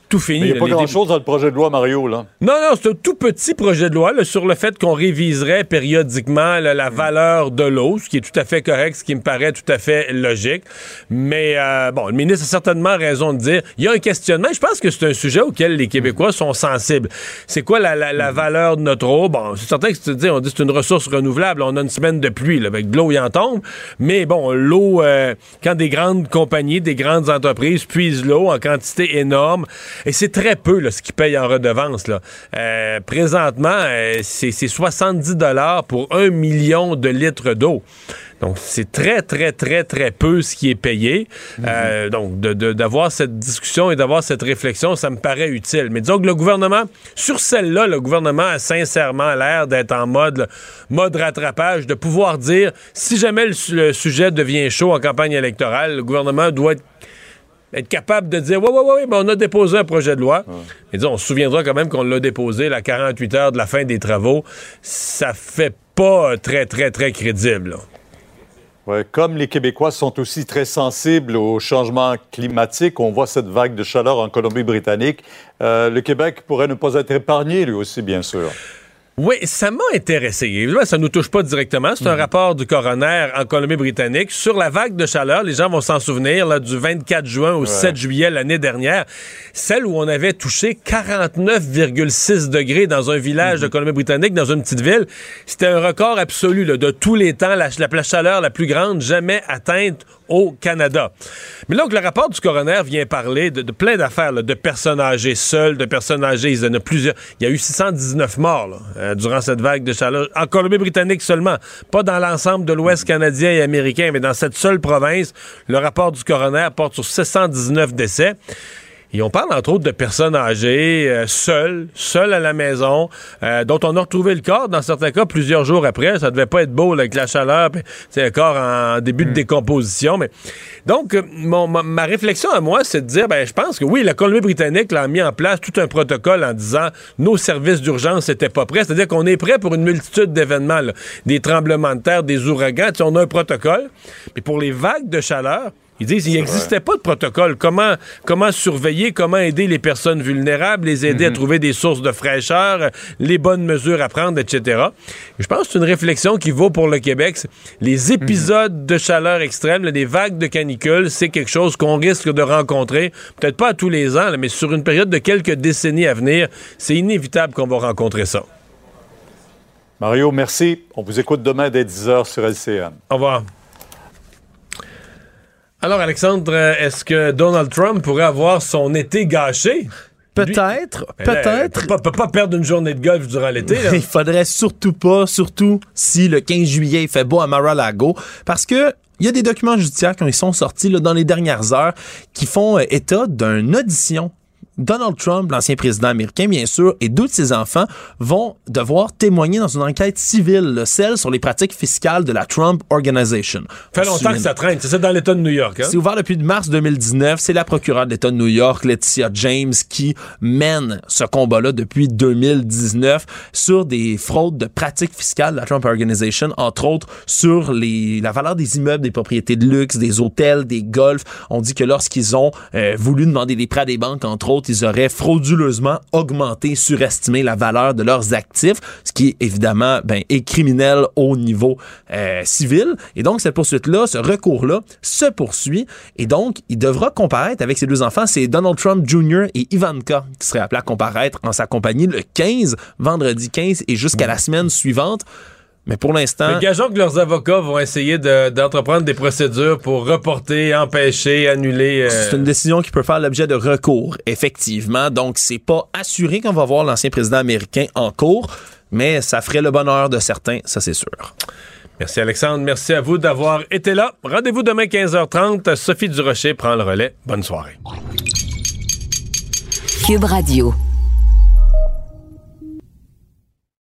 Tout fini. Mais il n'y a pas grand-chose dans le projet de loi, Mario, là. non, non, c'est un tout petit projet de loi là, sur le fait qu'on réviserait périodiquement là, la valeur de l'eau, ce qui est tout à fait correct, ce qui me paraît tout à fait logique. Mais euh, bon, le ministre a certainement raison de dire, il y a un questionnement. Je pense que c'est un sujet auquel les Québécois sont sensibles. C'est quoi la, la- la valeur de notre eau? Bon, c'est certain que tu dis, on dit que c'est une ressource renouvelable. On a une semaine de pluie, là, avec de l'eau, il en tombe. Mais bon, l'eau, euh, quand des grandes compagnies, des grandes entreprises puisent l'eau en quantité énorme, et c'est très peu là, ce qu'ils payent en redevance. Là. Euh, présentement, euh, c'est c'est 70 dollars pour un million de litres d'eau. Donc, c'est très, très, très, très peu ce qui est payé. Euh, donc, de- de- d'avoir cette discussion et d'avoir cette réflexion, ça me paraît utile. Mais disons que le gouvernement, sur celle-là, le gouvernement a sincèrement l'air d'être en mode, là, mode rattrapage, de pouvoir dire, si jamais le, le sujet devient chaud en campagne électorale, le gouvernement doit être être capable de dire, ouais, ouais, ouais, ouais, ben, on a déposé un projet de loi. Mais disons, on se souviendra quand même qu'on l'a déposé à 48 heures de la fin des travaux. Ça fait pas très, très, très crédible. là. Ouais, comme les Québécois sont aussi très sensibles au changement climatique, on voit cette vague de chaleur en Colombie-Britannique, euh, le Québec pourrait ne pas être épargné, lui aussi, bien sûr. Oui, ça m'a intéressé. Évidemment, ça nous touche pas directement. C'est un Mhm. rapport du coroner en Colombie-Britannique sur la vague de chaleur. Les gens vont s'en souvenir là, du 24 juin au 7 juillet l'année dernière. Celle où on avait touché 49,6 degrés dans un village de Colombie-Britannique, dans une petite ville. C'était un record absolu là, de tous les temps, la, la, la chaleur la plus grande jamais atteinte au Canada. Mais là, donc, le rapport du coroner vient parler de, plein d'affaires, de personnes âgées seules, de personnes âgées. Il y en a plusieurs. Il y a eu 619 morts là, euh, durant cette vague de chaleur. En Colombie-Britannique seulement. Pas dans l'ensemble de l'Ouest canadien et américain, mais dans cette seule province. Le rapport du coroner porte sur 619 décès. Et on parle entre autres de personnes âgées, euh, seules, seules à la maison, euh, dont on a retrouvé le corps, dans certains cas, plusieurs jours après. Ça devait pas être beau là, avec la chaleur, c'est un corps en début de décomposition. Mais Donc, euh, mon, ma, ma réflexion à moi, c'est de dire, ben, je pense que oui, la Colombie-Britannique a mis en place tout un protocole en disant nos services d'urgence n'étaient pas prêts. C'est-à-dire qu'on est prêt pour une multitude d'événements, des tremblements de terre, des ouragans. Tu sais, on a un protocole. Mais pour les vagues de chaleur, ils disent qu'il n'existait pas de protocole. Comment, comment surveiller, comment aider les personnes vulnérables, les aider à trouver des sources de fraîcheur, les bonnes mesures à prendre, etc. Je pense que c'est une réflexion qui vaut pour le Québec. Les épisodes de chaleur extrême, là, les vagues de canicule, c'est quelque chose qu'on risque de rencontrer, peut-être pas à tous les ans, là, mais sur une période de quelques décennies à venir, c'est inévitable qu'on va rencontrer ça. Mario, merci. On vous écoute demain dès 10h sur LCN. Au revoir. Alors, Alexandre, est-ce que Donald Trump pourrait avoir son été gâché? Peut-être, peut-être. peut pas, peut pas perdre une journée de golf durant l'été. [LAUGHS] Il faudrait surtout pas, surtout si le 15 juillet il fait beau à Mar-a-Lago, parce que il y a des documents judiciaires qui sont sortis là, dans les dernières heures qui font euh, état d'une audition. Donald Trump, l'ancien président américain, bien sûr, et deux de ses enfants vont devoir témoigner dans une enquête civile, celle sur les pratiques fiscales de la Trump Organization. Ça fait longtemps que ça traîne. C'est ça dans l'État de New York. Hein? C'est ouvert depuis mars 2019. C'est la procureure de l'État de New York, Laetitia James, qui mène ce combat-là depuis 2019 sur des fraudes de pratiques fiscales de la Trump Organization, entre autres sur les, la valeur des immeubles, des propriétés de luxe, des hôtels, des golfs. On dit que lorsqu'ils ont euh, voulu demander des prêts à des banques, entre autres, ils auraient frauduleusement augmenté, surestimé la valeur de leurs actifs, ce qui évidemment ben, est criminel au niveau euh, civil. Et donc cette poursuite-là, ce recours-là, se poursuit. Et donc il devra comparaître avec ses deux enfants. C'est Donald Trump Jr. et Ivanka qui seraient appelés à comparaître en sa compagnie le 15, vendredi 15, et jusqu'à la semaine suivante. Mais pour l'instant. Mais gageons que leurs avocats vont essayer de- d'entreprendre des procédures pour reporter, empêcher, annuler. euh, C'est une décision qui peut faire l'objet de recours, effectivement. Donc, c'est pas assuré qu'on va voir l'ancien président américain en cours, mais ça ferait le bonheur de certains, ça c'est sûr. Merci Alexandre, merci à vous d'avoir été là. Rendez-vous demain 15h30. Sophie Durocher prend le relais. Bonne soirée. Cube Radio.